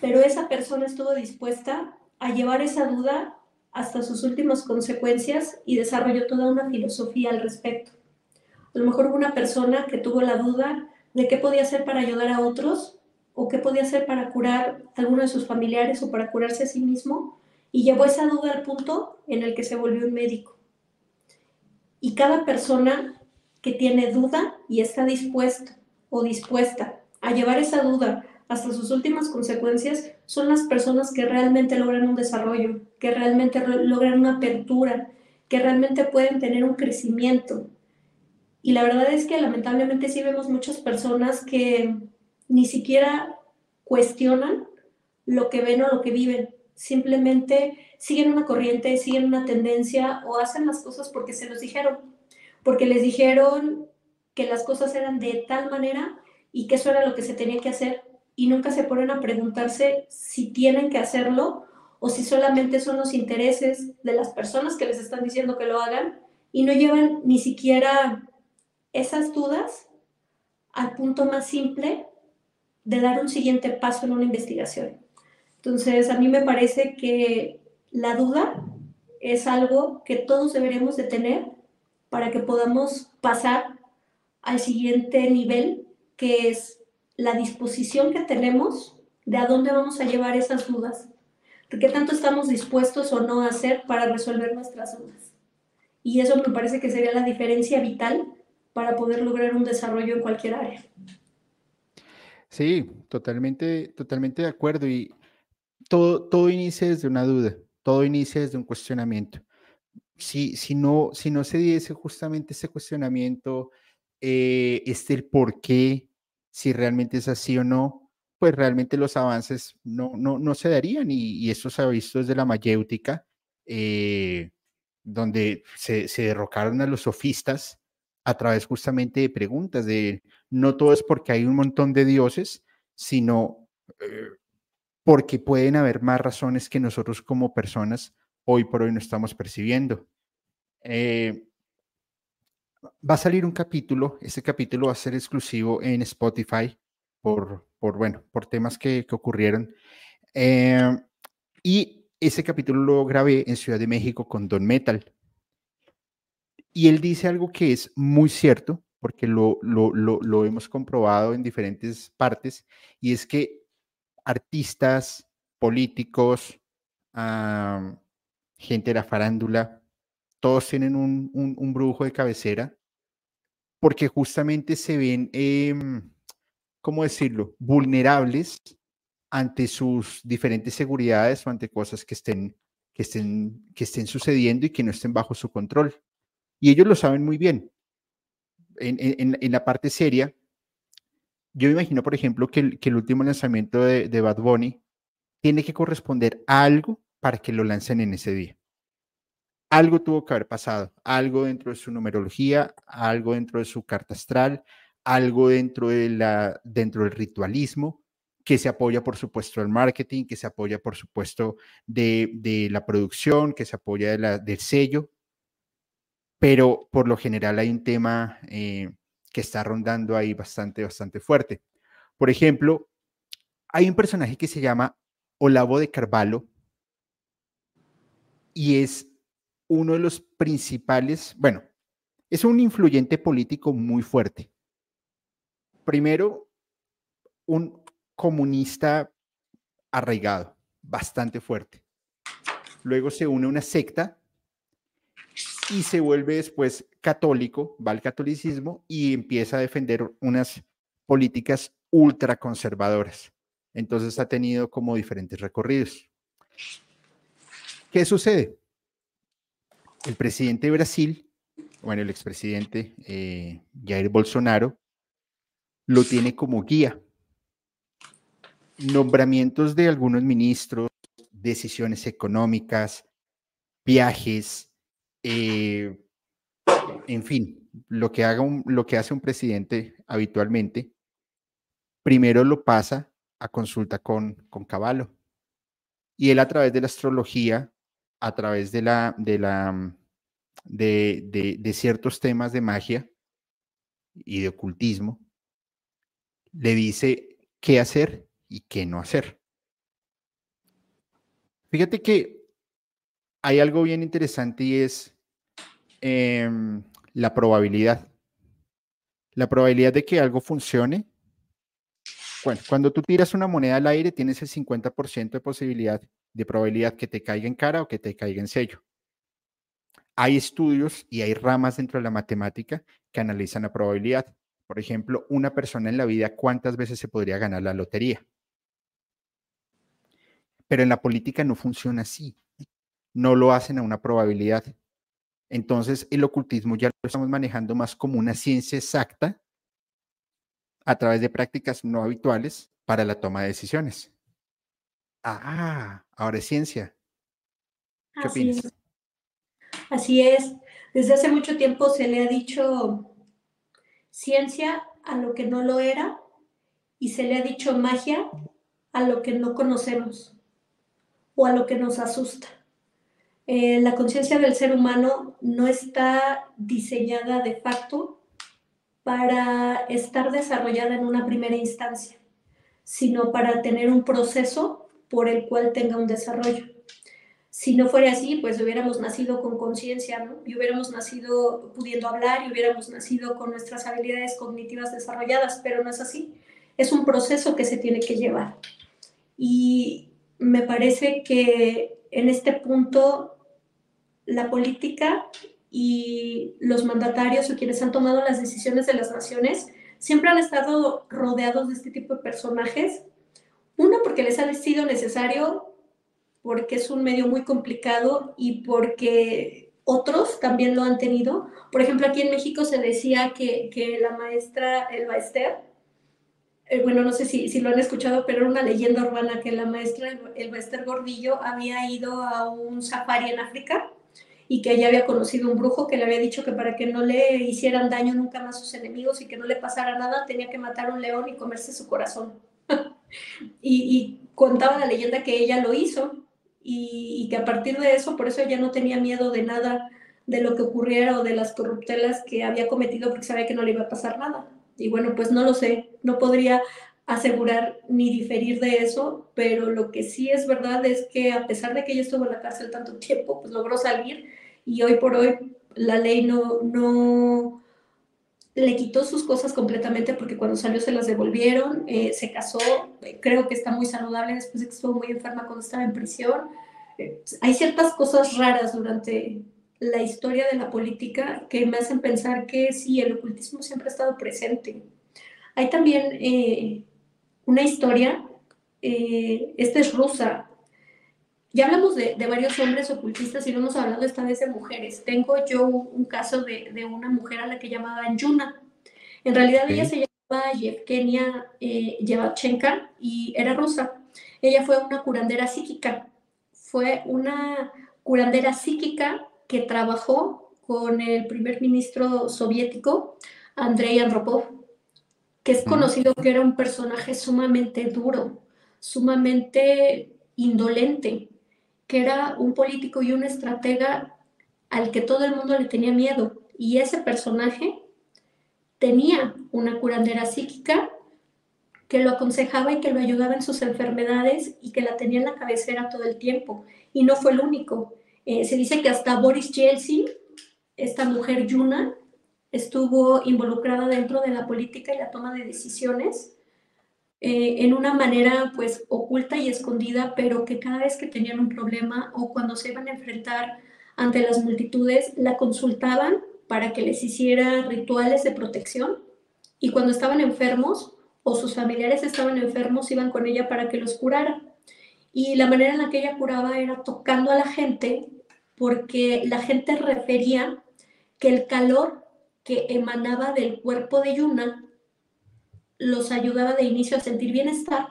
Pero esa persona estuvo dispuesta a llevar esa duda hasta sus últimas consecuencias y desarrolló toda una filosofía al respecto. A lo mejor hubo una persona que tuvo la duda de qué podía hacer para ayudar a otros o qué podía hacer para curar a alguno de sus familiares o para curarse a sí mismo y llevó esa duda al punto en el que se volvió un médico. Y cada persona que tiene duda y está dispuesto o dispuesta a llevar esa duda hasta sus últimas consecuencias son las personas que realmente logran un desarrollo, que realmente logran una apertura, que realmente pueden tener un crecimiento. Y la verdad es que lamentablemente sí vemos muchas personas que ni siquiera cuestionan lo que ven o lo que viven. Simplemente siguen una corriente, siguen una tendencia o hacen las cosas porque se los dijeron, porque les dijeron que las cosas eran de tal manera y que eso era lo que se tenía que hacer y nunca se ponen a preguntarse si tienen que hacerlo o si solamente son los intereses de las personas que les están diciendo que lo hagan y no llevan ni siquiera esas dudas al punto más simple de dar un siguiente paso en una investigación. Entonces, a mí me parece que la duda es algo que todos deberíamos de tener para que podamos pasar al siguiente nivel, que es la disposición que tenemos de a dónde vamos a llevar esas dudas, de qué tanto estamos dispuestos o no a hacer para resolver nuestras dudas. Y eso me parece que sería la diferencia vital para poder lograr un desarrollo en cualquier área. Sí, totalmente, totalmente de acuerdo. Y todo, todo inicia desde una duda, todo inicia desde un cuestionamiento. Si, si, no, si no se diese justamente ese cuestionamiento, eh, este el por qué, si realmente es así o no, pues realmente los avances no, no, no se darían. Y, eso se ha visto desde la mayéutica, eh, donde se, se derrocaron a los sofistas a través justamente de preguntas, de no todo es porque hay un montón de dioses, sino eh, porque pueden haber más razones que nosotros como personas hoy por hoy no estamos percibiendo. Eh, va a salir un capítulo, ese capítulo va a ser exclusivo en Spotify por, por bueno, por temas que, ocurrieron. Eh, y ese capítulo lo grabé en Ciudad de México con Don Metal. Y él dice algo que es muy cierto, porque lo, lo, hemos comprobado en diferentes partes, y es que artistas, políticos, gente de la farándula, todos tienen un, brujo de cabecera, porque justamente se ven, em, ¿cómo decirlo?, vulnerables ante sus diferentes seguridades o ante cosas que estén, que estén, que estén sucediendo y que no estén bajo su control. Y ellos lo saben muy bien. En, la parte seria, yo imagino, por ejemplo, que el, último lanzamiento de, de, Bad Bunny tiene que corresponder a algo para que lo lancen en ese día. Algo tuvo que haber pasado, algo dentro de su numerología, algo dentro de su carta astral, algo dentro, de la, dentro del ritualismo, que se apoya, por supuesto, del marketing, que se apoya, por supuesto, de, de la producción, que se apoya de la, del sello, pero por lo general hay un tema eh, que está rondando ahí bastante, bastante fuerte. Por ejemplo, hay un personaje que se llama Olavo de Carvalho y es uno de los principales, bueno, es un influyente político muy fuerte. Primero, un comunista arraigado, bastante fuerte. Luego se une a una secta y se vuelve después católico, va al catolicismo y empieza a defender unas políticas ultraconservadoras. Entonces ha tenido como diferentes recorridos. ¿Qué sucede? El presidente de Brasil, bueno, el expresidente eh, Jair Bolsonaro, lo tiene como guía. Nombramientos de algunos ministros, decisiones económicas, viajes, eh, en fin, lo que, haga lo que hace un presidente habitualmente, primero lo pasa a consulta con, con Caballo. Y él a través de la astrología, a través de, la, de, la, de, de ciertos temas de magia y de ocultismo, le dice qué hacer y qué no hacer. Fíjate que hay algo bien interesante y es em, la probabilidad. La probabilidad de que algo funcione. Bueno, cuando tú tiras una moneda al aire, tienes el 50% de posibilidad, de probabilidad que te caiga en cara o que te caiga en sello. Hay estudios y hay ramas dentro de la matemática que analizan la probabilidad. Por ejemplo, una persona en la vida, ¿cuántas veces se podría ganar la lotería? Pero en la política no funciona así no lo hacen a una probabilidad. Entonces, el ocultismo ya lo estamos manejando más como una ciencia exacta a través de prácticas no habituales para la toma de decisiones. Ah, ahora es ciencia. ¿Qué Así opinas? Es. Así es. Desde hace mucho tiempo se le ha dicho ciencia a lo que no lo era y se le ha dicho magia a lo que no conocemos o a lo que nos asusta. Eh, la conciencia del ser humano no está diseñada de facto para estar desarrollada en una primera instancia, sino para tener un proceso por el cual tenga un desarrollo. Si no fuera así, pues hubiéramos nacido con conciencia, ¿no? Y hubiéramos nacido pudiendo hablar y hubiéramos nacido con nuestras habilidades cognitivas desarrolladas, pero no es así. Es un proceso que se tiene que llevar. Y me parece que en este punto la política y los mandatarios o quienes han tomado las decisiones de las naciones siempre han estado rodeados de este tipo de personajes. Uno, porque les ha sido necesario, porque es un medio muy complicado y porque otros también lo han tenido. Por ejemplo, aquí en México se decía que, que la maestra Elba Ester, eh, bueno, no sé si, si, lo han escuchado, pero era una leyenda urbana que la maestra Elba Ester Gordillo había ido a un safari en África y que ella había conocido un brujo que le había dicho que para que no le hicieran daño nunca más sus enemigos y que no le pasara nada, tenía que matar a un león y comerse su corazón. y, contaba la leyenda que ella lo hizo y, y, que a partir de eso, por eso ella no tenía miedo de nada de lo que ocurriera o de las corruptelas que había cometido porque sabía que no le iba a pasar nada. Y bueno, pues no lo sé, no podría asegurar ni diferir de eso, pero lo que sí es verdad es que a pesar de que ella estuvo en la cárcel tanto tiempo, pues logró salir y hoy por hoy la ley no, no le quitó sus cosas completamente porque cuando salió se las devolvieron, eh, se casó, creo que está muy saludable después de que estuvo muy enferma cuando estaba en prisión. Eh, hay ciertas cosas raras durante la historia de la política que me hacen pensar que sí, el ocultismo siempre ha estado presente. Hay también eh, una historia, esta es rusa, ya hablamos de, varios hombres ocultistas y no hemos hablado esta vez de mujeres. Tengo yo un, caso de, una mujer a la que llamaban Yuna. En realidad ella se llamaba Yevgenia eh, Yevchenka y era rusa. Ella fue una curandera psíquica. Fue una curandera psíquica que trabajó con el primer ministro soviético, Andrei Andropov, que es conocido que era un personaje sumamente duro, sumamente indolente que era un político y un estratega al que todo el mundo le tenía miedo. Y ese personaje tenía una curandera psíquica que lo aconsejaba y que lo ayudaba en sus enfermedades y que la tenía en la cabecera todo el tiempo. Y no fue el único. Eh, se dice que hasta Boris Yeltsin, esta mujer Yuna, estuvo involucrada dentro de la política y la toma de decisiones eh, en una manera pues oculta y escondida, pero que cada vez que tenían un problema o cuando se iban a enfrentar ante las multitudes, la consultaban para que les hiciera rituales de protección y cuando estaban enfermos o sus familiares estaban enfermos, iban con ella para que los curara. Y la manera en la que ella curaba era tocando a la gente, porque la gente refería que el calor que emanaba del cuerpo de Yuna los ayudaba de inicio a sentir bienestar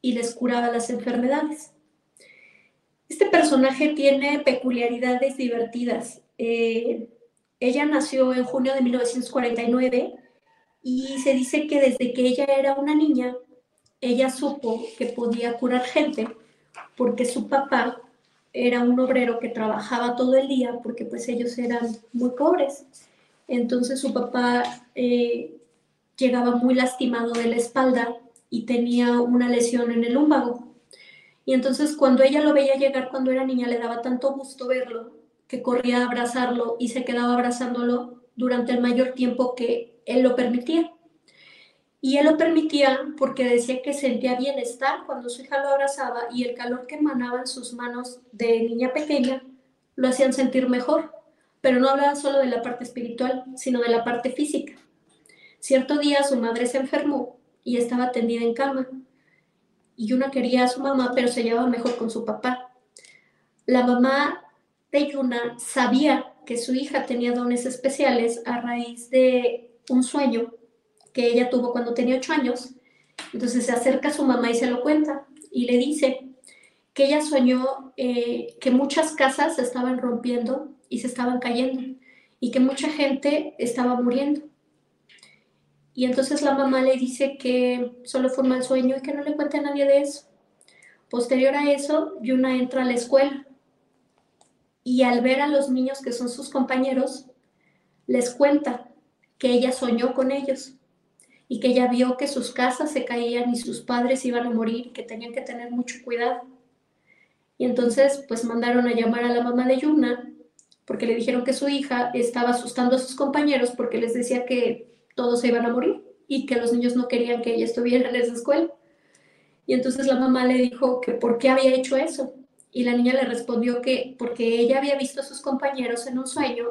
y les curaba las enfermedades. Este personaje tiene peculiaridades divertidas. Eh, ella nació en junio de 1949 y se dice que desde que ella era una niña, ella supo que podía curar gente porque su papá era un obrero que trabajaba todo el día porque pues ellos eran muy pobres. Entonces su papá eh, llegaba muy lastimado de la espalda y tenía una lesión en el lumbago. Y entonces cuando ella lo veía llegar cuando era niña le daba tanto gusto verlo que corría a abrazarlo y se quedaba abrazándolo durante el mayor tiempo que él lo permitía. Y él lo permitía porque decía que sentía bienestar cuando su hija lo abrazaba y el calor que emanaba en sus manos de niña pequeña lo hacían sentir mejor. Pero no hablaba solo de la parte espiritual, sino de la parte física. Cierto día su madre se enfermó y estaba tendida en cama. Y Yuna quería a su mamá, pero se llevaba mejor con su papá. La mamá de Yuna sabía que su hija tenía dones especiales a raíz de un sueño que ella tuvo cuando tenía ocho años. Entonces se acerca a su mamá y se lo cuenta y le dice que ella soñó eh, que muchas casas estaban rompiendo y se estaban cayendo y que mucha gente estaba muriendo. Y entonces la mamá le dice que solo fue un sueño y que no le cuente a nadie de eso. Posterior a eso, Yuna entra a la escuela y al ver a los niños que son sus compañeros, les cuenta que ella soñó con ellos y que ella vio que sus casas se caían y sus padres iban a morir, que tenían que tener mucho cuidado. Y entonces, pues mandaron a llamar a la mamá de Yuna porque le dijeron que su hija estaba asustando a sus compañeros porque les decía que todos se iban a morir y que los niños no querían que ella estuviera en esa escuela. Y entonces la mamá le dijo que por qué había hecho eso. Y la niña le respondió que porque ella había visto a sus compañeros en un sueño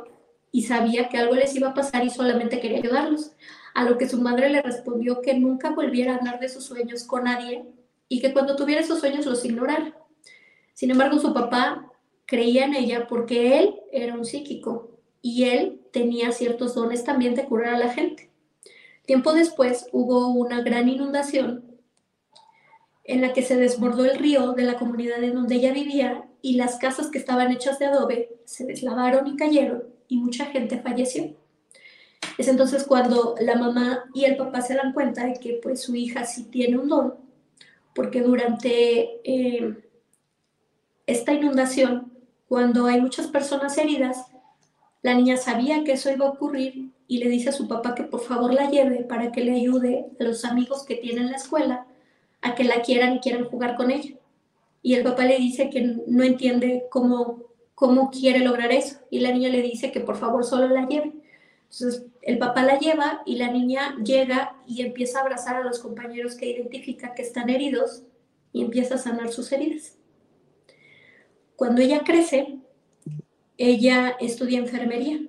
y sabía que algo les iba a pasar y solamente quería ayudarlos. A lo que su madre le respondió que nunca volviera a hablar de sus sueños con nadie y que cuando tuviera esos sueños los ignorara. Sin embargo, su papá creía en ella porque él era un psíquico y él tenía ciertos dones también de curar a la gente. Tiempo después hubo una gran inundación en la que se desbordó el río de la comunidad en donde ella vivía y las casas que estaban hechas de adobe se deslavaron y cayeron y mucha gente falleció. Es entonces cuando la mamá y el papá se dan cuenta de que pues su hija sí tiene un don, porque durante eh, esta inundación, cuando hay muchas personas heridas, La niña sabía que eso iba a ocurrir y le dice a su papá que por favor la lleve para que le ayude a los amigos que tiene en la escuela a que la quieran y quieran jugar con ella. Y el papá le dice que no entiende cómo, cómo quiere lograr eso. Y la niña le dice que por favor solo la lleve. Entonces el papá la lleva y la niña llega y empieza a abrazar a los compañeros que identifica que están heridos y empieza a sanar sus heridas. Cuando ella crece, ella estudia enfermería.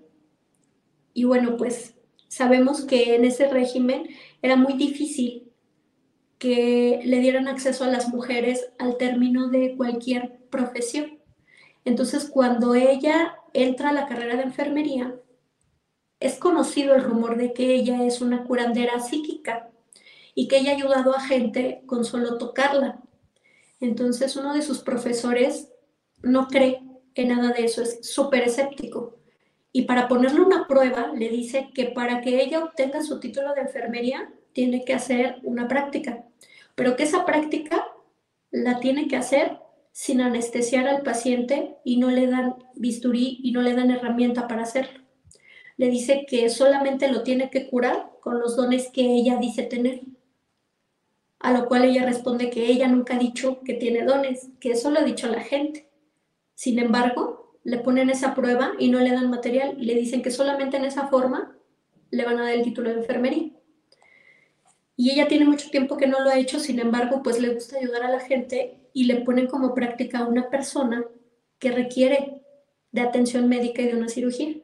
Y bueno, pues sabemos que en ese régimen era muy difícil que le dieran acceso a las mujeres al término de cualquier profesión. Entonces, cuando ella entra a la carrera de enfermería, es conocido el rumor de que ella es una curandera psíquica y que ella ha ayudado a gente con solo tocarla. Entonces, uno de sus profesores no cree en nada de eso, es súper escéptico. Y para ponerle una prueba, le dice que para que ella obtenga su título de enfermería, tiene que hacer una práctica pero que esa práctica la tiene que hacer sin anestesiar al paciente y no le dan bisturí y no le dan herramienta para hacerlo. Le dice que solamente lo tiene que curar con los dones que ella dice tener. A lo cual ella responde que ella nunca ha dicho que tiene dones, que eso lo ha dicho la gente. Sin embargo, le ponen esa prueba y no le dan material y le dicen que solamente en esa forma le van a dar el título de enfermería y ella tiene mucho tiempo que no lo ha hecho, sin embargo, pues le gusta ayudar a la gente y le ponen como práctica a una persona que requiere de atención médica y de una cirugía.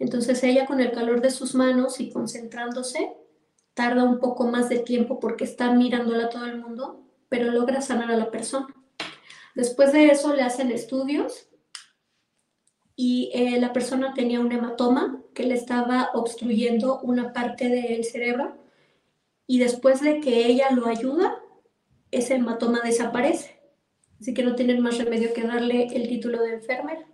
Entonces ella con el calor de sus manos y concentrándose, tarda un poco más de tiempo porque está mirándola a todo el mundo, pero logra sanar a la persona. Después de eso le hacen estudios y eh, la persona tenía un hematoma que le estaba obstruyendo una parte del cerebro y después de que ella lo ayuda, ese hematoma desaparece. Así que no tienen más remedio que darle el título de enfermera.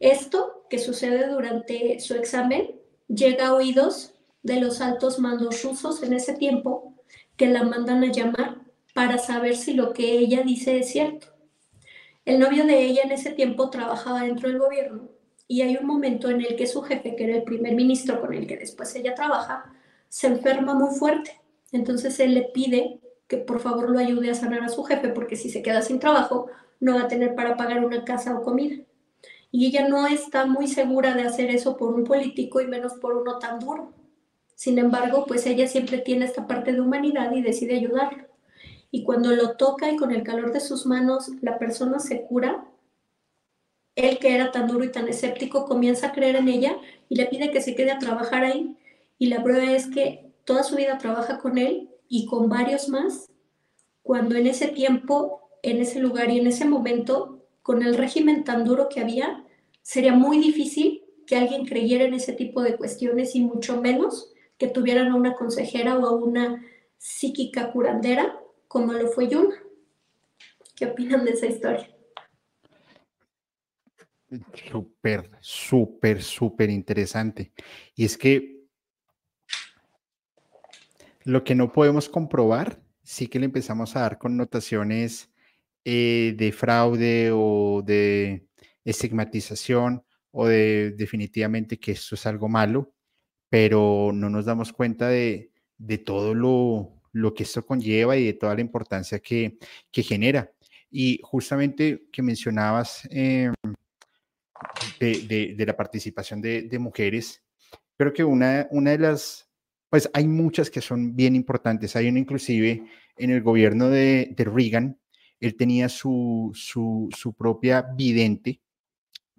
Esto que sucede durante su examen llega a oídos de los altos mandos rusos en ese tiempo que la mandan a llamar para saber si lo que ella dice es cierto. El novio de ella en ese tiempo trabajaba dentro del gobierno y hay un momento en el que su jefe, que era el primer ministro con el que después ella trabaja, se enferma muy fuerte entonces él le pide que por favor lo ayude a sanar a su jefe, porque si se queda sin trabajo, no va a tener para pagar una casa o comida. Y ella no está muy segura de hacer eso por un político y menos por uno tan duro. Sin embargo, pues ella siempre tiene esta parte de humanidad y decide ayudarlo. Y cuando lo toca y con el calor de sus manos la persona se cura, él que era tan duro y tan escéptico comienza a creer en ella y le pide que se quede a trabajar ahí. Y la prueba es que toda su vida trabaja con él y con varios más, cuando en ese tiempo, en ese lugar y en ese momento, con el régimen tan duro que había, sería muy difícil que alguien creyera en ese tipo de cuestiones y mucho menos que tuvieran a una consejera o a una psíquica curandera como lo fue Yuna. ¿Qué opinan de esa historia? Súper, súper, súper interesante. Y es que lo que no podemos comprobar, sí que le empezamos a dar connotaciones eh, de fraude o de estigmatización o de definitivamente que esto es algo malo, pero no nos damos cuenta de, todo lo, que esto conlleva y de toda la importancia que, genera. Y justamente que mencionabas em, de, la participación de, mujeres, creo que una, una de las pues hay muchas que son bien importantes. Hay una inclusive en el gobierno de, Reagan, él tenía su, su, propia vidente,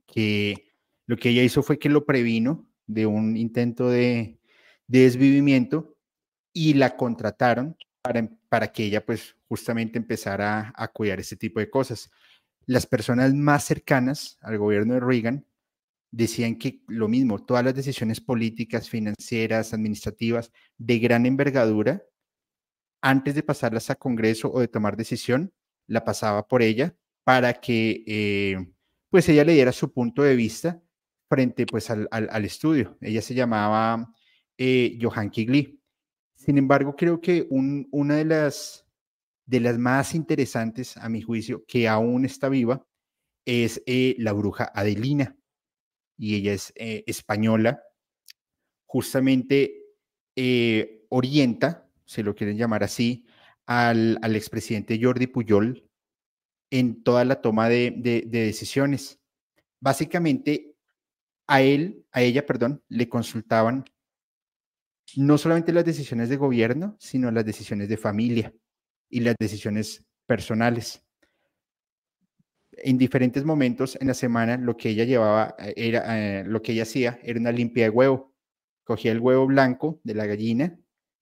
que lo que ella hizo fue que lo previno de un intento de, desvivimiento y la contrataron para, para, que ella pues justamente empezara a, cuidar ese tipo de cosas. Las personas más cercanas al gobierno de Reagan decían que lo mismo, todas las decisiones políticas, financieras, administrativas de gran envergadura, antes de pasarlas a Congreso o de tomar decisión, la pasaba por ella para que eh, pues ella le diera su punto de vista frente pues al, estudio. Ella se llamaba eh, Johan Kigli. Sin embargo, creo que una de las, de las más interesantes, a mi juicio, que aún está viva, es eh, la bruja Adelina. y ella es eh, española, justamente eh, orienta, si lo quieren llamar así, al, al expresidente Jordi Puyol en toda la toma de, de, decisiones. Básicamente, a él, a ella, perdón, le consultaban no solamente las decisiones de gobierno, sino las decisiones de familia y las decisiones personales. En diferentes momentos en la semana, lo que ella llevaba eh, era, eh, lo que ella hacía era una limpia de huevo. Cogía el huevo blanco de la gallina,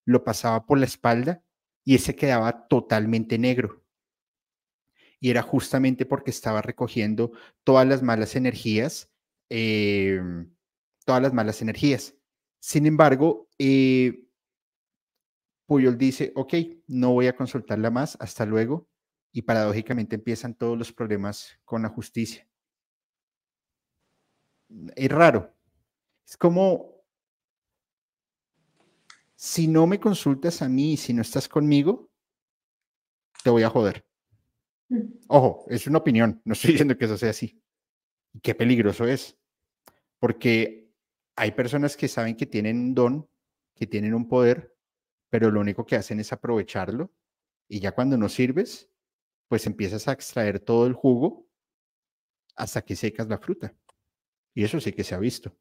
lo pasaba por la espalda y ese quedaba totalmente negro. Y era justamente porque estaba recogiendo todas las malas energías, em, todas las malas energías. Sin embargo, eh, Puyol dice, ok, no voy a consultarla más, hasta luego, y paradójicamente empiezan todos los problemas con la justicia. Es raro. Es como, si no me consultas a mí, si no estás conmigo, te voy a joder. Mm. Ojo, es una opinión, no estoy diciendo que eso sea así. qué peligroso es, porque hay personas que saben que tienen un don, que tienen un poder, pero lo único que hacen es aprovecharlo y ya cuando no sirves, pues empiezas a extraer todo el jugo hasta que secas la fruta. Y eso sí que se ha visto.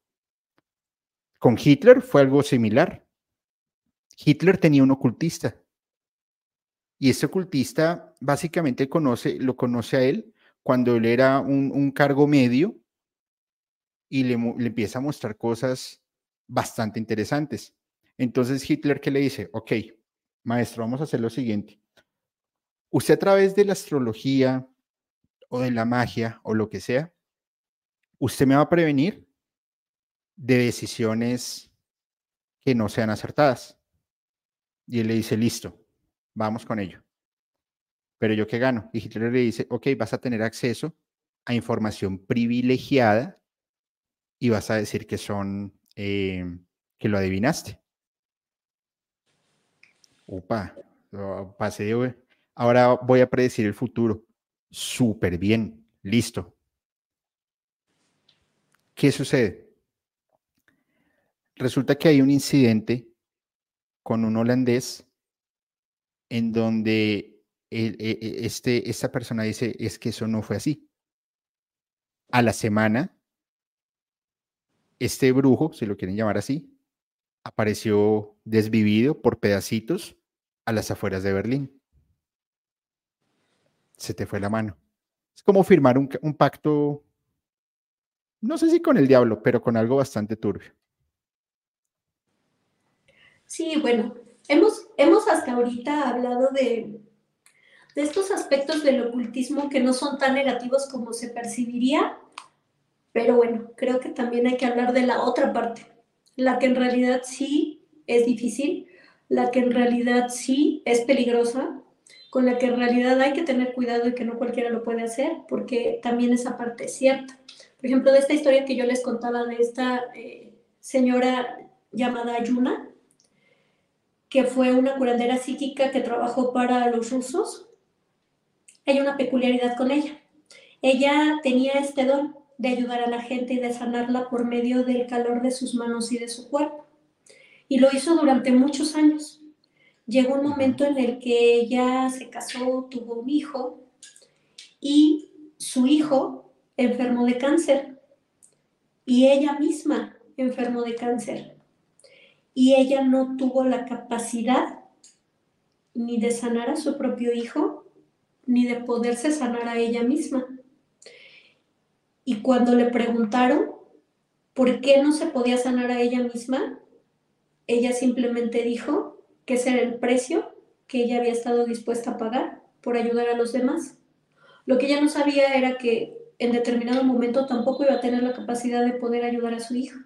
Con Hitler fue algo similar. Hitler tenía un ocultista. Y ese ocultista básicamente conoce, lo conoce a él cuando él era un, cargo medio y le, le empieza a mostrar cosas bastante interesantes. Entonces Hitler que le dice, ok, maestro, vamos a hacer lo siguiente. Usted a través de la astrología o de la magia o lo que sea, usted me va a prevenir de decisiones que no sean acertadas. Y él le dice, listo, vamos con ello. Pero yo qué gano? Y Hitler le dice, ok, vas a tener acceso a información privilegiada y vas a decir que son, eh, que lo adivinaste. Opa, paseo. Ahora voy a predecir el futuro. Súper bien, listo. ¿Qué sucede? Resulta que hay un incidente con un holandés en donde e, e, este, esta persona dice, es que eso no fue así. A la semana, este brujo, si lo quieren llamar así, apareció desvivido por pedacitos a las afueras de Berlín. Se te fue la mano. Es como firmar un, pacto, no sé si con el diablo, pero con algo bastante turbio. Sí, bueno, hemos, hemos hasta ahorita hablado de, de estos aspectos del ocultismo que no son tan negativos como se percibiría, pero bueno, creo que también hay que hablar de la otra parte, la que en realidad sí es difícil, la que en realidad sí es peligrosa, con la que en realidad hay que tener cuidado y que no cualquiera lo puede hacer, porque también esa parte es cierta. Por ejemplo, de esta historia que yo les contaba de esta eh, señora llamada Yuna, que fue una curandera psíquica que trabajó para los rusos, hay una peculiaridad con ella. Ella tenía este don de ayudar a la gente y de sanarla por medio del calor de sus manos y de su cuerpo. Y lo hizo durante muchos años. Llegó un momento en el que ella se casó, tuvo un hijo y su hijo enfermó de cáncer y ella misma enfermó de cáncer. Y ella no tuvo la capacidad ni de sanar a su propio hijo, ni de poderse sanar a ella misma. Y cuando le preguntaron por qué no se podía sanar a ella misma, ella simplemente dijo que ese era el precio que ella había estado dispuesta a pagar por ayudar a los demás. Lo que ella no sabía era que en determinado momento tampoco iba a tener la capacidad de poder ayudar a su hijo.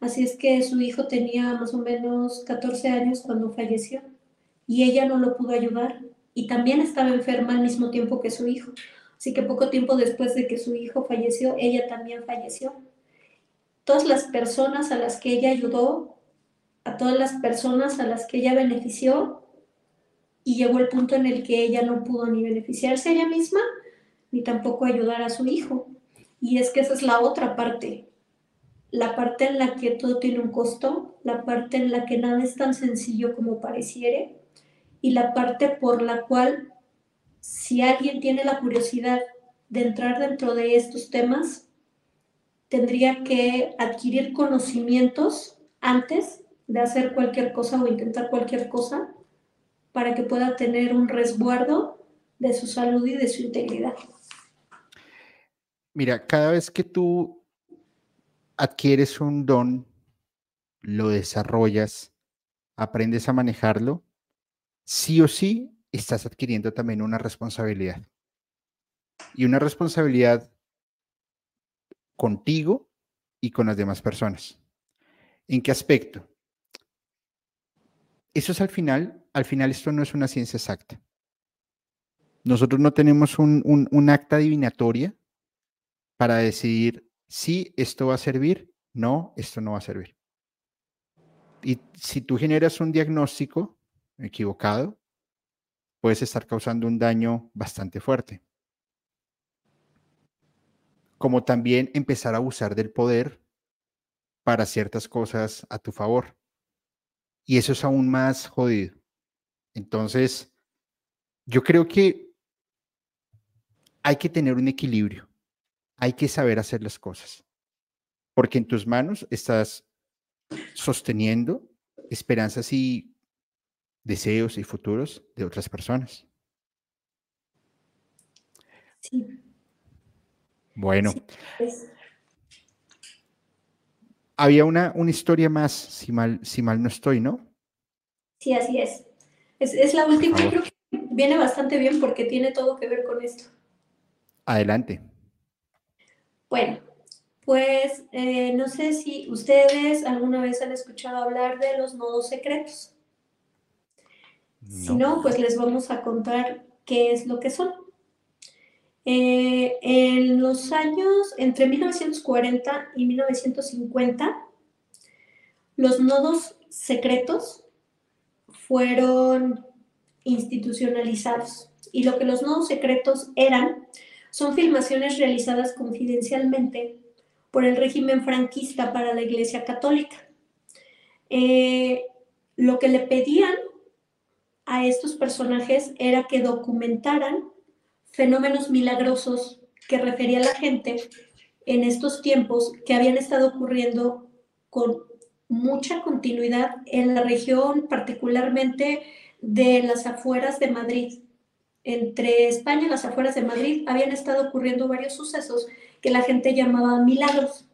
Así es que su hijo tenía más o menos 14 años cuando falleció y ella no lo pudo ayudar y también estaba enferma al mismo tiempo que su hijo. Así que poco tiempo después de que su hijo falleció, ella también falleció. Todas las personas a las que ella ayudó, a todas las personas a las que ella benefició, y llegó el punto en el que ella no pudo ni beneficiarse a ella misma, ni tampoco ayudar a su hijo. Y es que esa es la otra parte. la parte en la que todo tiene un costo, la parte en la que nada es tan sencillo como pareciere y la parte por la cual si alguien tiene la curiosidad de entrar dentro de estos temas, tendría que adquirir conocimientos antes de hacer cualquier cosa o intentar cualquier cosa para que pueda tener un resguardo de su salud y de su integridad. Mira, cada vez que tú adquieres un don, lo desarrollas, aprendes a manejarlo, sí o sí estás adquiriendo también una responsabilidad. Y una responsabilidad contigo y con las demás personas. ¿En qué aspecto? Eso es al final, al final esto no es una ciencia exacta. Nosotros no tenemos un, acta adivinatoria para decidir si esto va a servir, no, esto no va a servir. Y si tú generas un diagnóstico equivocado, puedes estar causando un daño bastante fuerte. Como también empezar a abusar del poder para ciertas cosas a tu favor. Y eso es aún más jodido. Entonces, yo creo que hay que tener un equilibrio. Hay que saber hacer las cosas. Porque en tus manos estás sosteniendo esperanzas y deseos y futuros de otras personas. Sí. Bueno. Había una, una historia más, si mal, si mal no estoy, ¿no? Sí, así es. Es, la última, creo que viene bastante bien porque tiene todo que ver con esto. Adelante. Bueno, pues eh, no sé si ustedes alguna vez han escuchado hablar de los nodos secretos. Si no, pues les vamos a contar qué es lo que son. Eh, en los años entre 1940 y 1950, los nodos secretos fueron institucionalizados. Y lo que los nodos secretos eran son filmaciones realizadas confidencialmente por el régimen franquista para la Iglesia Católica. Eh, lo que le pedían a estos personajes era que documentaran fenómenos milagrosos que refería la gente en estos tiempos que habían estado ocurriendo con mucha continuidad en la región, particularmente de las afueras de Madrid. Entre España y las afueras de Madrid habían estado ocurriendo varios sucesos que la gente llamaba milagros.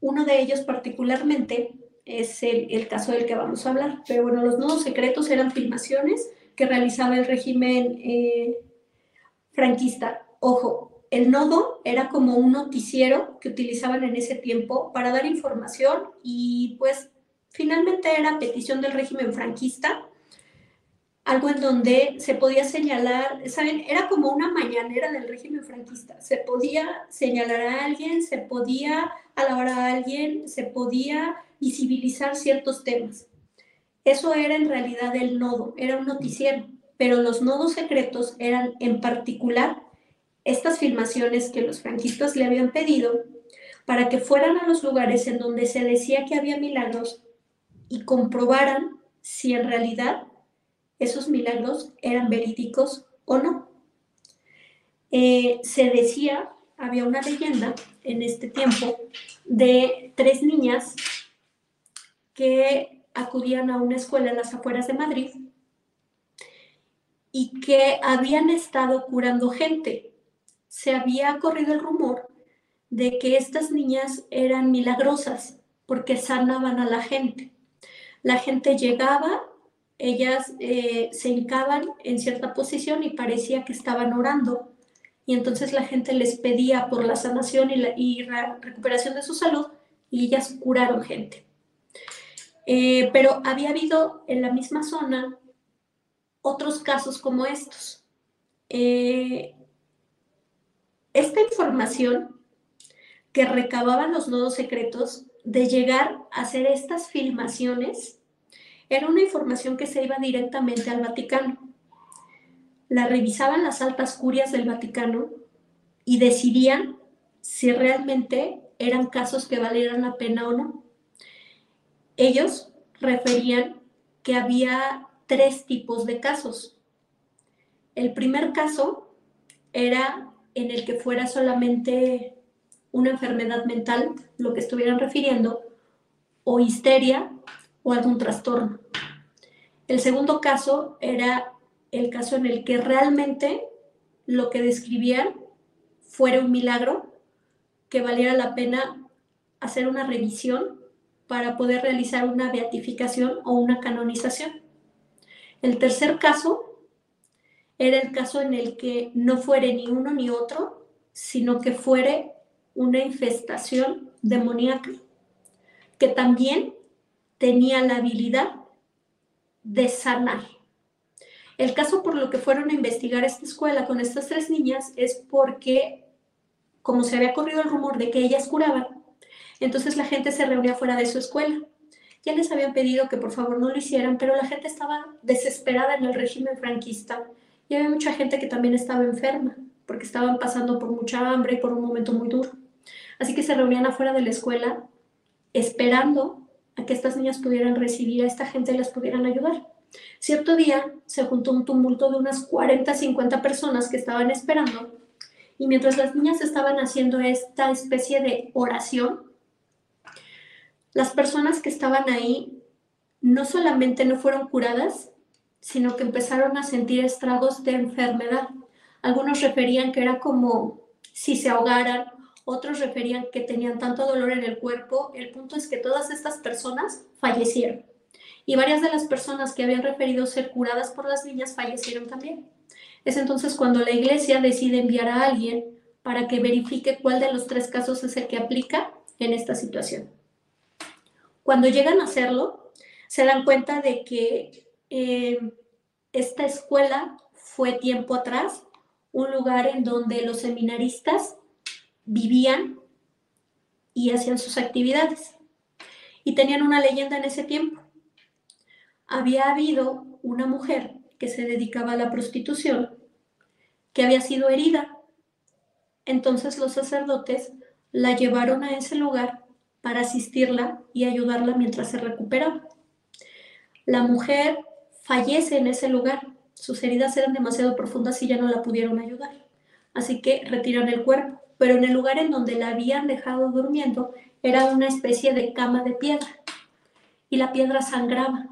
Uno de ellos particularmente es el, caso del que vamos a hablar. Pero bueno, los nodos secretos eran filmaciones que realizaba el régimen eh, franquista. Ojo, el nodo era como un noticiero que utilizaban en ese tiempo para dar información y pues finalmente era petición del régimen franquista, algo en donde se podía señalar, ¿saben? Era como una mañanera del régimen franquista. Se podía señalar a alguien, se podía alabar a alguien, se podía visibilizar ciertos temas. Eso era en realidad el nodo, era un noticiero pero los nodos secretos eran en particular estas filmaciones que los franquistas le habían pedido para que fueran a los lugares en donde se decía que había milagros y comprobaran si en realidad esos milagros eran verídicos o no. Eh, se decía, había una leyenda en este tiempo de tres niñas que acudían a una escuela en las afueras de Madrid y que habían estado curando gente. Se había corrido el rumor de que estas niñas eran milagrosas porque sanaban a la gente. La gente llegaba, ellas eh, se hincaban en cierta posición y parecía que estaban orando. Y entonces la gente les pedía por la sanación y la recuperación de su salud y ellas curaron gente. Eh, pero había habido en la misma zona otros casos como estos. Eh, esta información que recababan los nodos secretos de llegar a hacer estas filmaciones era una información que se iba directamente al Vaticano. La revisaban las altas curias del Vaticano y decidían si realmente eran casos que valieran la pena o no. Ellos referían que había tres tipos de casos. El primer caso era en el que fuera solamente una enfermedad mental, lo que estuvieran refiriendo, o histeria o algún trastorno. El segundo caso era el caso en el que realmente lo que describían fuera un milagro, que valiera la pena hacer una revisión para poder realizar una beatificación o una canonización. El tercer caso era el caso en el que no fuere ni uno ni otro, sino que fuere una infestación demoníaca, que también tenía la habilidad de sanar. El caso por lo que fueron a investigar esta escuela con estas tres niñas es porque, como se había corrido el rumor de que ellas curaban, entonces la gente se reunía fuera de su escuela. Ya les habían pedido que por favor no lo hicieran, pero la gente estaba desesperada en el régimen franquista y había mucha gente que también estaba enferma porque estaban pasando por mucha hambre y por un momento muy duro. Así que se reunían afuera de la escuela esperando a que estas niñas pudieran recibir a esta gente y les pudieran ayudar. Cierto día se juntó un tumulto de unas 40, 50 personas que estaban esperando y mientras las niñas estaban haciendo esta especie de oración, las personas que estaban ahí no solamente no fueron curadas, sino que empezaron a sentir estragos de enfermedad. Algunos referían que era como si se ahogaran, otros referían que tenían tanto dolor en el cuerpo. El punto es que todas estas personas fallecieron y varias de las personas que habían referido ser curadas por las niñas fallecieron también. Es entonces cuando la iglesia decide enviar a alguien para que verifique cuál de los tres casos es el que aplica en esta situación. Cuando llegan a hacerlo, se dan cuenta de que eh, esta escuela fue tiempo atrás un lugar en donde los seminaristas vivían y hacían sus actividades. Y tenían una leyenda en ese tiempo había habido una mujer que se dedicaba a la prostitución que había sido herida. Entonces los sacerdotes la llevaron a ese lugar para asistirla y ayudarla mientras se recuperaba. La mujer fallece en ese lugar. Sus heridas eran demasiado profundas y ya no la pudieron ayudar. Así que retiran el cuerpo. Pero en el lugar en donde la habían dejado durmiendo era una especie de cama de piedra. Y la piedra sangraba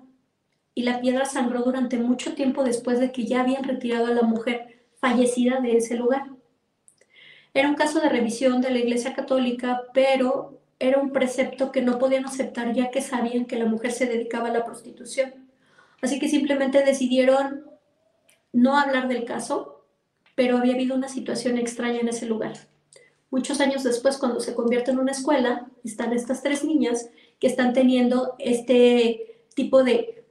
y la piedra sangró durante mucho tiempo después de que ya habían retirado a la mujer fallecida de ese lugar. Era un caso de revisión de la Iglesia Católica, pero era un precepto que no podían aceptar ya que sabían que la mujer se dedicaba a la prostitución. Así que simplemente decidieron no hablar del caso, pero había habido una situación extraña en ese lugar. Muchos años después, cuando se convierte en una escuela, están estas tres niñas que están teniendo este tipo de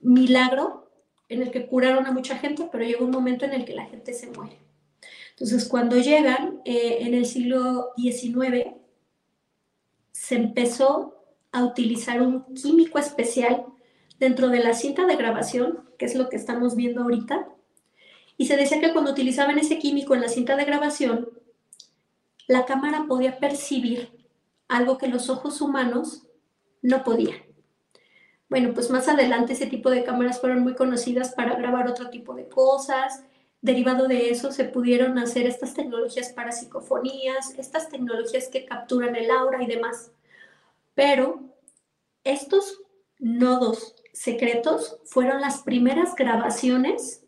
milagro en el que curaron a mucha gente, pero llega un momento en el que la gente se muere. Entonces, cuando llegan eh, en el siglo XIX, se empezó a utilizar un químico especial dentro de la cinta de grabación, que es lo que estamos viendo ahorita, y se decía que cuando utilizaban ese químico en la cinta de grabación, la cámara podía percibir algo que los ojos humanos no podían. Bueno, pues más adelante ese tipo de cámaras fueron muy conocidas para grabar otro tipo de cosas. Derivado de eso se pudieron hacer estas tecnologías para psicofonías, estas tecnologías que capturan el aura y demás. Pero estos nodos secretos fueron las primeras grabaciones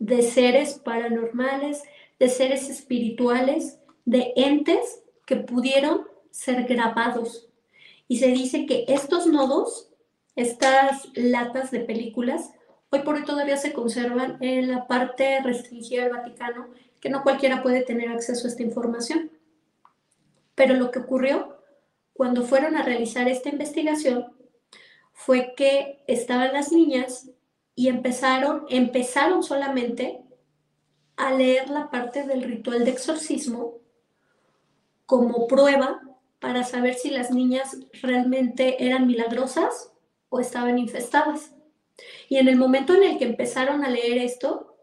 de seres paranormales, de seres espirituales, de entes que pudieron ser grabados. Y se dice que estos nodos estas latas de películas hoy por hoy todavía se conservan en la parte restringida del Vaticano, que no cualquiera puede tener acceso a esta información. Pero lo que ocurrió cuando fueron a realizar esta investigación fue que estaban las niñas y empezaron, empezaron solamente a leer la parte del ritual de exorcismo como prueba para saber si las niñas realmente eran milagrosas o estaban infestadas. Y en el momento en el que empezaron a leer esto,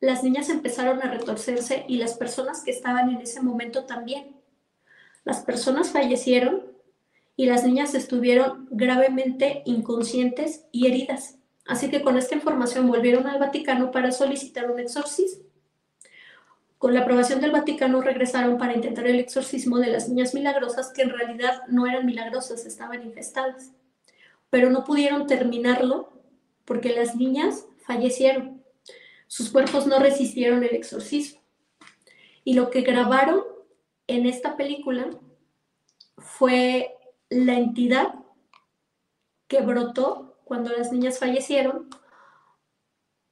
las niñas empezaron a retorcerse y las personas que estaban en ese momento también. Las personas fallecieron y las niñas estuvieron gravemente inconscientes y heridas. Así que con esta información volvieron al Vaticano para solicitar un exorcismo. Con la aprobación del Vaticano regresaron para intentar el exorcismo de las niñas milagrosas que en realidad no eran milagrosas, estaban infestadas. Pero no pudieron terminarlo porque las niñas fallecieron. Sus cuerpos no resistieron el exorcismo. Y lo que grabaron en esta película fue la entidad que brotó cuando las niñas fallecieron,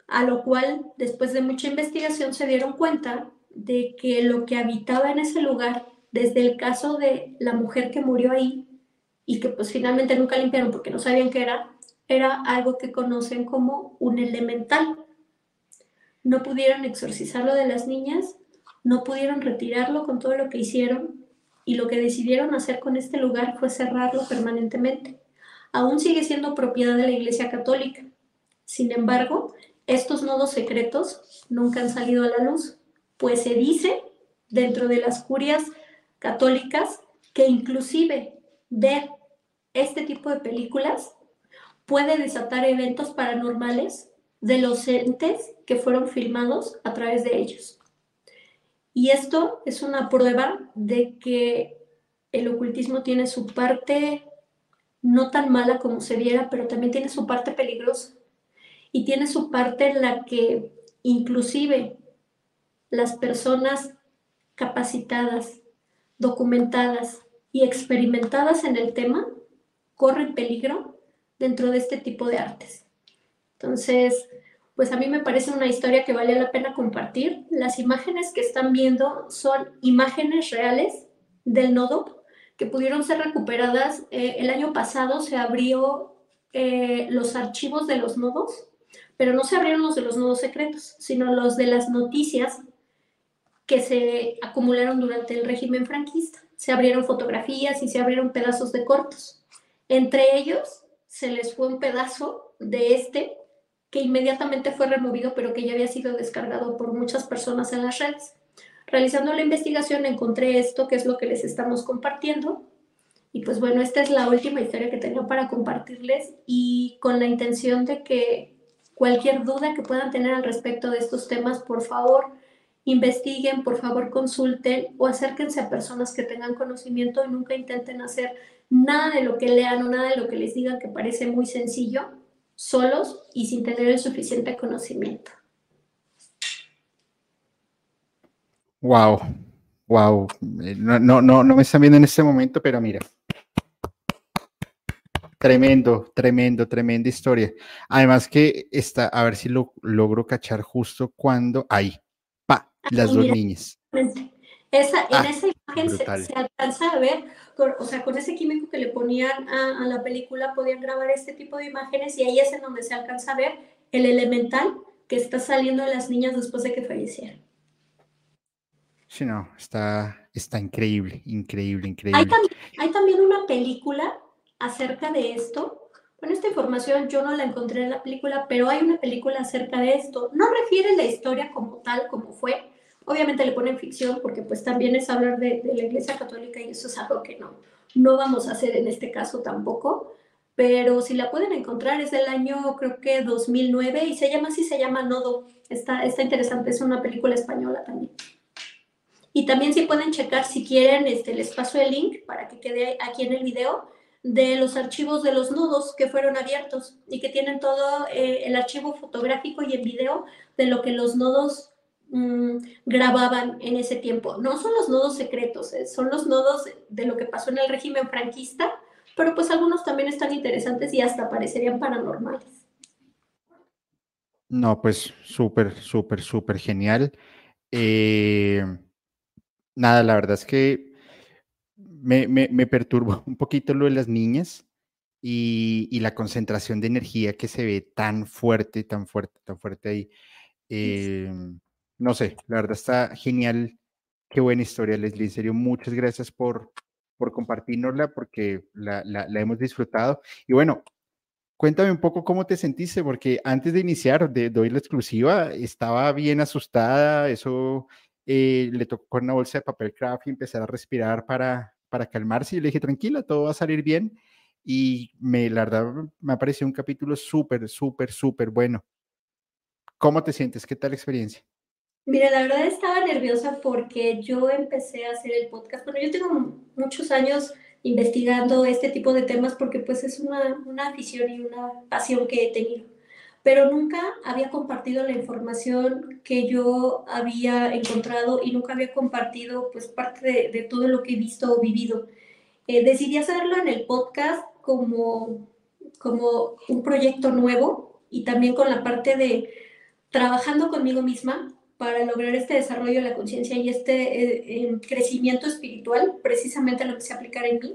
a lo cual después de mucha investigación se dieron cuenta de que lo que habitaba en ese lugar, desde el caso de la mujer que murió ahí y que pues finalmente nunca limpiaron porque no sabían qué era, era algo que conocen como un elemental. No pudieron exorcizarlo de las niñas, no pudieron retirarlo con todo lo que hicieron y lo que decidieron hacer con este lugar fue cerrarlo permanentemente. Aún sigue siendo propiedad de la Iglesia Católica. Sin embargo, estos nodos secretos nunca han salido a la luz pues se dice dentro de las curias católicas que inclusive ver este tipo de películas puede desatar eventos paranormales de los entes que fueron filmados a través de ellos. Y esto es una prueba de que el ocultismo tiene su parte no tan mala como se viera, pero también tiene su parte peligrosa. Y tiene su parte en la que inclusive las personas capacitadas, documentadas y experimentadas en el tema corren peligro dentro de este tipo de artes. Entonces, pues a mí me parece una historia que vale la pena compartir. Las imágenes que están viendo son imágenes reales del nodo que pudieron ser recuperadas. Eh, el año pasado se abrió eh, los archivos de los nodos, pero no se abrieron los de los nodos secretos, sino los de las noticias que se acumularon durante el régimen franquista. Se abrieron fotografías y se abrieron pedazos de cortos. Entre ellos se les fue un pedazo de este que inmediatamente fue removido, pero que ya había sido descargado por muchas personas en las redes. Realizando la investigación encontré esto, que es lo que les estamos compartiendo. Y pues bueno, esta es la última historia que tengo para compartirles y con la intención de que cualquier duda que puedan tener al respecto de estos temas, por favor, investiguen, por favor consulten o acérquense a personas que tengan conocimiento y nunca intenten hacer nada de lo que lean o nada de lo que les digan que parece muy sencillo, solos y sin tener el suficiente conocimiento. Wow, wow. Eh, no, no, no, no me están viendo en este momento, pero mira. Tremendo, tremendo, tremenda historia. Además que está, a ver si lo logro cachar justo cuando, ahí, las dos niñas. Esa, en ah, esa imagen se, alcanza a ver, o sea, con ese químico que le ponían a, la película podían grabar este tipo de imágenes y ahí es en donde se alcanza a ver el elemental que está saliendo de las niñas después de que fallecieron. Sí, no, está, está increíble, increíble, increíble. Hay también, una película acerca de esto. Bueno, esta información yo no la encontré en la película, pero hay una película acerca de esto. No refiere la historia como tal, como fue, Obviamente le ponen ficción porque pues también es hablar de, la Iglesia Católica y eso es algo que no, no vamos a hacer en este caso tampoco. Pero si la pueden encontrar es del año creo que 2009 y se llama así, se llama Nodo. Está, está interesante, es una película española también. Y también si pueden checar si quieren, este, les paso el link para que quede aquí en el video de los archivos de los nodos que fueron abiertos y que tienen todo eh, el archivo fotográfico y el video de lo que los nodos Mm, grababan en ese tiempo. No son los nodos secretos, eh, son los nodos de lo que pasó en el régimen franquista, pero pues algunos también están interesantes y hasta parecerían paranormales. No, pues súper, súper, súper genial. Eh, nada, la verdad es que me, me, me perturba un poquito lo de las niñas y, y, la concentración de energía que se ve tan fuerte, tan fuerte, tan fuerte ahí. Eh, no sé, la verdad está genial. Qué buena historia, Leslie. En serio, muchas gracias por, por compartirnosla porque la, hemos disfrutado. Y bueno, cuéntame un poco cómo te sentiste, porque antes de iniciar, de doy la exclusiva, estaba bien asustada, eso eh, le tocó una bolsa de papel craft y empezar a respirar para, para calmarse y le dije, tranquila, todo va a salir bien. Y me, la verdad, me ha parecido un capítulo súper, súper, súper bueno. ¿Cómo te sientes? ¿Qué tal la experiencia? Mira, la verdad estaba nerviosa porque yo empecé a hacer el podcast. Bueno, yo tengo muchos años investigando este tipo de temas porque pues es una, una afición y una pasión que he tenido. Pero nunca había compartido la información que yo había encontrado y nunca había compartido pues parte de, todo lo que he visto o vivido. Eh, decidí hacerlo en el podcast como, como un proyecto nuevo y también con la parte de trabajando conmigo misma para lograr este desarrollo de la conciencia y este eh, crecimiento espiritual, precisamente lo que se aplicar en mí.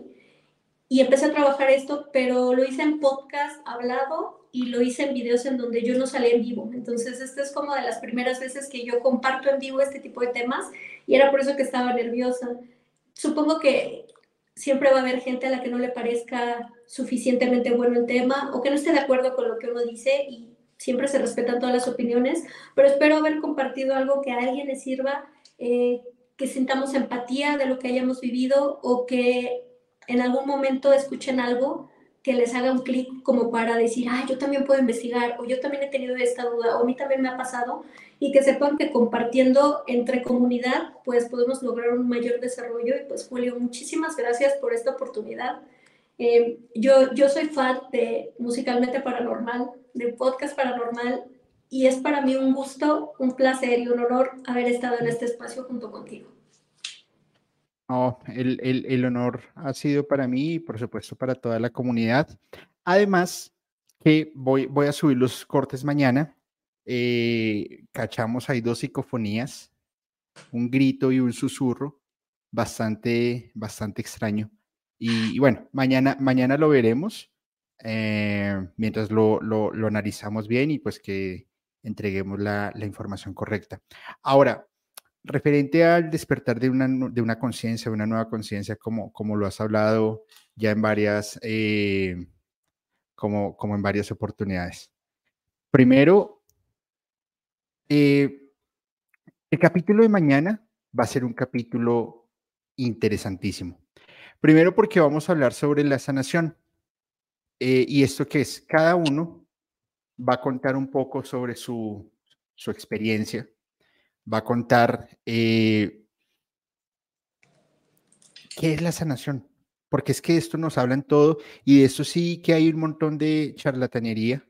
Y empecé a trabajar esto, pero lo hice en podcast hablado y lo hice en videos en donde yo no salí en vivo. Entonces, esta es como de las primeras veces que yo comparto en vivo este tipo de temas y era por eso que estaba nerviosa. Supongo que siempre va a haber gente a la que no le parezca suficientemente bueno el tema o que no esté de acuerdo con lo que uno dice siempre se respetan todas las opiniones, pero espero haber compartido algo que a alguien le sirva, eh, que sintamos empatía de lo que hayamos vivido o que en algún momento escuchen algo que les haga un clic como para decir, ah, yo también puedo investigar, o yo también he tenido esta duda, o a mí también me ha pasado, y que sepan que compartiendo entre comunidad, pues podemos lograr un mayor desarrollo. Y pues Julio, muchísimas gracias por esta oportunidad. Eh, yo, yo soy fan de Musicalmente Paranormal, de Podcast Paranormal, y es para mí un gusto, un placer y un honor haber estado en este espacio junto contigo. Oh, el, el, el honor ha sido para mí y por supuesto para toda la comunidad. Además, que voy, voy a subir los cortes mañana. Eh, cachamos ahí dos psicofonías, un grito y un susurro, bastante, bastante extraño. Y, bueno, mañana, mañana lo veremos eh, mientras lo, lo, analizamos bien y pues que entreguemos la, la, información correcta. Ahora, referente al despertar de una, de una conciencia, de una nueva conciencia, como, como lo has hablado ya en varias, eh, como, como en varias oportunidades. Primero, eh, el capítulo de mañana va a ser un capítulo interesantísimo. Primero porque vamos a hablar sobre la sanación. Eh, y esto que es, cada uno va a contar un poco sobre su, su experiencia, va a contar eh, qué es la sanación, porque es que esto nos habla en todo y de eso sí que hay un montón de charlatanería,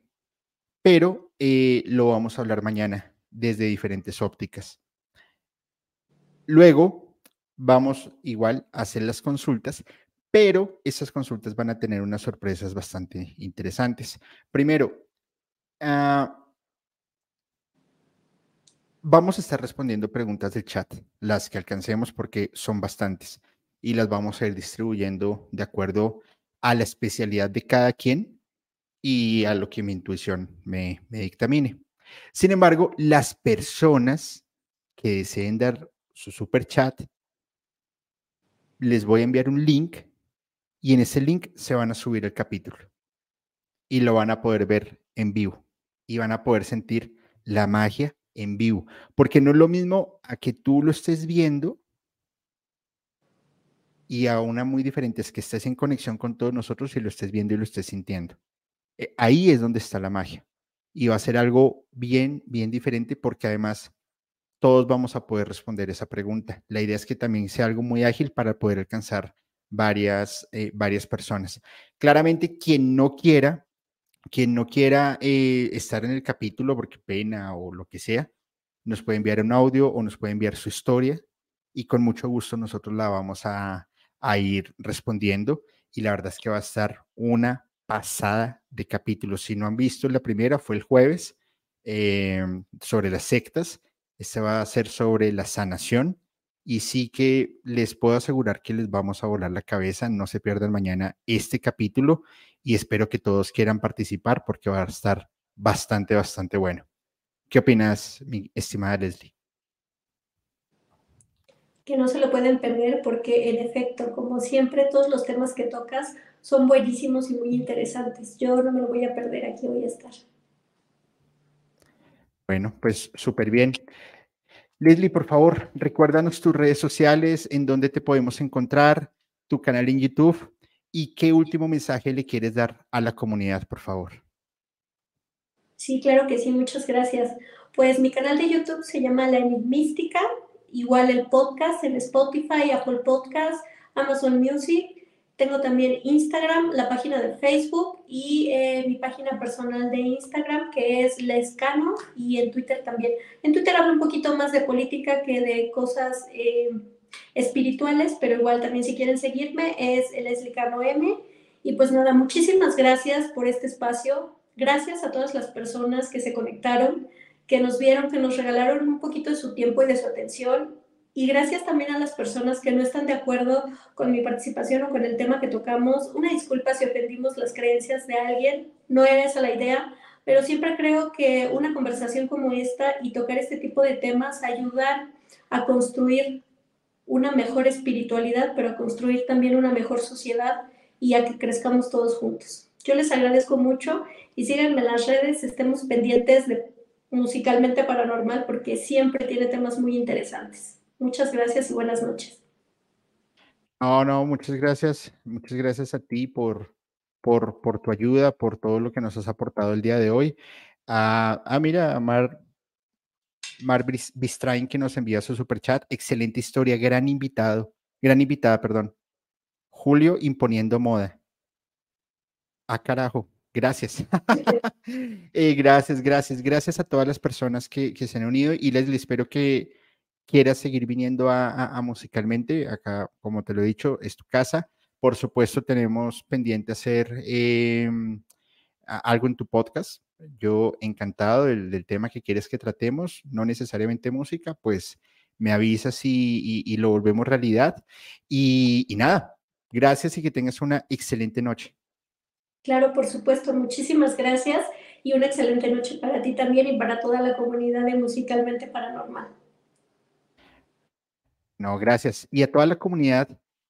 pero eh, lo vamos a hablar mañana desde diferentes ópticas. Luego vamos igual a hacer las consultas, pero esas consultas van a tener unas sorpresas bastante interesantes. Primero, uh, vamos a estar respondiendo preguntas del chat, las que alcancemos porque son bastantes y las vamos a ir distribuyendo de acuerdo a la especialidad de cada quien y a lo que mi intuición me, me dictamine. Sin embargo, las personas que deseen dar su super chat, les voy a enviar un link y en ese link se van a subir el capítulo y lo van a poder ver en vivo y van a poder sentir la magia en vivo, porque no es lo mismo a que tú lo estés viendo y a una muy diferente es que estés en conexión con todos nosotros y lo estés viendo y lo estés sintiendo. Eh, ahí es donde está la magia. Y va a ser algo bien, bien diferente porque además todos vamos a poder responder esa pregunta. La idea es que también sea algo muy ágil para poder alcanzar varias, eh, varias personas. Claramente, quien no quiera quien no quiera eh, estar en el capítulo porque pena o lo que sea, nos puede enviar un audio o nos puede enviar su historia y con mucho gusto nosotros la vamos a, ir respondiendo y la verdad es que va a estar una pasada de capítulos. Si no han visto, la primera fue el jueves em, sobre las sectas, este va a ser sobre la sanación y sí que les puedo asegurar que les vamos a volar la cabeza, no se pierdan mañana este capítulo y espero que todos quieran participar porque va a estar bastante, bastante bueno. ¿Qué opinas, mi estimada Leslie? Que no se lo pueden perder porque en efecto, como siempre, todos los temas que tocas son buenísimos y muy interesantes. Yo no me lo voy a perder, aquí voy a estar. Bueno, pues súper bien. Leslie, por favor, recuérdanos tus redes sociales, en dónde te podemos encontrar, tu canal en YouTube y qué último mensaje le quieres dar a la comunidad, por favor. Sí, claro que sí, muchas gracias. Pues mi canal de YouTube se llama La Enigmística, igual el podcast en Spotify, Apple Podcast, Amazon Music. Tengo también Instagram, la página de Facebook y eh, mi página personal de Instagram que es Lescano y en Twitter también. En Twitter hablo un poquito más de política que de cosas eh, espirituales, pero igual también si quieren seguirme es Leslie Cano M. Y pues nada, muchísimas gracias por este espacio. Gracias a todas las personas que se conectaron, que nos vieron, que nos regalaron un poquito de su tiempo y de su atención. Y gracias también a las personas que no están de acuerdo con mi participación o con el tema que tocamos. Una disculpa si ofendimos las creencias de alguien, no era esa la idea, pero siempre creo que una conversación como esta y tocar este tipo de temas ayudan a construir una mejor espiritualidad, pero a construir también una mejor sociedad y a que crezcamos todos juntos. Yo les agradezco mucho y síganme en las redes, estemos pendientes de musicalmente paranormal porque siempre tiene temas muy interesantes. Muchas gracias y buenas noches. No, no, muchas gracias. Muchas gracias a ti por, por, por tu ayuda, por todo lo que nos has aportado el día de hoy. Ah, ah mira, Mar, Mar Bistrain que nos envía su super chat. Excelente historia, gran invitado, gran invitada, perdón. Julio imponiendo moda. Ah, carajo. Gracias. Eh, gracias, gracias. Gracias a todas las personas que, que se han unido y les, les espero que, quieras seguir viniendo a, musicalmente, acá, como te lo he dicho, es tu casa. Por supuesto, tenemos pendiente hacer em, algo en tu podcast. Yo encantado del, tema que quieres que tratemos, no necesariamente música, pues me avisas y, lo volvemos realidad. Y, y nada, gracias y que tengas una excelente noche. Claro, por supuesto, muchísimas gracias y una excelente noche para ti también y para toda la comunidad de Musicalmente Paranormal. No, gracias. Y a toda la comunidad,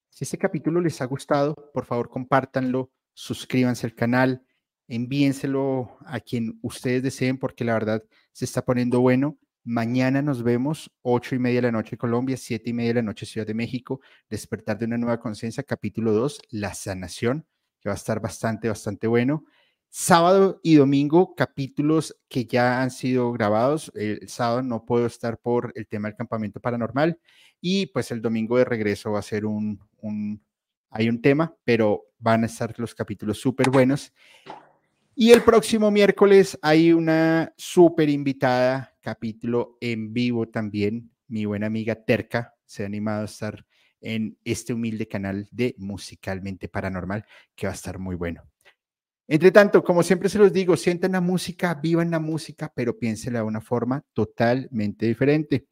si este capítulo les ha gustado, por favor compártanlo, suscríbanse al canal, envíenselo a quien ustedes deseen, porque la verdad se está poniendo bueno. Mañana nos vemos, ocho y media de la noche Colombia, siete y media de la noche Ciudad de México, Despertar de una nueva conciencia, capítulo 2, La sanación, que va a estar bastante, bastante bueno. Sábado y domingo, capítulos que ya han sido grabados. El sábado no puedo estar por el tema del campamento paranormal y pues el domingo de regreso va a ser un, un hay un tema, pero van a estar los capítulos súper buenos. Y el próximo miércoles hay una súper invitada, capítulo en vivo también. Mi buena amiga Terca se ha animado a estar en este humilde canal de Musicalmente Paranormal, que va a estar muy bueno. Entre tanto, como siempre se los digo, sientan la música, vivan la música, pero piénsenla de una forma totalmente diferente.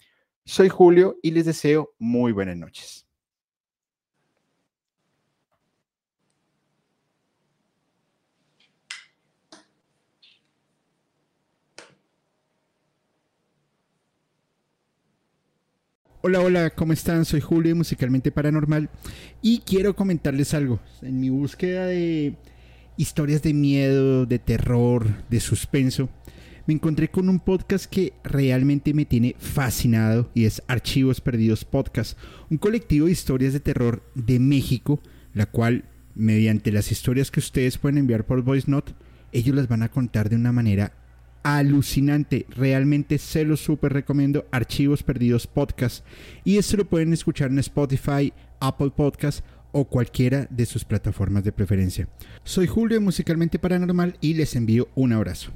Soy Julio y les deseo muy buenas noches. Hola, hola, ¿cómo están? Soy Julio, musicalmente paranormal, y quiero comentarles algo. En mi búsqueda de historias de miedo, de terror, de suspenso, me encontré con un podcast que realmente me tiene fascinado y es Archivos Perdidos Podcast, un colectivo de historias de terror de México, la cual, mediante las historias que ustedes pueden enviar por Voice Note, ellos las van a contar de una manera alucinante. Realmente se lo súper recomiendo. Archivos Perdidos Podcast. Y esto lo pueden escuchar en Spotify, Apple Podcast o cualquiera de sus plataformas de preferencia. Soy Julio de Musicalmente Paranormal y les envío un abrazo.